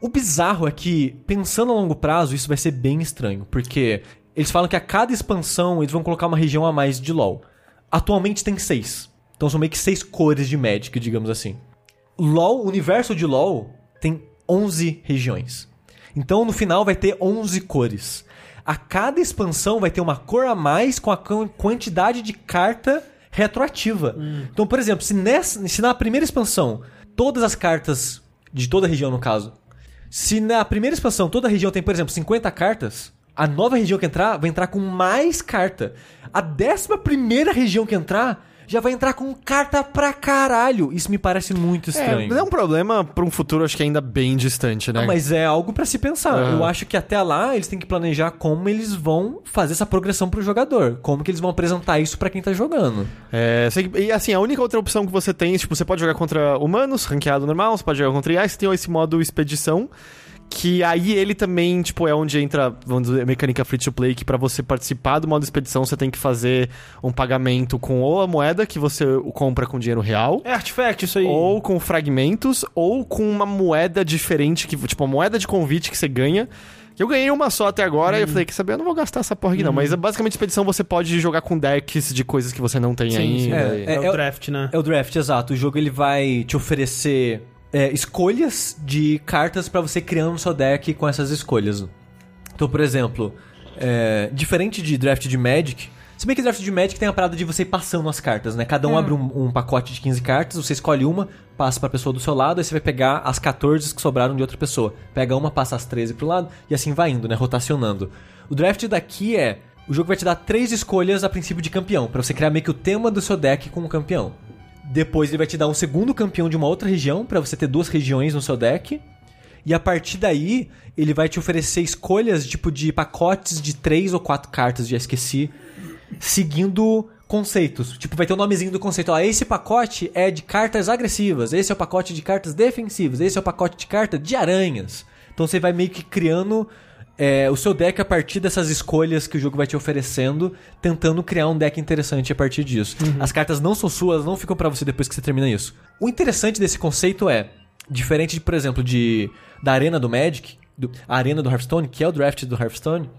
O bizarro é que, pensando a longo prazo, isso vai ser bem estranho. Porque eles falam que a cada expansão eles vão colocar uma região a mais de LoL. Atualmente tem seis. Então são meio que seis cores de Magic, digamos assim. LoL, o universo de LoL, tem 11 regiões. Então no final vai ter 11 cores. A cada expansão vai ter uma cor a mais com a quan- quantidade de carta retroativa. Então, por exemplo, se, nessa, se na primeira expansão todas as cartas de toda a região, no caso, se na primeira expansão toda a região tem, por exemplo, 50 cartas, a nova região que entrar vai entrar com mais carta. A décima primeira região que entrar já vai entrar com carta pra caralho. Isso me parece muito É, estranho. mas é um problema pra um futuro, acho que ainda bem distante, né? Ah, mas é algo pra se pensar. Aham. Eu acho que até lá eles têm que planejar como eles vão fazer essa progressão pro jogador. Como que eles vão apresentar isso pra quem tá jogando. É, e assim, a única outra opção que você tem, tipo, você pode jogar contra humanos, ranqueado normal, você pode jogar contra IA, você tem esse modo expedição, que aí ele também, tipo, é onde entra, vamos dizer, a mecânica free to play, que pra você participar do modo expedição, você tem que fazer um pagamento com ou a moeda que você compra com dinheiro real, É artifact isso aí. ou com fragmentos, ou com uma moeda diferente, que, tipo, uma moeda de convite que você ganha. Eu ganhei uma só até agora e eu falei, quer saber, eu não vou gastar essa porra aqui não. Mas basicamente, expedição você pode jogar com decks de coisas que você não tem Sim, sim. ainda. É, e- É, é o o- draft, né? É o draft, exato. O jogo ele vai te oferecer é, escolhas de cartas pra você criar no seu deck com essas escolhas. Então, por exemplo, é, diferente de draft de Magic, se bem que draft de Magic tem a parada de você ir passando as cartas, né? Cada um abre um, um pacote de 15 cartas, você escolhe uma, passa pra pessoa do seu lado, aí você vai pegar as 14 que sobraram de outra pessoa. Pega uma, passa as 13 pro lado, e assim vai indo, né? Rotacionando. O draft daqui é. O jogo vai te dar três escolhas a princípio de campeão, pra você criar meio que o tema do seu deck com o campeão. Depois ele vai te dar um segundo campeão de uma outra região, pra você ter duas regiões no seu deck. E a partir daí, ele vai te oferecer escolhas tipo de pacotes de três ou quatro cartas, já esqueci, seguindo conceitos. Tipo, vai ter o nomezinho do conceito. Ó, esse pacote é de cartas agressivas, esse é o pacote de cartas defensivas, esse é o pacote de carta de aranhas. Então você vai meio que criando é, o seu deck a partir dessas escolhas que o jogo vai te oferecendo, tentando criar um deck interessante a partir disso. As cartas não são suas, não ficam pra você depois que você termina isso. O interessante desse conceito é, diferente, de, por exemplo, de da arena do Magic, do- a arena do Hearthstone, que é o draft do Hearthstone,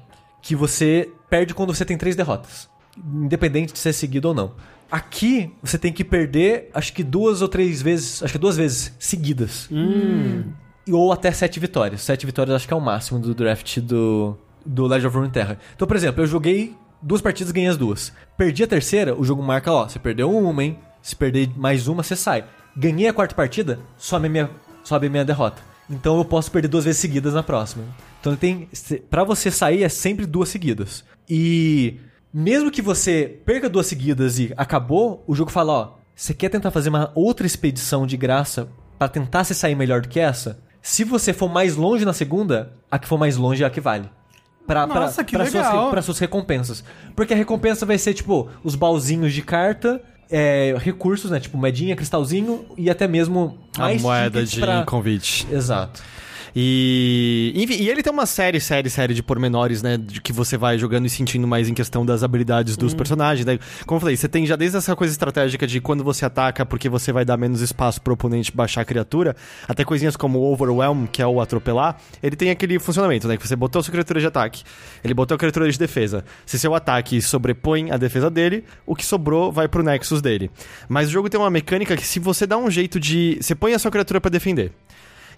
que você perde quando você tem três derrotas, independente de ser seguido ou não. Aqui você tem que perder, acho que duas ou três vezes, acho que duas vezes seguidas. E- Ou até sete vitórias. Sete vitórias acho que é o máximo do draft do, do Legend of Runeterra. Então, por exemplo, eu joguei duas partidas e ganhei as duas. Perdi a terceira, o jogo marca, ó, você perdeu uma, hein? Se perder mais uma, você sai. Ganhei a quarta partida, sobe a minha, sobe a minha derrota. Então eu posso perder duas vezes seguidas na próxima. Então tem. Pra você sair é sempre duas seguidas. E mesmo que você perca duas seguidas e acabou, o jogo fala, ó, você quer tentar fazer uma outra expedição de graça pra tentar se sair melhor do que essa? Se você for mais longe na segunda, a que for mais longe é a que vale. Pra, pra- Nossa, que pra legal. Suas, pra suas recompensas. Porque a recompensa vai ser, tipo, os baúzinhos de carta, é, recursos, né? Tipo, moedinha, cristalzinho e até mesmo A moeda de pra... convite. Exato. E, enfim, e ele tem uma série, série, série de pormenores, né? De que você vai jogando e sentindo mais em questão das habilidades dos personagens, né? Como eu falei, você tem já desde essa coisa estratégica de quando você ataca, porque você vai dar menos espaço pro oponente baixar a criatura, até coisinhas como o Overwhelm, que é o atropelar, ele tem aquele funcionamento, né? Que você botou a sua criatura de ataque, ele botou a criatura de defesa. Se seu ataque sobrepõe a defesa dele, o que sobrou vai pro Nexus dele. Mas o jogo tem uma mecânica que se você dá um jeito de. Você põe a sua criatura pra defender.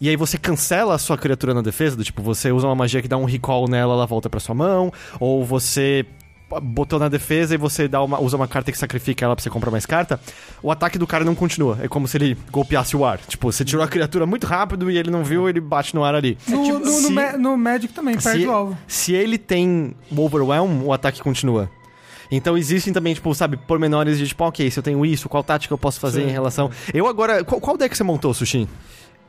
E aí você cancela a sua criatura na defesa, do tipo, você usa uma magia que dá um recall nela, ela volta pra sua mão, ou você botou na defesa e você dá uma, usa uma carta que sacrifica ela pra você comprar mais carta, o ataque do cara não continua. É como se ele golpeasse o ar. Tipo, você tirou a criatura muito rápido e ele não viu, ele bate no ar ali. No, tipo, no, no, Ma- no Magic também, perde se, o alvo. se ele tem o Overwhelm, o ataque continua. Então existem também, tipo, sabe, pormenores de tipo, ok, se eu tenho isso, qual tática eu posso fazer Sim. em relação. Eu agora. Qual, qual deck você montou, Sushi?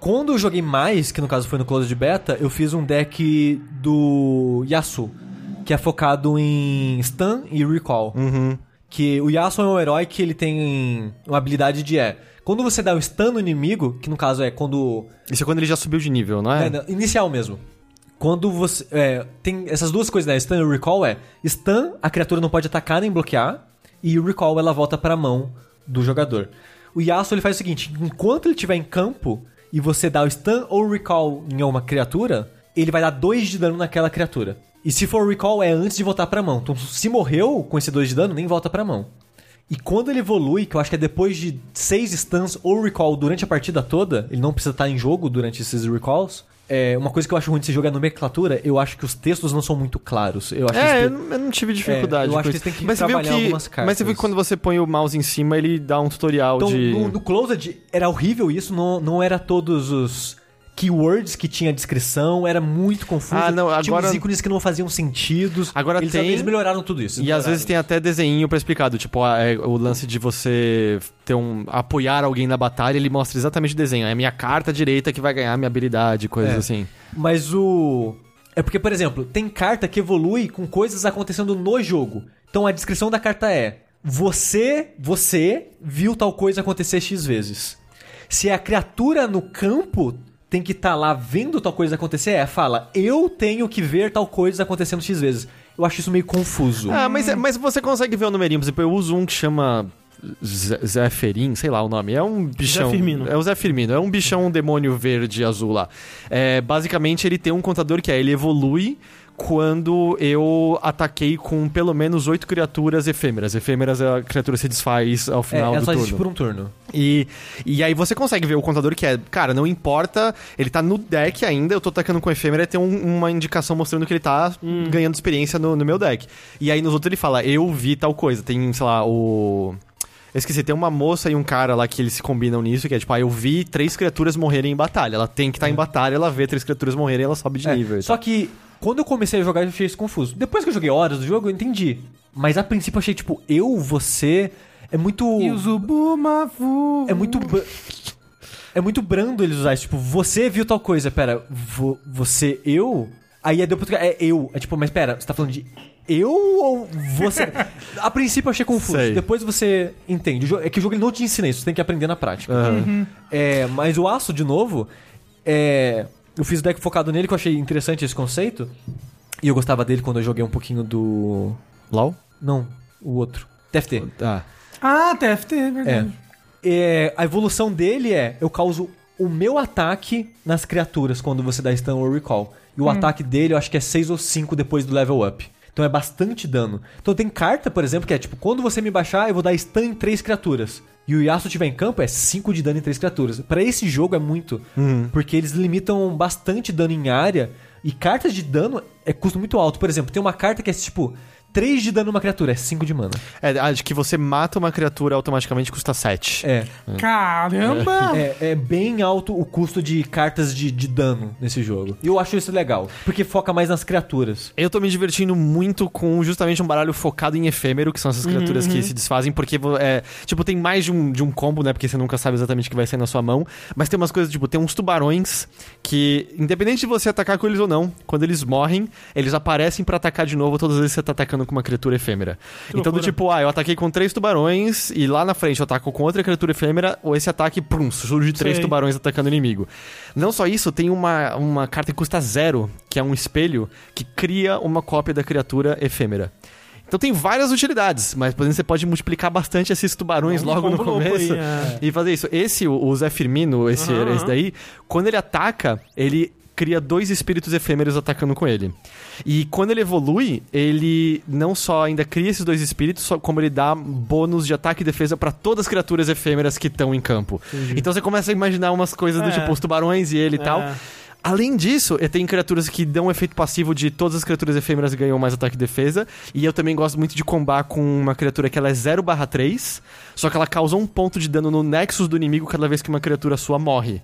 Quando eu joguei mais, que no caso foi no Closed Beta, eu fiz um deck do Yasuo, que é focado em stun e recall. Uhum. Que o Yasuo é um herói que ele tem uma habilidade de é. Quando você dá um stun no inimigo, que no caso é quando. Isso é quando ele já subiu de nível, não é? É, não, inicial mesmo. Quando você. é, tem essas duas coisas, né? Stun e recall é. Stun, a criatura não pode atacar nem bloquear. E o recall, ela volta pra mão do jogador. O Yasuo ele faz o seguinte: enquanto ele estiver em campo e você dá o stun ou recall em uma criatura, ele vai dar 2 de dano naquela criatura. E se for recall, é antes de voltar pra mão. Então, se morreu com esse 2 de dano, nem volta pra mão. E quando ele evolui, que eu acho que é depois de 6 stuns ou recall durante a partida toda, ele não precisa estar em jogo durante esses recalls. É, uma coisa que eu acho ruim de se jogar nomenclatura, eu acho que os textos não são muito claros. Eu acho É, que eu não eu não tive dificuldade. É, eu acho que tem que mas trabalhar que, algumas cartas. Mas você viu que quando você põe o mouse em cima, ele dá um tutorial Então, de. no, no Closed era horrível isso, não, não era todos os keywords que tinha descrição, era muito confuso. Ah, não, Tinha agora- uns ícones que não faziam sentido. Agora eles, tem- Eles melhoraram tudo isso. E às vezes tem até desenho pra explicar, do tipo, ah, é, o lance de você ter um. apoiar alguém na batalha, ele mostra exatamente o desenho. É a minha carta direita que vai ganhar minha habilidade, coisas É. assim. Mas o. É porque, por exemplo, tem carta que evolui com coisas acontecendo no jogo. Então a descrição da carta é: Você, você viu tal coisa acontecer X vezes. Se a criatura no campo tem que estar lá vendo tal coisa acontecer, é, fala, eu tenho que ver tal coisa acontecendo X vezes. Eu acho isso meio confuso. Ah, mas, é- mas você consegue ver o numerinho. Por exemplo, eu uso um que chama. Zé Zé Ferim, sei lá o nome. É um bichão. Firmino. É o Zé Firmino. É um bichão, um demônio verde e azul lá. É, basicamente, ele tem um contador que é: ele evolui quando eu ataquei com pelo menos oito criaturas efêmeras. Efêmeras, a criatura se desfaz ao É, final ela do só turno. por um turno. E, e aí você consegue ver o contador que é, cara, não importa, ele tá no deck ainda, eu tô atacando com efêmera, tem um- uma indicação mostrando que ele tá ganhando experiência no, no meu deck. E aí nos outros ele fala, eu vi tal coisa. Tem, sei lá, o. Eu esqueci, tem uma moça e um cara lá que eles se combinam nisso, que é tipo, ah, eu vi três criaturas morrerem em batalha. Ela tem que estar em batalha, ela vê três criaturas morrerem, ela sobe de É, nível. e Só que quando eu comecei a jogar, eu achei isso confuso. Depois que eu joguei horas do jogo, eu entendi. Mas a princípio eu achei, tipo, eu, você. É muito. E o Zubumafu. É muito. É muito brando eles usarem. Tipo, você viu tal coisa. Pera, vo- você, eu? Aí é depois que. É eu. É tipo, mas pera, você tá falando de. Eu ou você? a princípio eu achei confuso. Sei. Depois você entende. É que o jogo ele não te ensina isso, você tem que aprender na prática. Aham. É, mas o aço, de novo, é, eu fiz o deck focado nele que eu achei interessante esse conceito. E eu gostava dele quando eu joguei um pouquinho do. LOL? Não, o outro. TFT. Ah. Ah, TFT, é É. verdade. É, A evolução dele é: eu causo o meu ataque nas criaturas quando você dá stun ou recall. E o ataque dele eu acho que é 6 ou 5 depois do level up. Então é bastante dano. Então tem carta, por exemplo, que é tipo: quando você me baixar, eu vou dar stun em 3 criaturas. E o Yasuo estiver em campo, é 5 de dano em 3 criaturas. Pra esse jogo é muito. Porque eles limitam bastante dano em área. E cartas de dano é custo muito alto. Por exemplo, tem uma carta que é tipo 3 de dano numa criatura, é 5 de mana. É, a de que você mata uma criatura automaticamente custa 7. É. Caramba! É, é bem alto o custo de cartas de, de dano nesse jogo. E eu acho isso legal, porque foca mais nas criaturas. Eu tô me divertindo muito com justamente um baralho focado em efêmero, que são essas criaturas que se desfazem, porque é, tipo, tem mais de um, de um combo, né? Porque você nunca sabe exatamente o que vai sair na sua mão. Mas tem umas coisas, tipo, tem uns tubarões que, independente de você atacar com eles ou não, quando eles morrem, eles aparecem pra atacar de novo todas as vezes que você tá atacando com uma criatura efêmera. então, do tipo, ah, eu ataquei com três tubarões e lá na frente eu ataco com outra criatura efêmera, ou esse ataque, prum, surge três Sei. tubarões atacando o inimigo. Não só isso, tem uma, uma carta que custa zero, que é um espelho, que cria uma cópia da criatura efêmera. Então tem várias utilidades, mas por exemplo, você pode multiplicar bastante esses tubarões logo no começo aí, é. e fazer isso. Esse, o Zé Firmino, esse, Aham, esse daí, quando ele ataca, ele cria dois espíritos efêmeros atacando com ele. E quando ele evolui, ele não só ainda cria esses dois espíritos, só como ele dá bônus de ataque e defesa pra todas as criaturas efêmeras que estão em campo. Então você começa a imaginar umas coisas do É. tipo os tubarões e ele e É. tal. Além disso, eu tenho criaturas que dão um efeito passivo de todas as criaturas efêmeras ganham mais ataque e defesa. E eu também gosto muito de combar com uma criatura que ela é 0 3, só que ela causa um ponto de dano no nexus do inimigo cada vez que uma criatura sua morre.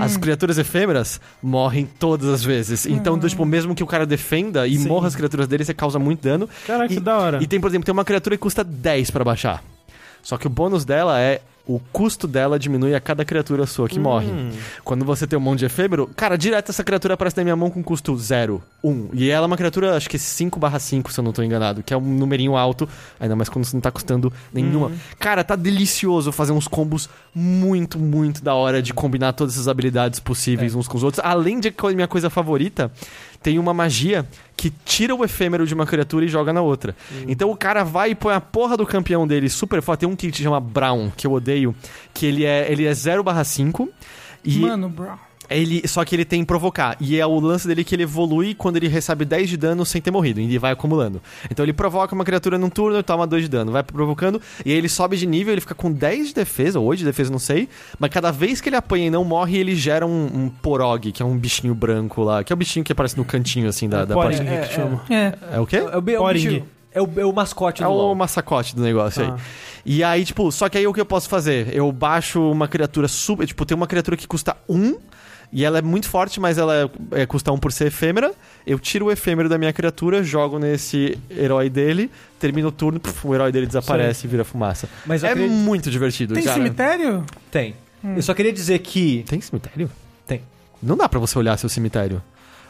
As criaturas efêmeras morrem todas as vezes. Então, tipo, mesmo que o cara defenda e Sim. morra as criaturas dele, você causa muito dano. Caraca, que E- da hora. E tem, por exemplo, tem uma criatura que custa 10 pra baixar. Só que o bônus dela é o custo dela diminui a cada criatura sua que morre. Quando você tem um monte de efêmero, cara, direto essa criatura aparece na minha mão com custo 0, 1. E ela é uma criatura, acho que 5/5, se eu não tô enganado, que é um numerinho alto, ainda mais quando você não tá custando nenhuma. Cara, tá delicioso fazer uns combos muito, muito da hora de combinar todas essas habilidades possíveis uns com os outros. Além de que a minha coisa favorita, tem uma magia que tira o efêmero de uma criatura e joga na outra. Então o cara vai e põe a porra do campeão dele super forte. Tem um que se chama Brown, que eu odeio, que ele é, ele é 0/5. E Mano, bro. Ele, só que ele tem provocar. E é o lance dele que ele evolui quando ele recebe 10 de dano sem ter morrido. E ele vai acumulando. Então ele provoca uma criatura num turno e toma 2 de dano. Vai provocando. E aí ele sobe de nível, ele fica com 10 de defesa, ou 8 de defesa, não sei. Mas cada vez que ele apanha e não morre, ele gera um, um porog, que é um bichinho branco lá. Que é o bichinho que aparece no cantinho, assim, da, da Poring, parte. que é, chama. É. É o quê? É o, é o Poring. é o, é o mascote É do o LoL. massacote do negócio Ah. aí. E aí, tipo, só que aí o que eu posso fazer? Eu baixo uma criatura super. Tipo, tem uma criatura que custa 1. E ela é muito forte, mas ela é, custa 1 por ser efêmera. Eu tiro o efêmero da minha criatura, jogo nesse herói dele, termino o turno, puf, o herói dele desaparece e vira fumaça. Mas é acredito- muito divertido, Tem cara. cemitério? Tem. Eu só queria dizer que... Tem cemitério? Tem. Não dá pra você olhar seu cemitério.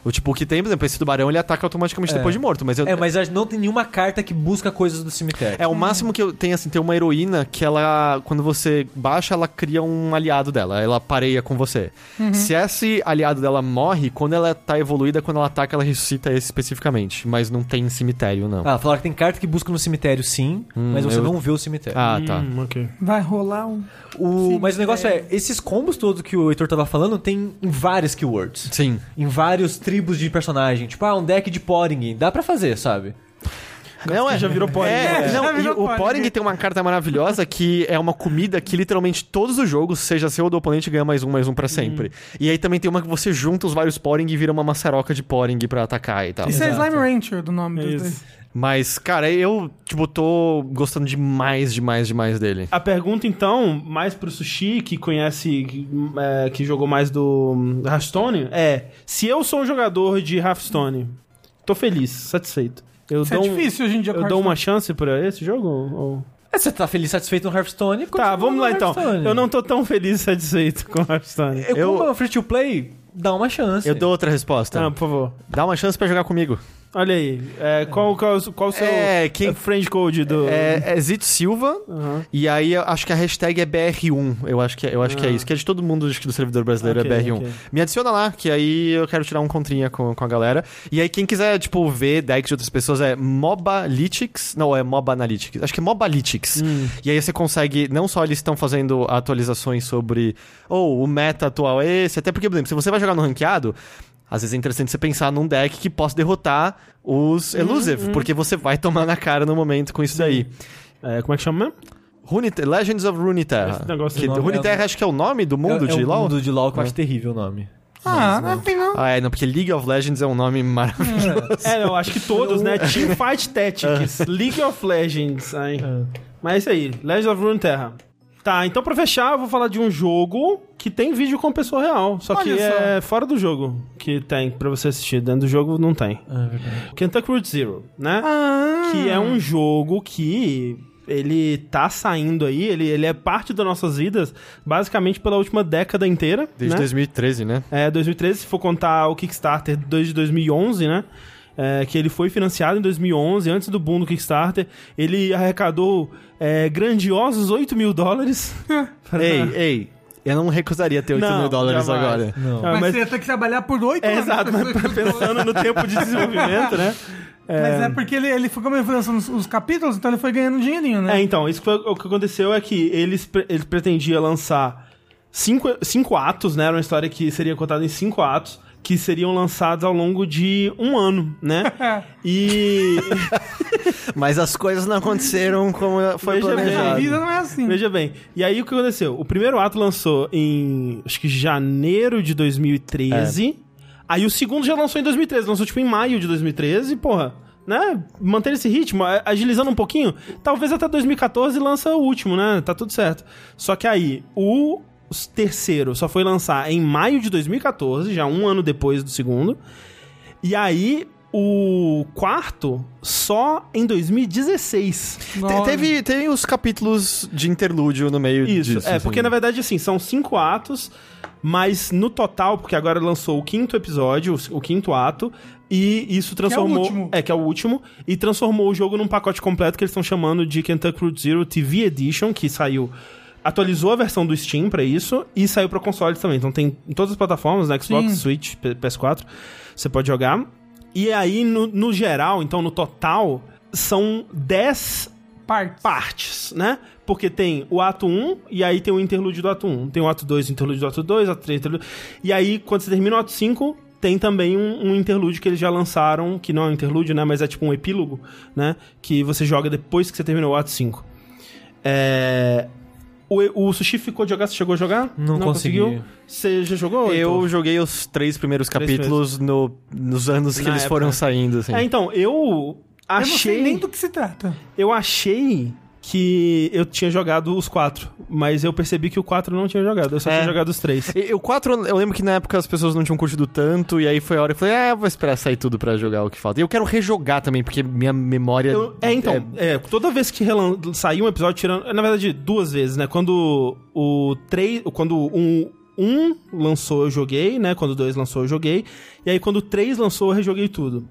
O tipo, o que tem, por exemplo, esse tubarão, ele ataca automaticamente É. depois de morto, mas eu... É, mas não tem nenhuma carta que busca coisas do cemitério. É, o máximo que eu tenho, assim, tem uma heroína que ela, quando você baixa, ela cria um aliado dela, ela pareia com você. Se esse aliado dela morre, quando ela tá evoluída, quando ela ataca, ela ressuscita esse especificamente. Mas não tem cemitério, não. Ah, falaram que tem carta que busca no cemitério sim, mas você eu- não vê o cemitério. Ah, tá. Hum, ok. Vai rolar um. O- mas o negócio é, esses combos todos que o Heitor tava falando tem em várias keywords. Sim. Em vários tribos de personagem. Tipo, ah, um deck de Poring. Dá pra fazer, sabe? Não, é, já virou Poring. É, É, não, já virou o Poring. Tem uma carta maravilhosa que é uma comida que literalmente todos os jogos, seja seu ou do oponente, ganha mais um, mais um pra sempre. E aí também tem uma que você junta os vários Poring e vira uma maçaroca de Poring pra atacar e tal. Isso é Exato. Slime Rancher do nome É do isso. Mas, cara, eu, tipo, tô gostando demais, demais, demais dele. A pergunta, então, mais pro Sushi, que conhece, que, é, que jogou mais do hum, Hearthstone, é: se eu sou um jogador de Hearthstone, tô feliz, satisfeito. Eu Isso é dou, um- difícil hoje em dia. eu dou uma chance pra esse jogo? Ou- É, você tá feliz, satisfeito no Hearthstone? Tá, vamos lá então. Eu não tô tão feliz e satisfeito com Hearthstone. Eu, Eu- como é um free to play, dá uma chance. Eu dou outra resposta. Ah, por favor. Dá uma chance pra jogar comigo. Olha aí. é, qual, qual, qual o seu É, quem- é, friend code do. É, é Zito Silva, Aham. e aí acho que a hashtag é BR1. Eu acho que é, eu acho que é Ah. isso. Que é de todo mundo acho que do servidor brasileiro Ok, é BR1. ok. Me adiciona lá, que aí eu quero tirar um contrinha com, com a galera. E aí quem quiser, tipo, ver decks de outras pessoas é Mobalytics. Não, é Mobanalytics. Acho que é Mobalytics. Hum. E aí você consegue, não só eles estão fazendo atualizações sobre, ou o meta atual é esse, até porque, por exemplo, se você vai jogar no ranqueado, às vezes é interessante você pensar num deck que possa derrotar os Elusive, porque você vai tomar na cara no momento com isso daí. É, como é que chama mesmo? Legends of Runeterra. Esse negócio Que, Runeterra acho que é o nome do mundo é, de é LoL? mundo de LoL que eu acho terrível o nome. Ah, não tem não. Ah, é, não, porque League of Legends é um nome maravilhoso. É, eu acho que todos, né? Teamfight Tactics, League of Legends. Ai. Mas é isso aí, Legends of Runeterra. Tá, então pra fechar, eu vou falar de um jogo que tem vídeo com pessoa real. Só que Olha só. é fora do jogo que tem pra você assistir. Dentro do jogo não tem. É verdade. Kentucky Route Zero, né? Ah. Que é um jogo que ele tá saindo aí, ele, ele é parte das nossas vidas basicamente pela última década inteira. Desde né? 2013, né? É, 2013, se for contar o Kickstarter desde 2011, né? É, que ele foi financiado em 2011, antes do boom do Kickstarter. Ele arrecadou é, grandiosos 8 mil dólares. Ei, ei, eu não recusaria ter 8 Não, mil dólares jamais. agora. Não. Mas, mas- você ia ter que trabalhar por oito É, anos. exato, mas pensando no tempo de desenvolvimento, né? Mas é porque ele, ele foi, lançando os, os capítulos, então ele foi ganhando um dinheirinho, né? É, então, isso que foi, o que aconteceu é que eles, pre- ele pretendia lançar cinco, cinco atos, né? Era uma história que seria contada em cinco atos, que seriam lançados ao longo de um ano, né? E. Mas as coisas não aconteceram como foi Veja bem. A planejado. vida não é assim. Veja bem, e aí o que aconteceu? O primeiro ato lançou em, acho que janeiro de 2013. Aí o segundo já lançou em 2013, lançou tipo em maio de 2013, porra, né? Manter esse ritmo, agilizando um pouquinho, talvez até 2014 lança o último, né? Tá tudo certo. Só que aí, o terceiro só foi lançar em maio de 2014, já um ano depois do segundo. E aí, o quarto só em 2016. Te- teve, teve os capítulos de interlúdio no meio Isso, disso. é, assim. porque na verdade, assim, são cinco atos, mas no total, porque agora lançou o quinto episódio, o, o quinto ato, e isso transformou. último. É, que é o último, e transformou o jogo num pacote completo que eles estão chamando de Kentucky Route Zero TV Edition, que saiu. Atualizou a versão do Steam pra isso e saiu pra consoles também. Então tem em todas as plataformas, né? Xbox, Sim. Switch, P- PS4, você pode jogar. E aí, no, no geral, então no total, são 10 Partes. partes, né? Porque tem o ato 1, e aí tem o interlúdio do ato 1. Tem o ato 2, o interlúdio do ato 2, ato 3, interlúdio... E aí, quando você termina o ato 5, tem também um, um interlúdio que eles já lançaram, que não é um interlúdio, né? Mas é tipo um epílogo, né? Que você joga depois que você terminou o ato 5. É... O, o Sushi ficou de jogar? Você chegou a jogar? Não consegui. conseguiu? Você já jogou? Eu Heitor? joguei os três primeiros Três capítulos no, nos anos que Na eles época. foram saindo, assim. É, então, eu Eu não sei achei... nem do que se trata. Eu achei que eu tinha jogado os quatro, mas eu percebi que o quatro não tinha jogado, eu só É. tinha jogado os três. E- O 4, eu lembro que na época as pessoas não tinham curtido tanto, e aí foi a hora que eu falei, ah, vou esperar sair tudo pra jogar o que falta. E eu quero rejogar também, porque minha memória. Eu- é, então, é, toda vez que relan- saiu um episódio, tirando. Na verdade, duas vezes, né? Quando o 3. Quando um, um lançou, eu joguei, né? Quando o 2 lançou, eu joguei. E aí, quando o 3 lançou, eu rejoguei tudo.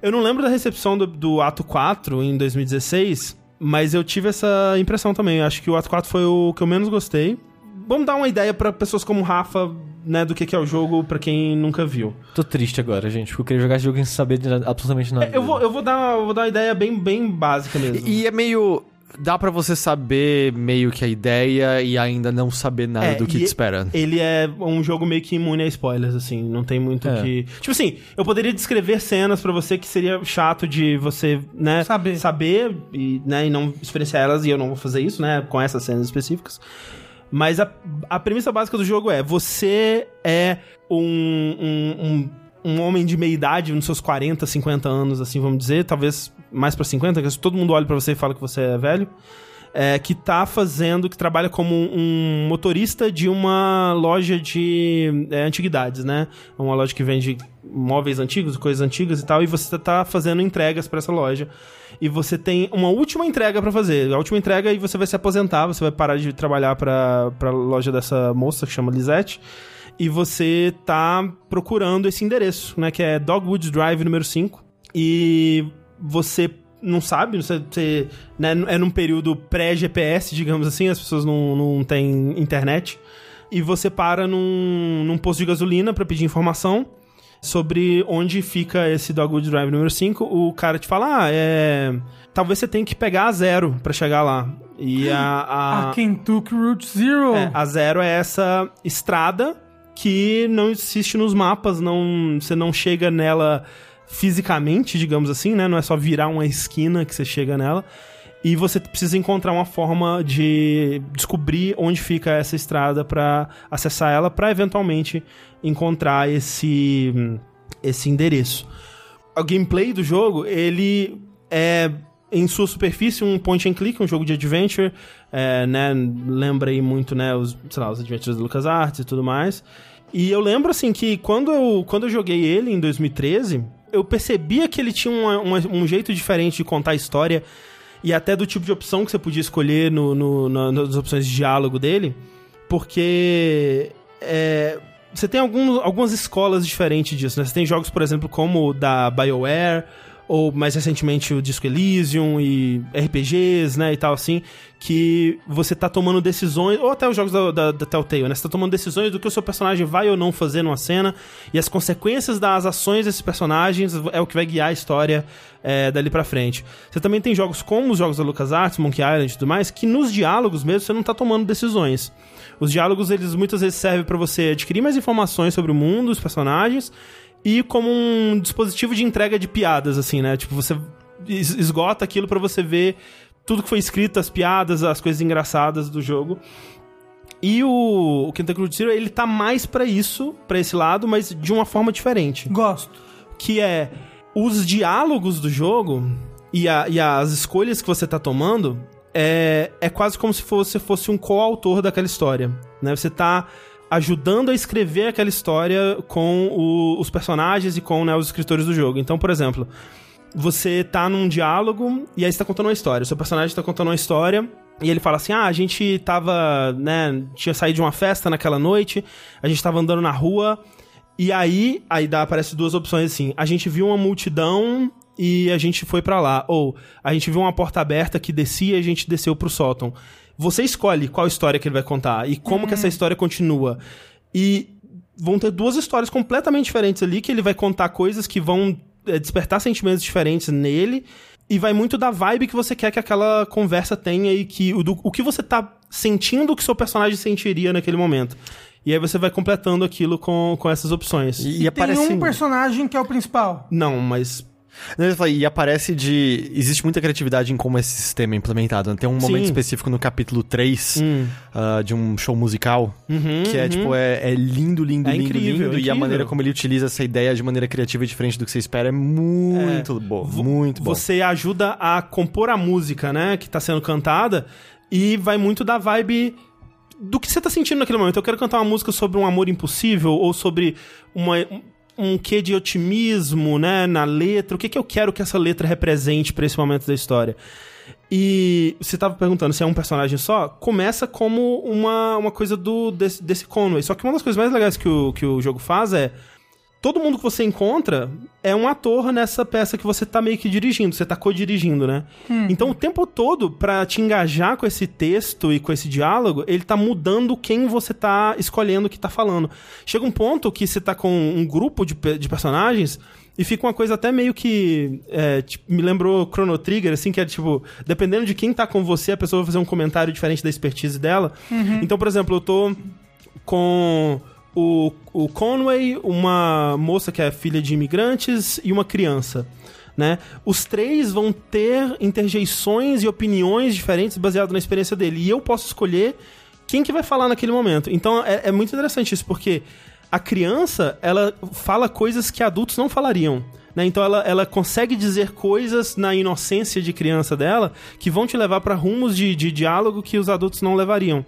Eu não lembro da recepção do, do ato 4 em 2016, mas eu tive essa impressão também. Acho que o ato 4 foi o que eu menos gostei. Vamos dar uma ideia pra pessoas como o Rafa, né, do que que é o jogo, pra quem nunca viu. Tô triste agora, gente, porque eu queria jogar esse jogo sem saber de nada- absolutamente nada. Eu vou, eu vou, dar, eu vou dar uma ideia bem, bem básica mesmo. E é meio. Dá pra você saber meio que a ideia e ainda não saber nada É, do que te espera. Ele é um jogo meio que imune a spoilers, assim, não tem muito o É. que. Tipo assim, eu poderia descrever cenas pra você que seria chato de você, né, Saber. saber e, né, e não experienciar elas, e eu não vou fazer isso, né, com essas cenas específicas. Mas a, a premissa básica do jogo é: você é um, um, um, um homem de meia idade, nos seus 40, 50 anos, assim, vamos dizer, talvez mais pra 50, que todo mundo olha pra você e fala que você é velho é, que tá fazendo, que trabalha como um motorista de uma loja de é, antiguidades, né? Uma loja que vende móveis antigos, coisas antigas e tal, e você tá fazendo entregas pra essa loja. E você tem uma última entrega pra fazer. A última entrega e você vai se aposentar, você vai parar de trabalhar pra, pra loja dessa moça que chama Lisette. E você tá procurando esse endereço, né? Que é Dogwoods Drive número 5. E você não sabe, você, você né, é num período pré-GPS, digamos assim, as pessoas não, não têm internet. E você para num, num posto de gasolina pra pedir informação sobre onde fica esse Dogwood Drive número 5. O cara te fala, ah, é... Talvez você tenha que pegar a zero pra chegar lá. E a... a... A Kentucky Route Zero. É, a zero é essa estrada que não existe nos mapas, não, você não chega nela fisicamente, digamos assim, né? Não é só virar uma esquina que você chega nela. E você precisa encontrar uma forma de descobrir onde fica essa estrada pra acessar ela, pra eventualmente encontrar esse esse endereço. O gameplay do jogo, ele é em sua superfície um point and click, um jogo de adventure, é, né, lembra aí muito, né, os, sei lá, os adventures do LucasArts e tudo mais. E eu lembro, assim, que quando eu, quando eu joguei ele em 2013, eu percebia que ele tinha um jeito diferente de contar a história e até do tipo de opção que você podia escolher no, no- na- nas opções de diálogo dele, porque é, você tem alguns, algumas escolas diferentes disso, né? Você tem jogos, por exemplo, como o da BioWare, ou mais recentemente o Disco Elysium e RPGs, né, e tal assim, que você tá tomando decisões, ou até os jogos da, da, da Telltale, né, você tá tomando decisões do que o seu personagem vai ou não fazer numa cena, e as consequências das ações desses personagens é o que vai guiar a história é, dali pra frente. Você também tem jogos como os jogos da LucasArts, Monkey Island e tudo mais, que nos diálogos mesmo você não tá tomando decisões. Os diálogos, eles muitas vezes servem pra você adquirir mais informações sobre o mundo, os personagens, e como um dispositivo de entrega de piadas, assim, né? Tipo, você es- esgota aquilo pra você ver tudo que foi escrito, as piadas, as coisas engraçadas do jogo. E o, o Kentucky Route Zero, ele tá mais pra isso, pra esse lado, mas de uma forma diferente. Gosto. Que é os diálogos do jogo e, a- e as escolhas que você tá tomando é, é quase como se você fosse um coautor daquela história. Né? Você tá ajudando a escrever aquela história com o- os personagens e com né, os escritores do jogo. Então, por exemplo, você tá num diálogo e aí você tá contando uma história. O seu personagem tá contando uma história e ele fala assim: Ah, a gente tava, né, tinha saído de uma festa naquela noite, a gente tava andando na rua, e aí, aí dá, aparece duas opções assim: a gente viu uma multidão e a gente foi pra lá. Ou a gente viu uma porta aberta que descia e a gente desceu pro sótão. Você escolhe qual história que ele vai contar e como que essa história continua. E vão ter duas histórias completamente diferentes ali, que ele vai contar coisas que vão é, despertar sentimentos diferentes nele. E vai muito da vibe que você quer que aquela conversa tenha e que o, do- o que você tá sentindo que seu personagem sentiria naquele momento. E aí você vai completando aquilo com, com essas opções. E, e Tem aparece. um personagem que é o principal. Não, mas. E aparece de. Existe muita criatividade em como esse sistema é implementado. né? Tem um momento Sim. específico no capítulo 3 Hum. ah, de um show musical. Uhum, Que é, uhum. tipo, é, é lindo, lindo, É lindo, incrível, lindo. E a incrível. maneira como ele utiliza essa ideia de maneira criativa e diferente do que você espera é muito bom. Vo- Muito bom. Você ajuda a compor a música, né? Que tá sendo cantada. E vai muito da vibe do que você tá sentindo naquele momento. Eu quero cantar uma música sobre um amor impossível ou sobre uma, um quê de otimismo, né? Na letra. O que, que eu quero que essa letra represente pra esse momento da história? E você tava perguntando se é um personagem só. Começa como uma, uma coisa do desse, desse Conway. Só que uma das coisas mais legais que o, que o jogo faz é todo mundo que você encontra é um ator nessa peça que você tá meio que dirigindo, você tá co-dirigindo, né? Então o tempo todo, pra te engajar com esse texto e com esse diálogo, ele tá mudando quem você tá escolhendo que tá falando. Chega um ponto que você tá com um grupo de, de personagens e fica uma coisa até meio que. é, tipo, me lembrou Chrono Trigger, assim, que é tipo, dependendo de quem tá com você, a pessoa vai fazer um comentário diferente da expertise dela. Então, por exemplo, eu tô com o, o Conway, uma moça que é filha de imigrantes e uma criança. Né? Os três vão ter interjeições e opiniões diferentes baseado na experiência dele. E eu posso escolher quem que vai falar naquele momento. Então é, é muito interessante isso, porque a criança, ela fala coisas que adultos não falariam. Né? Então ela, ela consegue dizer coisas na inocência de criança dela que vão te levar para rumos de, de diálogo que os adultos não levariam.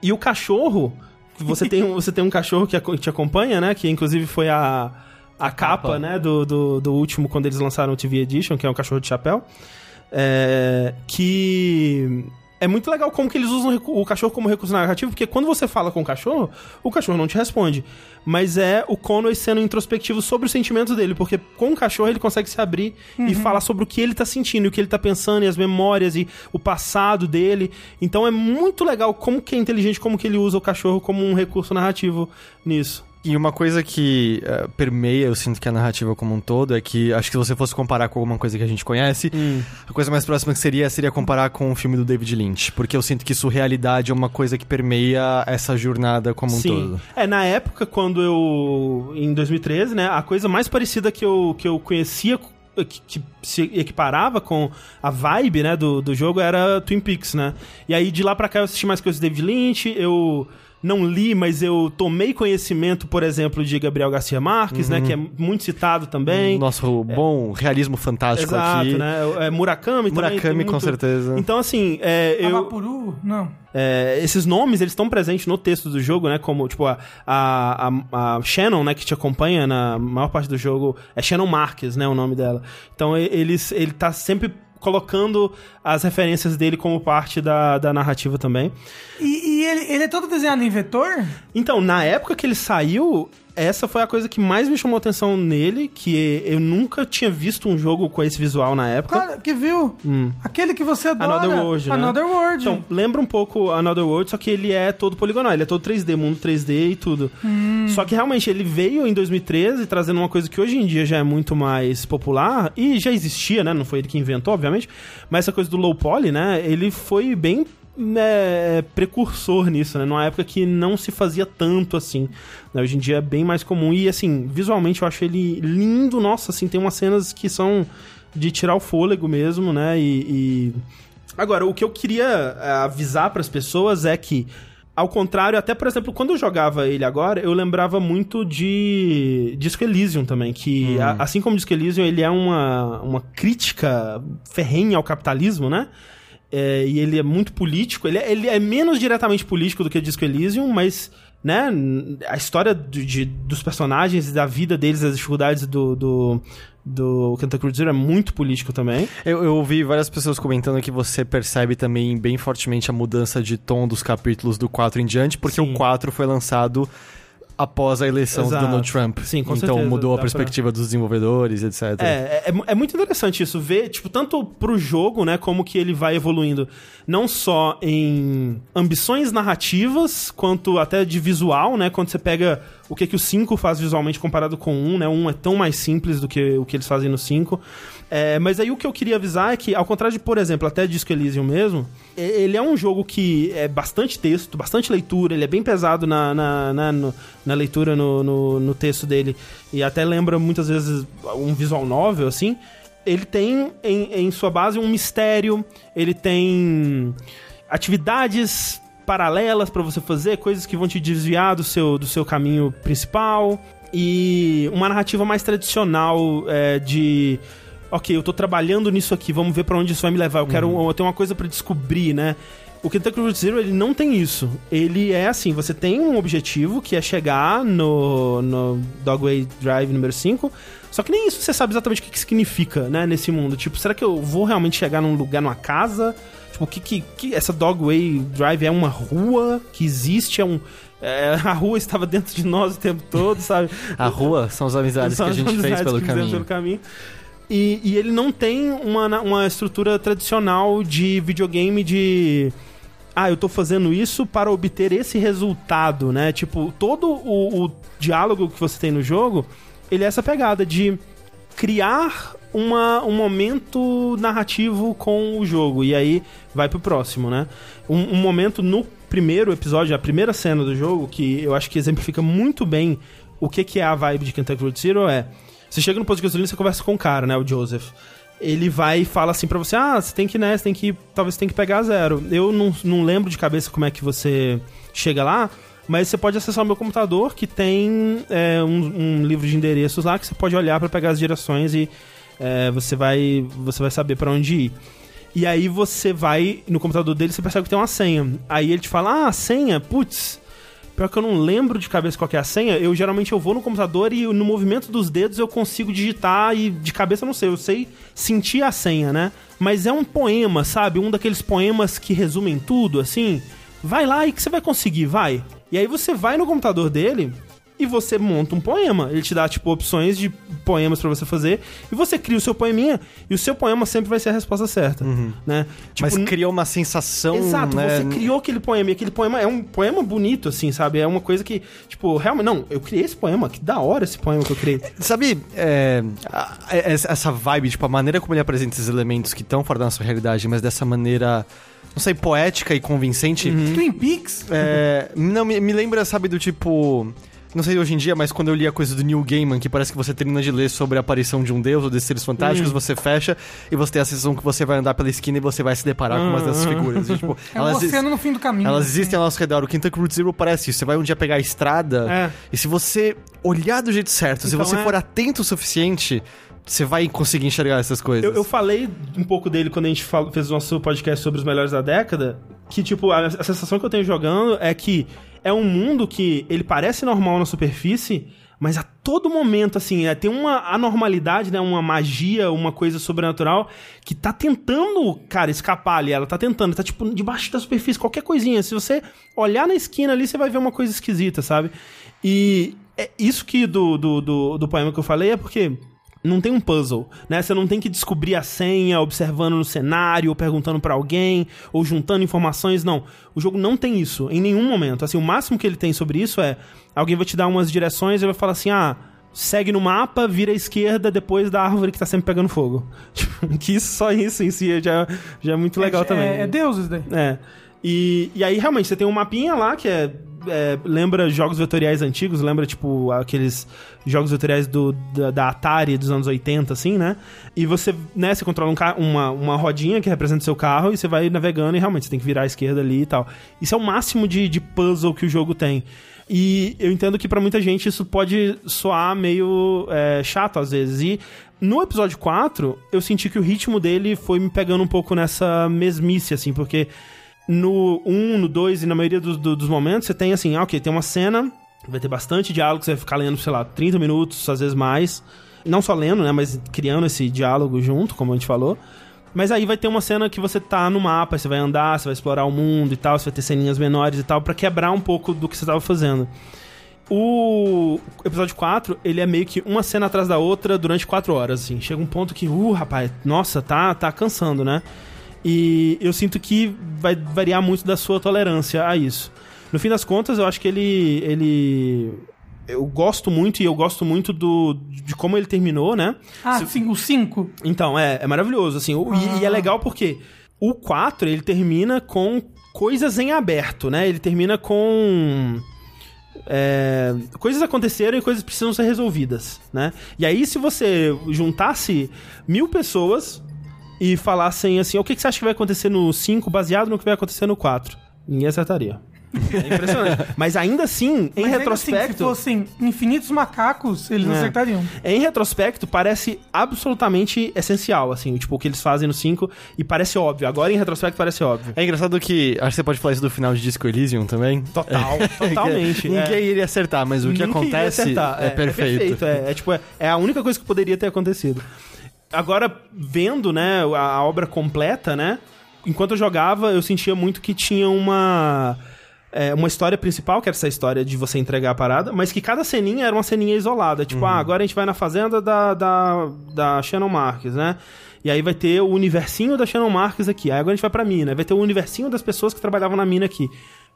E o cachorro, você tem, um- você tem um cachorro que te acompanha, né? Que inclusive foi a, a, capa, capa. né? Do, do, do último, quando eles lançaram o TV Edition, que é um cachorro de chapéu. É, que é muito legal como que eles usam o cachorro como recurso narrativo, porque quando você fala com o cachorro, o cachorro não te responde. Mas é o Conway sendo introspectivo sobre os sentimentos dele, porque com o cachorro ele consegue se abrir e falar sobre o que ele tá sentindo, o que ele tá pensando, e as memórias e o passado dele. Então é muito legal como que é inteligente, como que ele usa o cachorro como um recurso narrativo nisso. E uma coisa que eh, permeia, eu sinto que a narrativa como um todo, é que acho que se você fosse comparar com alguma coisa que a gente conhece, a coisa mais próxima que seria seria comparar com o filme do David Lynch. Porque eu sinto que surrealidade é uma coisa que permeia essa jornada como um Sim. todo. É, na época, quando eu. Em 2013, né? A coisa mais parecida que eu, que eu conhecia. Que, que se equiparava com a vibe, né, do, do jogo era Twin Peaks, né? E aí de lá pra cá eu assisti mais coisas do David Lynch, eu não li, mas eu tomei conhecimento, por exemplo, de Gabriel Garcia Marques, né, que é muito citado também. Nosso bom realismo fantástico Exato, aqui. né? É Murakami também. tem Murakami, com muito- certeza. Então, assim, é, eu, Avapuru? Não. é, esses nomes, eles estão presentes no texto do jogo, né? Como, tipo, a, a, a, a Shannon, né? Que te acompanha na maior parte do jogo. É Shannon Marques, né? O nome dela. Então, e- eles, ele tá sempre colocando as referências dele como parte da, da narrativa também. E, e ele, ele é todo desenhado em vetor? Então, na época que ele saiu, essa foi a coisa que mais me chamou atenção nele, que eu nunca tinha visto um jogo com esse visual na época. Cara, que viu? Aquele que você adora. Another World, né? Another World. Então, lembra um pouco Another World, só que ele é todo poligonal, ele é todo 3D, mundo 3D e tudo. Só que realmente ele veio em 2013 trazendo uma coisa que hoje em dia já é muito mais popular e já existia, né? Não foi ele que inventou, obviamente, mas essa coisa do low poly, né? Ele foi bem né, precursor nisso, né? Numa época que não se fazia tanto assim. né? Hoje em dia é bem mais comum. E assim, visualmente eu acho ele lindo, nossa, assim, tem umas cenas que são de tirar o fôlego mesmo, né? E. e- Agora, o que eu queria eh, avisar para as pessoas é que Ao contrário, até por exemplo, quando eu jogava ele agora, eu lembrava muito de Disco Elysium também, que a- assim como Disco Elysium, ele é uma, uma crítica ferrenha ao capitalismo, né? É, e ele é muito político, ele é, ele é menos diretamente político do que Disco Elysium, mas, né, a história de, de- dos personagens, da vida deles, as dificuldades do, do, do Kentucky Route Zero é muito político também. Eu, eu ouvi várias pessoas comentando que você percebe também bem fortemente a mudança de tom dos capítulos do 4 em diante, porque Sim. o 4 foi lançado após a eleição Exato. do Donald Trump. Sim, com então certeza, mudou a dá pra- perspectiva dos desenvolvedores, etc. É, é, é é muito interessante isso, ver, tipo, tanto pro jogo, né, como que ele vai evoluindo, não só em ambições narrativas, quanto até de visual, né, quando você pega o que que o 5 faz visualmente comparado com o 1, né, o 1 é tão mais simples do que o que eles fazem no 5. É, mas aí o que eu queria avisar é que, ao contrário de, por exemplo, até Disco Elysium mesmo, ele é um jogo que é bastante texto, bastante leitura, ele é bem pesado na, na, na, no- na leitura, no, no, no texto dele, e até lembra muitas vezes um visual novel, assim. Ele tem em, em sua base um mistério, ele tem atividades paralelas pra você fazer, coisas que vão te desviar do seu, do seu caminho principal e uma narrativa mais tradicional é, de ok, eu tô trabalhando nisso aqui, vamos ver pra onde isso vai me levar. Eu quero, eu tenho uma coisa pra descobrir, né? O Kentucky Route Zero, ele não tem isso. Ele é assim, você tem um objetivo, que é chegar no, no Dogway Drive número 5, só que nem isso você sabe exatamente o que, que significa, né, nesse mundo. Tipo, será que eu vou realmente chegar num lugar, numa casa? Tipo, o que que, que essa Dogway Drive é uma rua que existe? É um... é, a rua estava dentro de nós o tempo todo, sabe? A rua são as amizades São que a gente fez pelo caminho. pelo caminho. E, e ele não tem uma, uma estrutura tradicional de videogame de. Ah, eu tô fazendo isso para obter esse resultado, né? Tipo, todo o, o diálogo que você tem no jogo, ele é essa pegada de criar uma, um momento narrativo com o jogo. E aí vai pro próximo, né? Um, um momento no primeiro episódio, a primeira cena do jogo, que eu acho que exemplifica muito bem o que, que é a vibe de Kentucky Route Zero é... Você chega no posto de gasolina e você conversa com o cara, né? O Joseph. Ele vai e fala assim pra você: Ah, você tem que ir nessa, tem que. Talvez você tem que pegar zero. Eu não, não lembro de cabeça como é que você chega lá, mas você pode acessar o meu computador que tem é, um, um livro de endereços lá que você pode olhar pra pegar as direções e é, você, vai, você vai saber pra onde ir. E aí você vai no computador dele você percebe que tem uma senha. Aí ele te fala: Ah, senha, putz. Pior que eu não lembro de cabeça qual é a senha, eu geralmente eu vou no computador e no movimento dos dedos eu consigo digitar e de cabeça eu não sei, eu sei sentir a senha, né? Mas é um poema, sabe? Um daqueles poemas que resumem tudo, assim. Vai lá e que você vai conseguir, vai. E aí você vai no computador dele e você monta um poema. Ele te dá, tipo, opções de poemas pra você fazer e você cria o seu poeminha e o seu poema sempre vai ser a resposta certa, né? Tipo, Mas cria uma sensação. Exato, né? você criou aquele poema, e aquele poema é um poema bonito, assim, sabe? É uma coisa que, tipo, realmente, não, eu criei esse poema, que da hora esse poema que eu criei. Sabe, é, a- a- essa vibe, tipo, a maneira como ele apresenta esses elementos que estão fora da nossa realidade, mas dessa maneira, não sei, poética e convincente, Twin Peaks? é, não, me, me lembra, sabe, do tipo... Não sei hoje em dia, mas quando eu li a coisa do Neil Gaiman, que parece que você termina de ler sobre a aparição de um deus ou desses seres fantásticos, você fecha e você tem a sensação que você vai andar pela esquina e você vai se deparar com umas dessas figuras. E, tipo, É um elas, oceano no fim do caminho. elas existem ao nosso redor. O Kentucky Route Zero parece isso. Você vai um dia pegar a estrada É. e se você olhar do jeito certo, se Então, você é. for atento o suficiente, você vai conseguir enxergar essas coisas. Eu, eu falei um pouco dele quando a gente fez o nosso podcast sobre os melhores da década, que, tipo, a, a sensação que eu tenho jogando é que é um mundo que ele parece normal na superfície, mas a todo momento, assim, é, tem uma anormalidade, né? Uma magia, uma coisa sobrenatural que tá tentando, cara, escapar ali. Ela tá tentando, tá, tipo, debaixo da superfície, qualquer coisinha. Se você olhar na esquina ali, você vai ver uma coisa esquisita, sabe? E é isso que do, do, do, do poema que eu falei é porque não tem um puzzle, né? Você não tem que descobrir a senha observando no cenário, ou perguntando pra alguém, ou juntando informações, não. O jogo não tem isso em nenhum momento. Assim, o máximo que ele tem sobre isso é alguém vai te dar umas direções e vai falar assim: "Ah, segue no mapa, vira à esquerda depois da árvore que tá sempre pegando fogo". Tipo, que isso, só isso em si já, já é muito legal é, também. É, é Deus isso daí. É. E, e aí, realmente, você tem um mapinha lá que é é, lembra jogos vetoriais antigos, lembra, tipo, aqueles jogos vetoriais do, da, da Atari dos anos 80, assim, né? E você, né, você controla um uma, uma rodinha que representa seu carro e você vai navegando e realmente você tem que virar à esquerda ali e tal. Isso é o máximo de, de puzzle que o jogo tem. E eu entendo que pra muita gente isso pode soar meio é, chato às vezes. E no episódio 4, eu senti que o ritmo dele foi me pegando um pouco nessa mesmice, assim, porque no 1, no 2 e na maioria dos, do- dos momentos você tem assim, ah, ok, tem uma cena, vai ter bastante diálogo, você vai ficar lendo, sei lá, 30 minutos, às vezes mais. Não só lendo, né, mas criando esse diálogo junto, como a gente falou. Mas aí vai ter uma cena que você tá no mapa, você vai andar, você vai explorar o mundo e tal, você vai ter ceninhas menores e tal, pra quebrar um pouco do que você tava fazendo. O episódio 4, ele é meio que uma cena atrás da outra durante 4 horas, assim. Chega um ponto que, uh, rapaz, nossa, tá, tá cansando, né? E eu sinto que vai variar muito da sua tolerância a isso. No fim das contas, eu acho que ele. ele eu gosto muito e eu gosto muito do de como ele terminou, né? Ah, Se- sim, o 5. Então, é, é maravilhoso, assim. o- e- E, é legal porque o 4, ele termina com coisas em aberto, né? Ele termina com... é, coisas aconteceram e coisas precisam ser resolvidas, né? E aí, se você juntasse mil pessoas e falassem assim, o que, que você acha que vai acontecer no 5 baseado no que vai acontecer no 4? Ninguém acertaria. É impressionante. Mas ainda assim, em Mas ainda retrospecto... Assim, se fossem infinitos macacos, eles É. acertariam. Em retrospecto, parece absolutamente essencial, assim, tipo, o que eles fazem no 5, e parece óbvio. Agora, em retrospecto, parece óbvio. É engraçado que. Acho que você pode falar isso do final de Disco Elysium também. Total, totalmente. Ninguém é. iria acertar, mas o que iria acontece acertar. é, perfeito. É, é, tipo, é, é a única coisa que poderia ter acontecido. Agora, vendo, né, a, a obra completa, né, enquanto eu jogava, eu sentia muito que tinha uma... é, uma história principal, que era essa história de você entregar a parada, mas que cada ceninha era uma ceninha isolada. Tipo, ah, agora a gente vai na fazenda da, da, da Shannon Marques, né? E aí vai ter o universinho da Shannon Marques aqui. Aí agora a gente vai pra mina. Vai ter o universinho das pessoas que trabalhavam na mina aqui.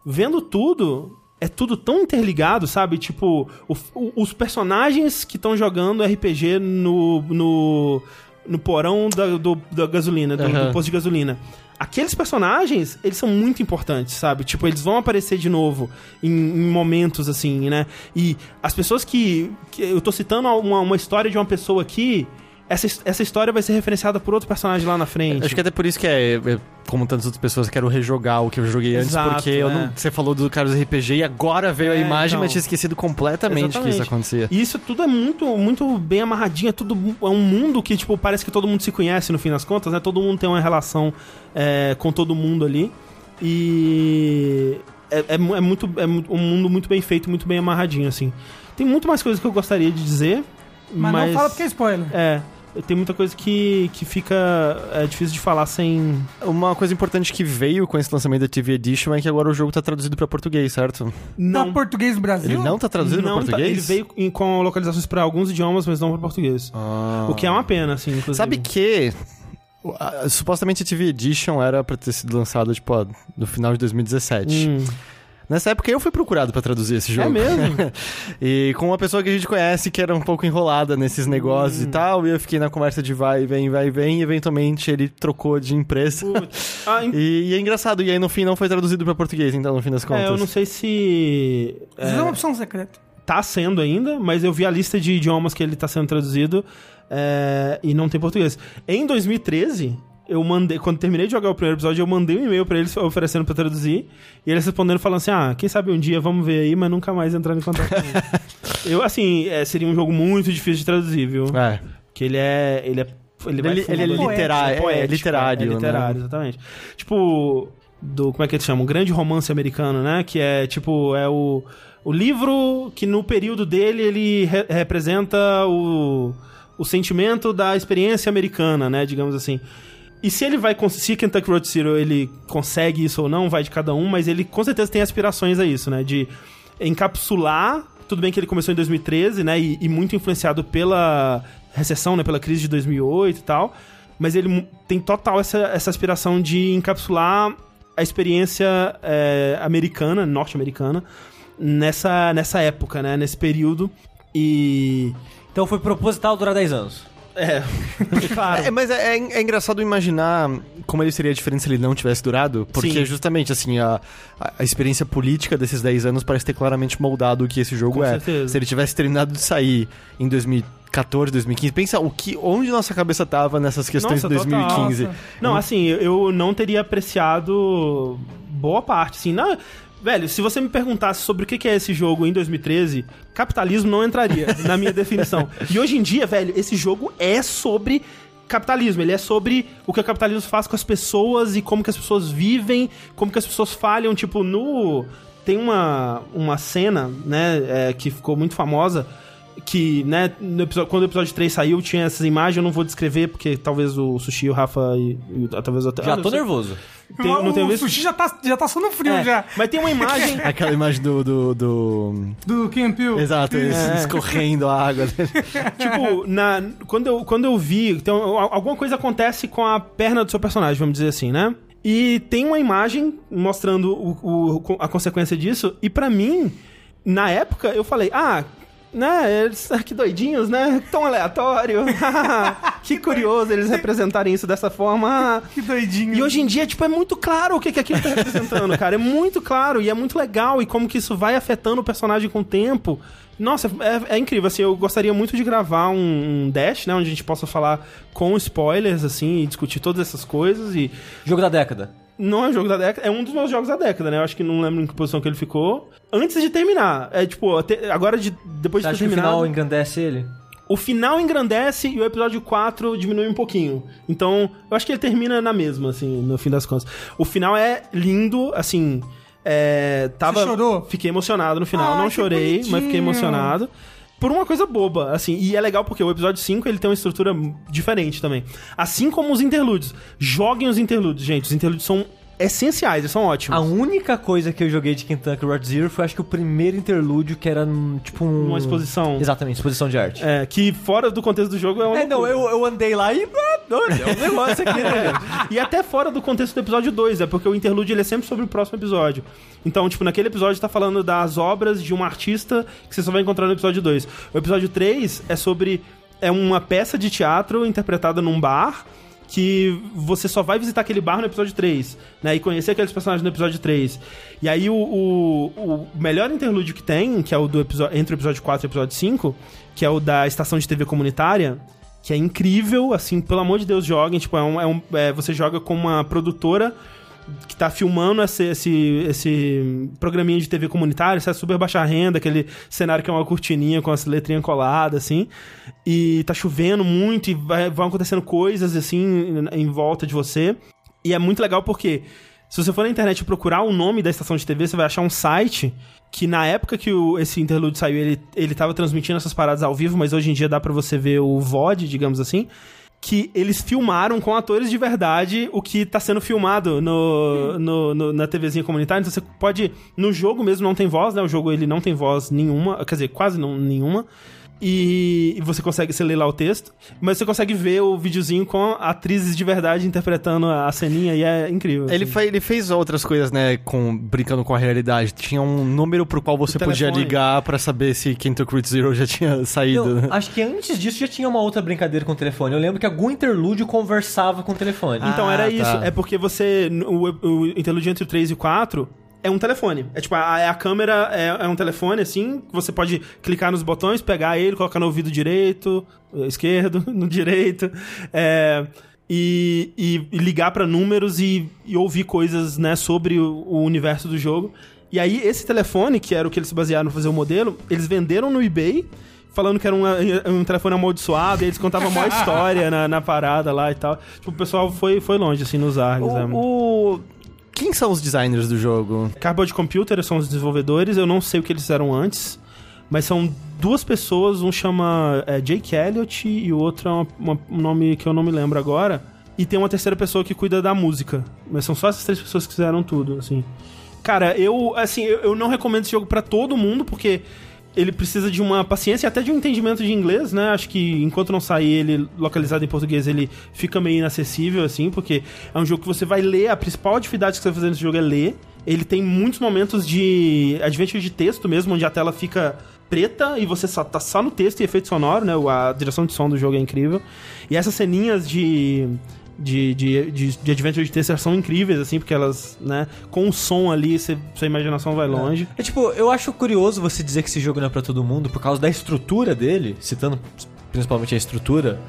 Vendo tudo, é tudo tão interligado, sabe? Tipo, o- o- os personagens que estão jogando RPG no, no, no porão da, do, da gasolina, do, Aham. do posto de gasolina. Aqueles personagens, eles são muito importantes, sabe? Tipo, eles vão aparecer de novo em, em momentos assim, né? E as pessoas que, que- Eu tô citando uma, uma história de uma pessoa aqui. Essa, essa história vai ser referenciada por outro personagem lá na frente. Acho que até por isso que é, é, como tantas outras pessoas, eu quero rejogar o que eu joguei antes, Exato, porque eu é. não, você falou do Carlos RPG e agora veio a É, imagem, então. mas tinha esquecido completamente que isso Exatamente. acontecia. E isso tudo é muito, muito bem amarradinho, é tudo é um mundo que, tipo, parece que todo mundo se conhece no fim das contas, né? Todo mundo tem uma relação é, com todo mundo ali. E é, é é muito é um mundo muito bem feito, muito bem amarradinho, assim. Tem muito mais coisas que eu gostaria de dizer, Mas, mas... não fala porque é spoiler. É, tem muita coisa que, que fica é, difícil de falar sem... Uma coisa importante que veio com esse lançamento da TV Edition é que agora o jogo tá traduzido pra português, certo? Não. português do Brasil? Ele não tá traduzido não pra tá- português? ele veio em- com localizações para alguns idiomas, mas não para português. Ah. O que é uma pena, assim, inclusive. Sabe que supostamente a TV Edition era pra ter sido lançada, tipo, ó, no final de 2017. Hum, Nessa época eu fui procurado pra traduzir esse jogo. é mesmo? E com uma pessoa que a gente conhece que era um pouco enrolada nesses negócios Hum. e tal, e eu fiquei na conversa de vai e vem, vai e vem, e eventualmente ele trocou de empresa. Ah, em- E, e é engraçado, e aí no fim não foi traduzido pra português, então no fim das contas. É, eu não sei se Isso é uma opção secreta. tá sendo ainda, mas eu vi a lista de idiomas que ele tá sendo traduzido é, e não tem português. Em 2013, eu mandei, quando terminei de jogar o primeiro episódio, eu mandei um e-mail pra eles oferecendo pra traduzir, e eles respondendo falando assim: "Ah, quem sabe um dia vamos ver aí, mas nunca mais entrando em contato comigo". eu assim, é, seria um jogo muito difícil de traduzir, viu? É. Que ele é. Ele é. Ele, vai Ele- ele é literário, é, poético, literário, É né? literário, exatamente. Tipo, do. Como é que eles chamam? Um grande romance americano, né? Que é tipo. É o. O livro que no período dele ele re- representa o, o sentimento da experiência americana, né? Digamos assim. E se ele vai se Kentucky Road Zero ele consegue isso ou não, vai de cada um, mas ele com certeza tem aspirações a isso, né? De encapsular. Tudo bem que ele começou em 2013, né? E, e muito influenciado pela recessão, né? Pela crise de 2008 e tal. Mas ele tem total essa, essa aspiração de encapsular a experiência é, americana, norte-americana, nessa, nessa época, né? Nesse período. E. Então foi proposital durar 10 anos. É, claro. É, mas é, é- é engraçado imaginar como ele seria diferente se ele não tivesse durado, porque Sim. justamente, assim, a, a experiência política desses 10 anos parece ter claramente moldado o que esse jogo Com é. certeza. Se ele tivesse terminado de sair em 2014, 2015, pensa o que, onde nossa cabeça tava nessas questões Nossa, de 2015. total. Não, assim, eu- eu não teria apreciado boa parte, assim. Não, velho, se você me perguntasse sobre o que é esse jogo em 2013, capitalismo não entraria na minha definição. E hoje em dia, velho, esse jogo é sobre capitalismo, ele é sobre o que o capitalismo faz com as pessoas e como que as pessoas vivem, como que as pessoas falham, tipo, no... Tem uma, uma cena, né, é, que ficou muito famosa, que, né, no episódio- quando o episódio 3 saiu, tinha essas imagens, eu não vou descrever, porque talvez o Sushi, o Rafa e, e o- talvez até... Já ah, tô nervoso. Tem- não o tenho o visto? sushi já tá, já tá sendo frio É, já. Mas tem uma imagem... Aquela imagem do. do, do- Do Kim Peele. Exato, É. escorrendo a água. tipo, na, quando, eu, quando eu vi, então, al- alguma coisa acontece com a perna do seu personagem, vamos dizer assim, né? E tem uma imagem mostrando o, o- a consequência disso, e pra mim, na época, eu falei, ah, né, eles, que doidinhos, né? Tão aleatório. que curioso eles representarem isso dessa forma. Que doidinho. E hoje em dia, tipo, é muito claro o que, que aquilo tá representando, cara. É muito claro e é muito legal. E como que isso vai afetando o personagem com o tempo. Nossa, é, é incrível, assim, eu gostaria muito de gravar um, um Dash, né, onde a gente possa falar com spoilers, assim, e discutir todas essas coisas, e Jogo da década. Não é um jogo da década, é um dos meus jogos da década, né, eu acho que não lembro em que posição que ele ficou, antes de terminar, é tipo, até- agora de, depois Você de acha ter que o final engrandece ele? O final engrandece e o episódio 4 diminui um pouquinho. Então, eu acho que ele termina na mesma, assim, no fim das contas. O final é lindo, assim. É, tava, Você chorou? Fiquei emocionado no final. Ai, Não chorei, mas fiquei emocionado. Por uma coisa boba, assim. E é legal porque o episódio 5 ele tem uma estrutura diferente também. Assim como os interlúdios. Joguem os interlúdios, gente. Os interlúdios são essenciais, eles são ótimos. A única coisa que eu joguei de Kentucky Road Zero foi acho que o primeiro interlúdio, que era hum, tipo um... Uma exposição. Exatamente, exposição de arte. É, que fora do contexto do jogo é uma É, não, eu, eu andei lá e. ah, É um negócio aqui, né? E até fora do contexto do episódio 2, é porque o interlúdio ele é sempre sobre o próximo episódio. Então, tipo, naquele episódio tá falando das obras de um artista que você só vai encontrar no episódio 2. O episódio 3 é sobre. É uma peça de teatro interpretada num bar. Que você só vai visitar aquele bar no episódio 3, né? E conhecer aqueles personagens no episódio 3. E aí o, o, o melhor interlúdio que tem, que é o do episódio, entre o episódio 4 e o episódio 5, que é o da estação de TV comunitária, que é incrível, assim, pelo amor de Deus, joguem. Tipo, é um, é um- é, você joga com uma produtora que tá filmando esse, esse, esse programinha de TV comunitário, isso é super baixa renda, aquele cenário que é uma cortininha com as letrinhas coladas, assim. E tá chovendo muito e vai, vão acontecendo coisas, assim, em, volta de você. E é muito legal porque, se você for na internet procurar o nome da estação de TV, você vai achar um site que na época que o- esse interlúdio saiu, ele, ele tava transmitindo essas paradas ao vivo, mas hoje em dia dá pra você ver o VOD, digamos assim. Que eles filmaram com atores de verdade o que tá sendo filmado no, no- no- na TVzinha comunitária. Então você pode. No jogo mesmo não tem voz, né? O jogo ele não tem voz nenhuma, quer dizer, quase não, nenhuma. E, você consegue, você lê lá o texto, mas você consegue ver o videozinho com atrizes de verdade interpretando a ceninha e é incrível. Ele, assim. fe- ele fez outras coisas, né, com, brincando com a realidade. Tinha um número pro qual você O podia telefone. ligar pra saber se Kentucky Route Zero já tinha saído. Né? acho que antes disso já tinha uma outra brincadeira com o telefone. Eu lembro que algum interlúdio conversava com o telefone. Então Ah, era tá. isso. É porque você. O, o interlúdio entre o 3 e o 4 é um telefone. É tipo, a, a câmera é, é um telefone, assim, você pode clicar nos botões, pegar ele, colocar no ouvido direito, eh, esquerdo, no direito. É, e, e- e ligar pra números e, e ouvir coisas, né, sobre o, o universo do jogo. E aí, esse telefone, que era o que eles se basearam pra fazer o modelo, eles venderam no eBay. Falando que era uma- um telefone amaldiçoado, e eles contavam a maior história na, na parada lá e tal. Tipo, o pessoal foi, foi longe, assim, nos argos. né? O, o- Quem são os designers do jogo? Cardboard Computer são os desenvolvedores, eu não sei o que eles fizeram antes, mas são duas pessoas, um chama é, Jake Elliott e o outro é uma- uma- um nome que eu não me lembro agora. E tem uma terceira pessoa que cuida da música. Mas são só essas três pessoas que fizeram tudo, assim. Cara, eu, assim, eu, eu não recomendo esse jogo pra todo mundo, porque ele precisa de uma paciência e até de um entendimento de inglês, né? Acho que enquanto não sair ele localizado em português, ele fica meio inacessível, assim, porque é um jogo que você vai ler, a principal atividade que você vai fazer nesse jogo é ler. Ele tem muitos momentos de adventure de texto mesmo, onde a tela fica preta e você só tá só no texto e efeito sonoro, né? A direção de som do jogo é incrível. E essas ceninhas de de, de, de, de adventure de elas são incríveis, assim, porque elas, né, com o som ali, cê, sua imaginação vai longe. É tipo, eu acho curioso você dizer que esse jogo não é pra todo mundo por causa da estrutura dele, citando principalmente a estrutura.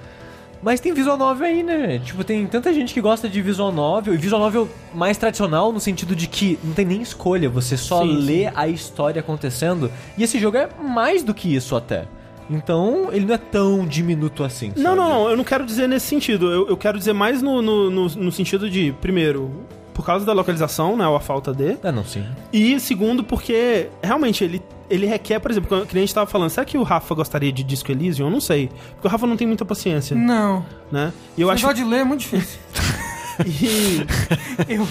Mas tem visual novel aí, né? Tipo, tem tanta gente que gosta de visual novel, e visual novel mais tradicional no sentido de que não tem nem escolha, você só Sim, lê a história acontecendo. E esse jogo é mais do que isso até. Então, ele não é tão diminuto assim. Não, sabe? não, não, eu não quero dizer nesse sentido. Eu, eu quero dizer mais no, no, no, no sentido de, primeiro, por causa da localização, né, ou a falta de. Ah, não, sim. E segundo, porque realmente ele, ele requer, por exemplo, quando o cliente tava falando, será que o Rafa gostaria de Disco Elysium? Eu não sei. Porque o Rafa não tem muita paciência, Não. né? E eu acho negócio de ler é muito difícil. E, Eu,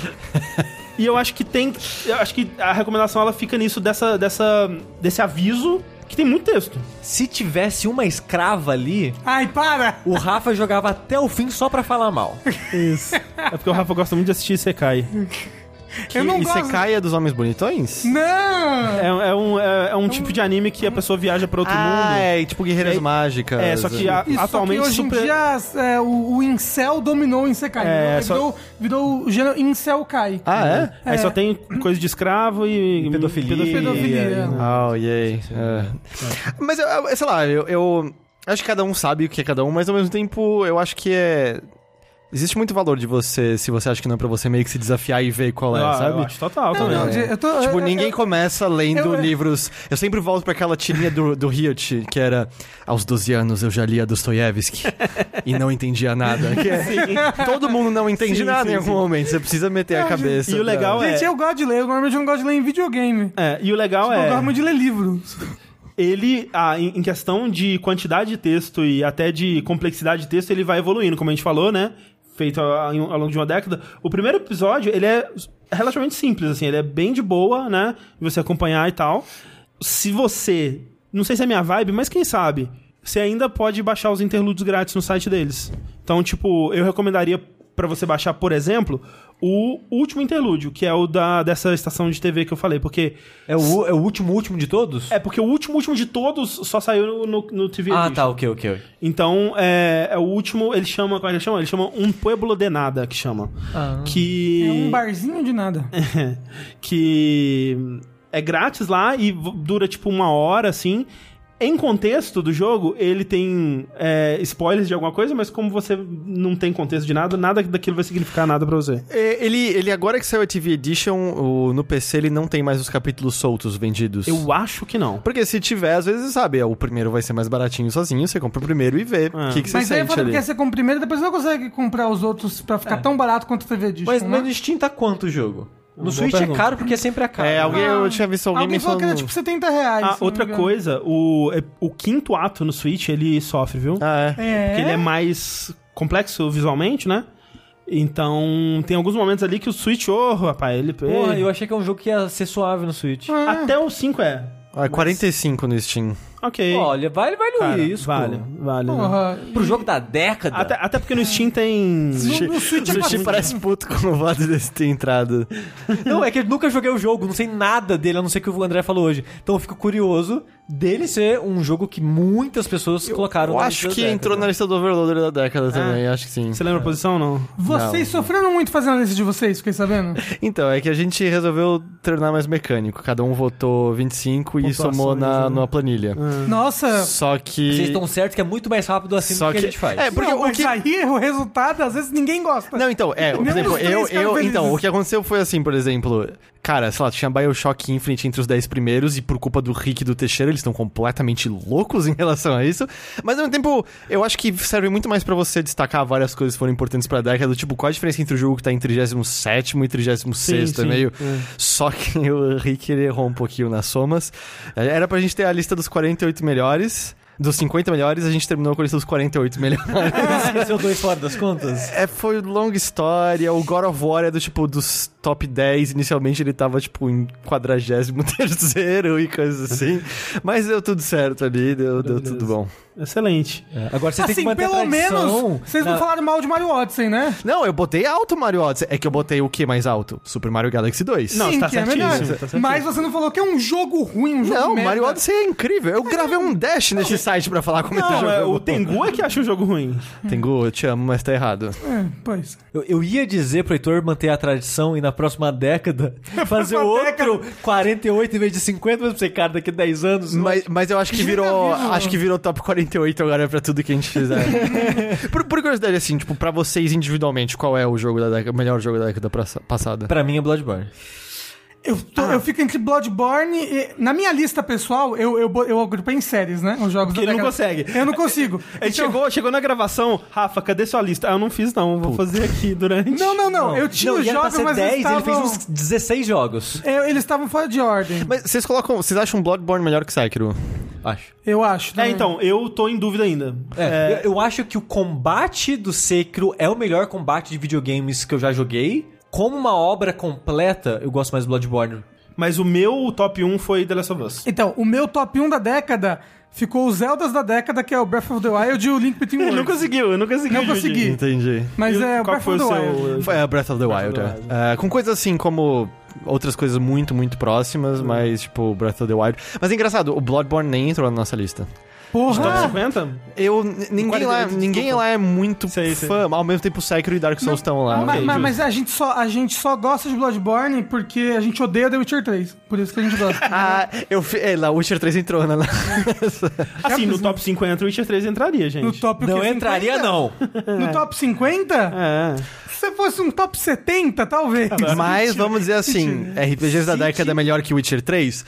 e eu acho que tem. Eu acho que a recomendação ela fica nisso dessa, dessa, desse aviso que tem muito texto. Se tivesse uma escrava ali, Ai, para! o Rafa jogava até o fim só pra falar mal. Isso. é porque o Rafa gosta muito de assistir Sekai. Eu não e gosto. você caia dos homens bonitões? Não! É, é um, é, é um tipo de anime que a pessoa viaja pra outro ah, mundo. é, tipo guerreiras E aí- mágicas. É, só que a- Isso, atualmente só que hoje super- em dia é, o, o Incel dominou o Insekai. É, virou, só- virou, virou o gênero Incel Kai. Ah, é? Aí É. só tem coisa de escravo e, pedofilia. Pedofilia. né? Oh, yay. É. Mas, sei lá, eu, eu acho que cada um sabe o que é cada um, mas ao mesmo tempo eu acho que é... Existe muito valor de você, se você acha que não é pra você, meio que se desafiar e ver qual é, Ah, sabe? Eu acho total Não, também. não, É. eu tô- Tipo, eu- ninguém eu- começa lendo eu- livros. Eu sempre volto pra aquela tirinha do, do Riot, que era aos 12 anos eu já lia Dostoiévski e não entendia nada. Que é- todo mundo não entende Sim, nada sim, em algum sim. momento. Você precisa meter a Não, cabeça. e o pra- legal é- Gente, eu gosto de ler. Eu normalmente não gosto de ler em videogame. É, e o legal Eu é. gosto muito de ler livros. ele, ah, em questão de quantidade de texto e até de complexidade de texto, ele vai evoluindo, como a gente falou, né? Feito ao, ao longo de uma década. O primeiro episódio, ele é relativamente simples, assim, ele é bem de boa, né? Você acompanhar e tal. Se você. Não sei se é minha vibe, mas quem sabe? Você ainda pode baixar os interlúdios grátis no site deles. Então, tipo, eu recomendaria pra você baixar, por exemplo, o último interlúdio, que é o da, dessa estação de TV que eu falei, porque É o, é o último último de todos? é, porque o último último de todos só saiu no, no, no TV Ah, Edition. tá, ok, ok. Então, é, é o último, ele chama, como é que ele chama? Ele chama Um Pueblo de Nada, que chama. Ah. Que... É um barzinho de nada. que é grátis lá e dura tipo uma hora, assim. Em contexto do jogo, ele tem é, spoilers de alguma coisa, mas como você não tem contexto de nada, nada daquilo vai significar nada pra você. É, Ele, ele agora que saiu a TV Edition, o- no PC ele não tem mais os capítulos soltos vendidos. Eu acho que não. Porque se tiver, às vezes, sabe, o primeiro vai ser mais baratinho sozinho, você compra o primeiro e vê o É. que, que você Mas aí é sente foda ali. porque você compra primeiro, depois você não consegue comprar os outros pra ficar tão barato quanto o TV Edition. Mas, né? mas no Steam tá quanto o jogo? No Switch pergunta. é caro porque sempre é caro. É, alguém, Ah, eu tinha visto alguém, Alguém falou que era tipo 70 reais. Ah, outra coisa, o, é- o quinto ato no Switch, ele sofre, viu? Ah, é. É. Porque ele é mais complexo visualmente, né? Então, tem alguns momentos ali que o Switch, ô, rapaz, ele... Porra, eu achei que é um jogo que ia ser suave no Switch. Ah, Até o 5 é. Ah, é 45 no Steam. Ok. Olha, vale, vale Cara, o risco. Vale, vale. né? Porra. Pro jogo da década. Até, até porque no Steam tem... No, no Switch é O Sushi bastante. parece puto com o fato desse ter entrado. Não, é que eu nunca joguei o jogo, não sei nada dele, a não ser que o André falou hoje. Então eu fico curioso dele ser um jogo que muitas pessoas colocaram Eu na acho que da entrou na lista do Overloader da década também, acho que sim. Você lembra a posição ou não? Vocês sofreram muito fazendo a lista de vocês, fiquei sabendo? Então, é que a gente resolveu tornar mais mecânico. Cada um votou 25 e Pontuações, somou na, né? numa planilha. Nossa. Só que... Vocês estão certos que é muito mais rápido assim Só do que, que- a gente faz. É, porque não, o que- aí o resultado, às vezes ninguém gosta. Não, então, é, por exemplo, eu, eu, então, o que aconteceu foi assim, por exemplo, cara, sei lá, tinha Bioshock Infinite entre os 10 primeiros e por culpa do Rick e do Teixeira, eles estão completamente loucos em relação a isso, mas ao mesmo tempo, eu acho que serve muito mais pra você destacar várias coisas que foram importantes pra década, do tipo, qual a diferença entre o jogo que tá em 37º e 36º, sim, é meio... é. Só que o Rick, ele errou um pouquinho nas somas, era pra gente ter a lista dos 48 melhores, dos 50 melhores, a gente terminou com a lista dos 48 melhores. Esqueceu dois fora das contas? É, foi longa história. O God of War é do tipo dos top 10. Inicialmente ele tava tipo em 43 e coisas assim. Mas deu tudo certo ali, deu, deu tudo bom. Excelente. É, Agora você tem que Assim, manter a pelo tradição menos, vocês não falaram mal de Mario Odyssey, né? Não, eu botei alto Mario Odyssey. É que eu botei o que mais alto? Super Mario Galaxy 2. Não, Sim, tá é certíssimo, melhor. tá certíssimo. Mas você não falou que é um jogo ruim, um jogo Não, merda. Mario Odyssey é incrível. Eu gravei um dash nesse site pra falar como esse Não, jogo é, é o. Tengu é que acha o jogo ruim. Tengu, eu te amo, mas tá errado. É, pois. Eu, eu ia dizer pro Heitor manter a tradição e na próxima década fazer próxima outro 48 em vez de 50, mas pra você, cara, daqui a 10 anos. Mas, mas eu acho que virou. Acho que virou top 48 agora pra tudo que a gente fizer. por, por curiosidade, assim, tipo, pra vocês individualmente, qual é o jogo da década, o melhor jogo da década passa- passada? Pra mim é Bloodborne. Eu, tô- Ah. eu fico entre Bloodborne e... Na minha lista pessoal, eu, eu, eu agrupei em séries, né? Os jogos Porque da ele não consegue. Eu não consigo. Ele Então- chegou, chegou na gravação, Rafa, cadê sua lista? Ah, eu não fiz não, vou fazer aqui durante. Não, não, não. Eu tinha não, os jogos, mas 10, eles estavam... ele fez uns 16 jogos. Eu- eles estavam fora de ordem, Mas vocês colocam. Vocês acham Bloodborne melhor que Sekiro? Acho. eu acho. É, também. então, eu tô em dúvida ainda. É, Eu, eu acho que o combate do Sekiro é o melhor combate de videogames que eu já joguei. Como uma obra completa, eu gosto mais do Bloodborne. Mas o meu top 1 foi The Last of Us. Então, o meu top 1 da década ficou os Zeldas da década, que é o Breath of the Wild e o Link Between Eu não Worlds. conseguiu, eu não consegui. Não consegui. Entendi. Mas E é o Breath foi of o the seu- Wild. Foi a Breath of the Breath Wild, of the é. É, com coisas assim como outras coisas muito, muito próximas, mas tipo Breath of the Wild. Mas é engraçado, o Bloodborne nem entrou na nossa lista. Top Porra! 50? Eu, ninguém, lá, 48, ninguém lá é muito Sei, sei. fã, ao mesmo tempo Sekiro e Dark Souls estão lá. Ma- ok, ma- justo. mas a gente, só, a gente só gosta de Bloodborne porque a gente odeia The Witcher 3. Por isso que a gente gosta. Ah, eu fi- é, lá, Witcher 3 entrou, né? Assim, no top 50 o Witcher 3 entraria, gente. No top o Não entraria, 50? não. No top 50? É. Se fosse um top 70, talvez. Mas vamos dizer assim, RPGs da década é melhor que Witcher 3.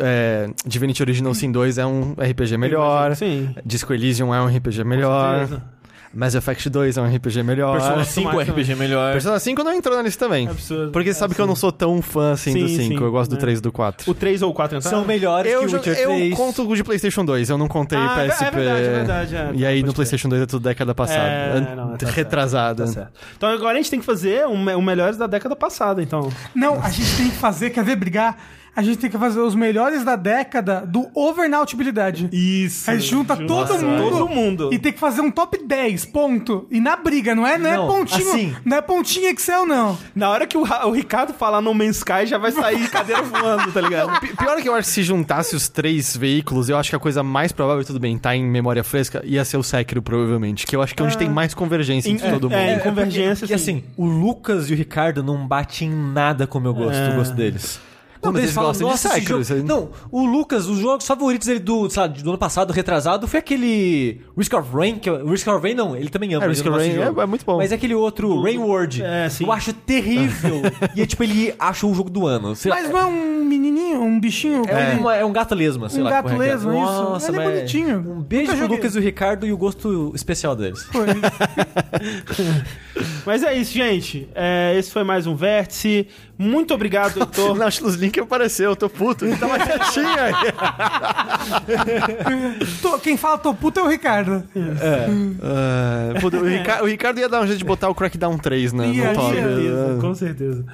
É, Divinity Original Sin 2 é um RPG melhor. Sim. Disco Elysium é um RPG melhor. Mass Effect 2 é um RPG melhor. Persona Sim, 5 mais RPG melhor. Persona 5 não entrou na lista também. Absurdo. Porque sabe que eu não sou tão fã assim do Sim, 5. sim. Eu gosto do É. 3 e do 4. O 3 ou o 4 entraram? São melhores Eu, que o Witcher 3. eu conto o de PlayStation 2, eu não contei Ah, é PSP. verdade, é verdade, é. E aí no. PlayStation 2 é tudo década passada. É, não, tá certo, retrasada. Tá certo. Então agora a gente tem que fazer o me- o melhores da década passada, então. Não, a gente tem que fazer, quer ver brigar? A gente tem que fazer os melhores da década do overnautibilidade. Isso. Aí junta todo mundo. Todo mundo. E tem que fazer um top 10, ponto. E na briga, não é, não é Não, pontinho. assim. Não é pontinho Excel, não. Na hora que o, o Ricardo falar No Man's Sky, já vai sair cadeira voando, tá ligado? Pi- Pior é que eu acho que se juntasse os três veículos, eu acho que a coisa mais provável, tudo bem, tá em memória fresca, ia ser o Sekiro, provavelmente. Que eu acho que é onde tem mais convergência entre todo mundo. é, em convergência, Porque, sim. assim, o Lucas e o Ricardo não batem em nada como eu gosto, É. o gosto deles. Não, mas eles gostam de esse Sekiro, jogo... Não, o Lucas, os jogos favoritos dele do, sei lá, do ano passado, retrasado, foi aquele Risk of Rain, que Risk of Rain não, ele também ama. É, Risk of de Rain é- é muito bom. Mas é aquele outro, Rain World. É, sim. Eu acho terrível. e é tipo, ele acha o jogo do ano. Sei lá, Mas não é um menininho, um bichinho? é, uma- é um gato lesma, sei Um lá. gato como é é. lesma, isso. Nossa, Ele é bonitinho. Um beijo pro. Lucas e o Ricardo e o gosto especial deles. Foi. Mas é isso, gente. É, esse foi mais um Vértice. Muito obrigado, Heitor. Que apareceu, eu tô puto. Ele tava quietinho aí. Tô- quem fala tô puto é o Ricardo. Ah, puta, o, Rica- o Ricardo ia dar um jeito de botar o Crackdown 3 né, Ia, no top. Com certeza, né? com certeza.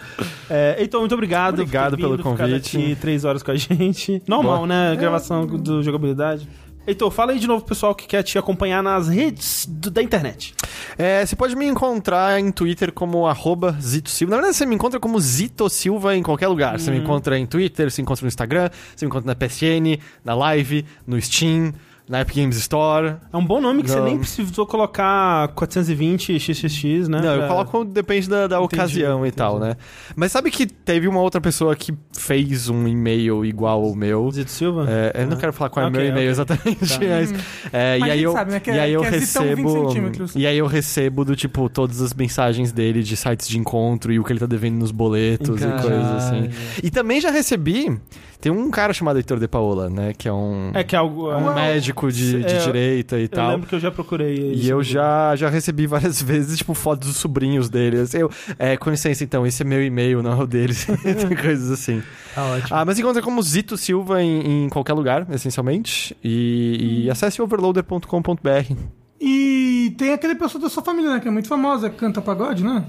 É, Heitor, muito obrigado. Obrigado pelo vindo, convite. aqui três horas com a gente. Normal, Boa. né? Gravação do jogabilidade. Heitor, fala aí de novo pro pessoal que quer te acompanhar nas redes do- da internet. É, você pode me encontrar em Twitter como arroba Zito Silva. Na verdade, você me encontra como Zito Silva em qualquer lugar. Você me encontra em Twitter, você me encontra no Instagram, você me encontra na PSN, na Live, no Steam, na Epic Games Store. É um bom nome que você Não. nem precisou colocar 420 xxx, né? Não, eu coloco, depende da, da Entendi, ocasião e tal, né? Mas sabe que teve uma outra pessoa que fez um e-mail igual ao meu. Zito Silva? É, eu não quero falar qual é o Ok, meu e-mail ok. exatamente, mas, é, Mas e aí eu, sabe, né, que e aí eu que é 20 recebo, centímetros. e aí eu recebo do tipo todas as mensagens dele de sites de encontro e o que ele tá devendo nos boletos Caralho. e coisas assim. E também já recebi Tem um cara chamado Heitor de Paola, né? Que é um, É que é algo. é um é- médico de, de é, direita e Eu tal. lembro que eu já procurei. E isso. eu já, já recebi várias vezes, tipo, fotos dos sobrinhos dele. Assim, Eu, é, com licença, então, esse é meu e-mail, não é o deles. Tem coisas assim. Tá ótimo. Ah, mas encontra como Zito Silva em, em qualquer lugar, essencialmente. E, e acesse overloader.com.br. E tem aquele pessoa da sua família, né? Que é muito famosa, que canta pagode, né?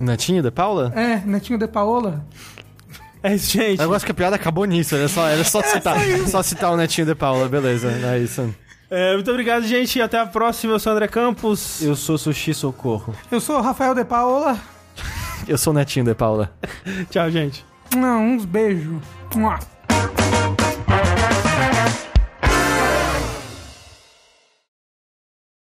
Netinho da Paula? É, Netinho de Paola. É isso, gente. Eu gosto que a piada acabou nisso, era só, era só citar, só citar o Netinho de Paula, beleza, é isso. É, muito obrigado, gente. Até a próxima. Eu sou o André Campos. Eu sou Sushi Socorro. Eu sou o Rafael de Paola. Eu sou o Netinho de Paula. Tchau, gente. Não, uns beijos.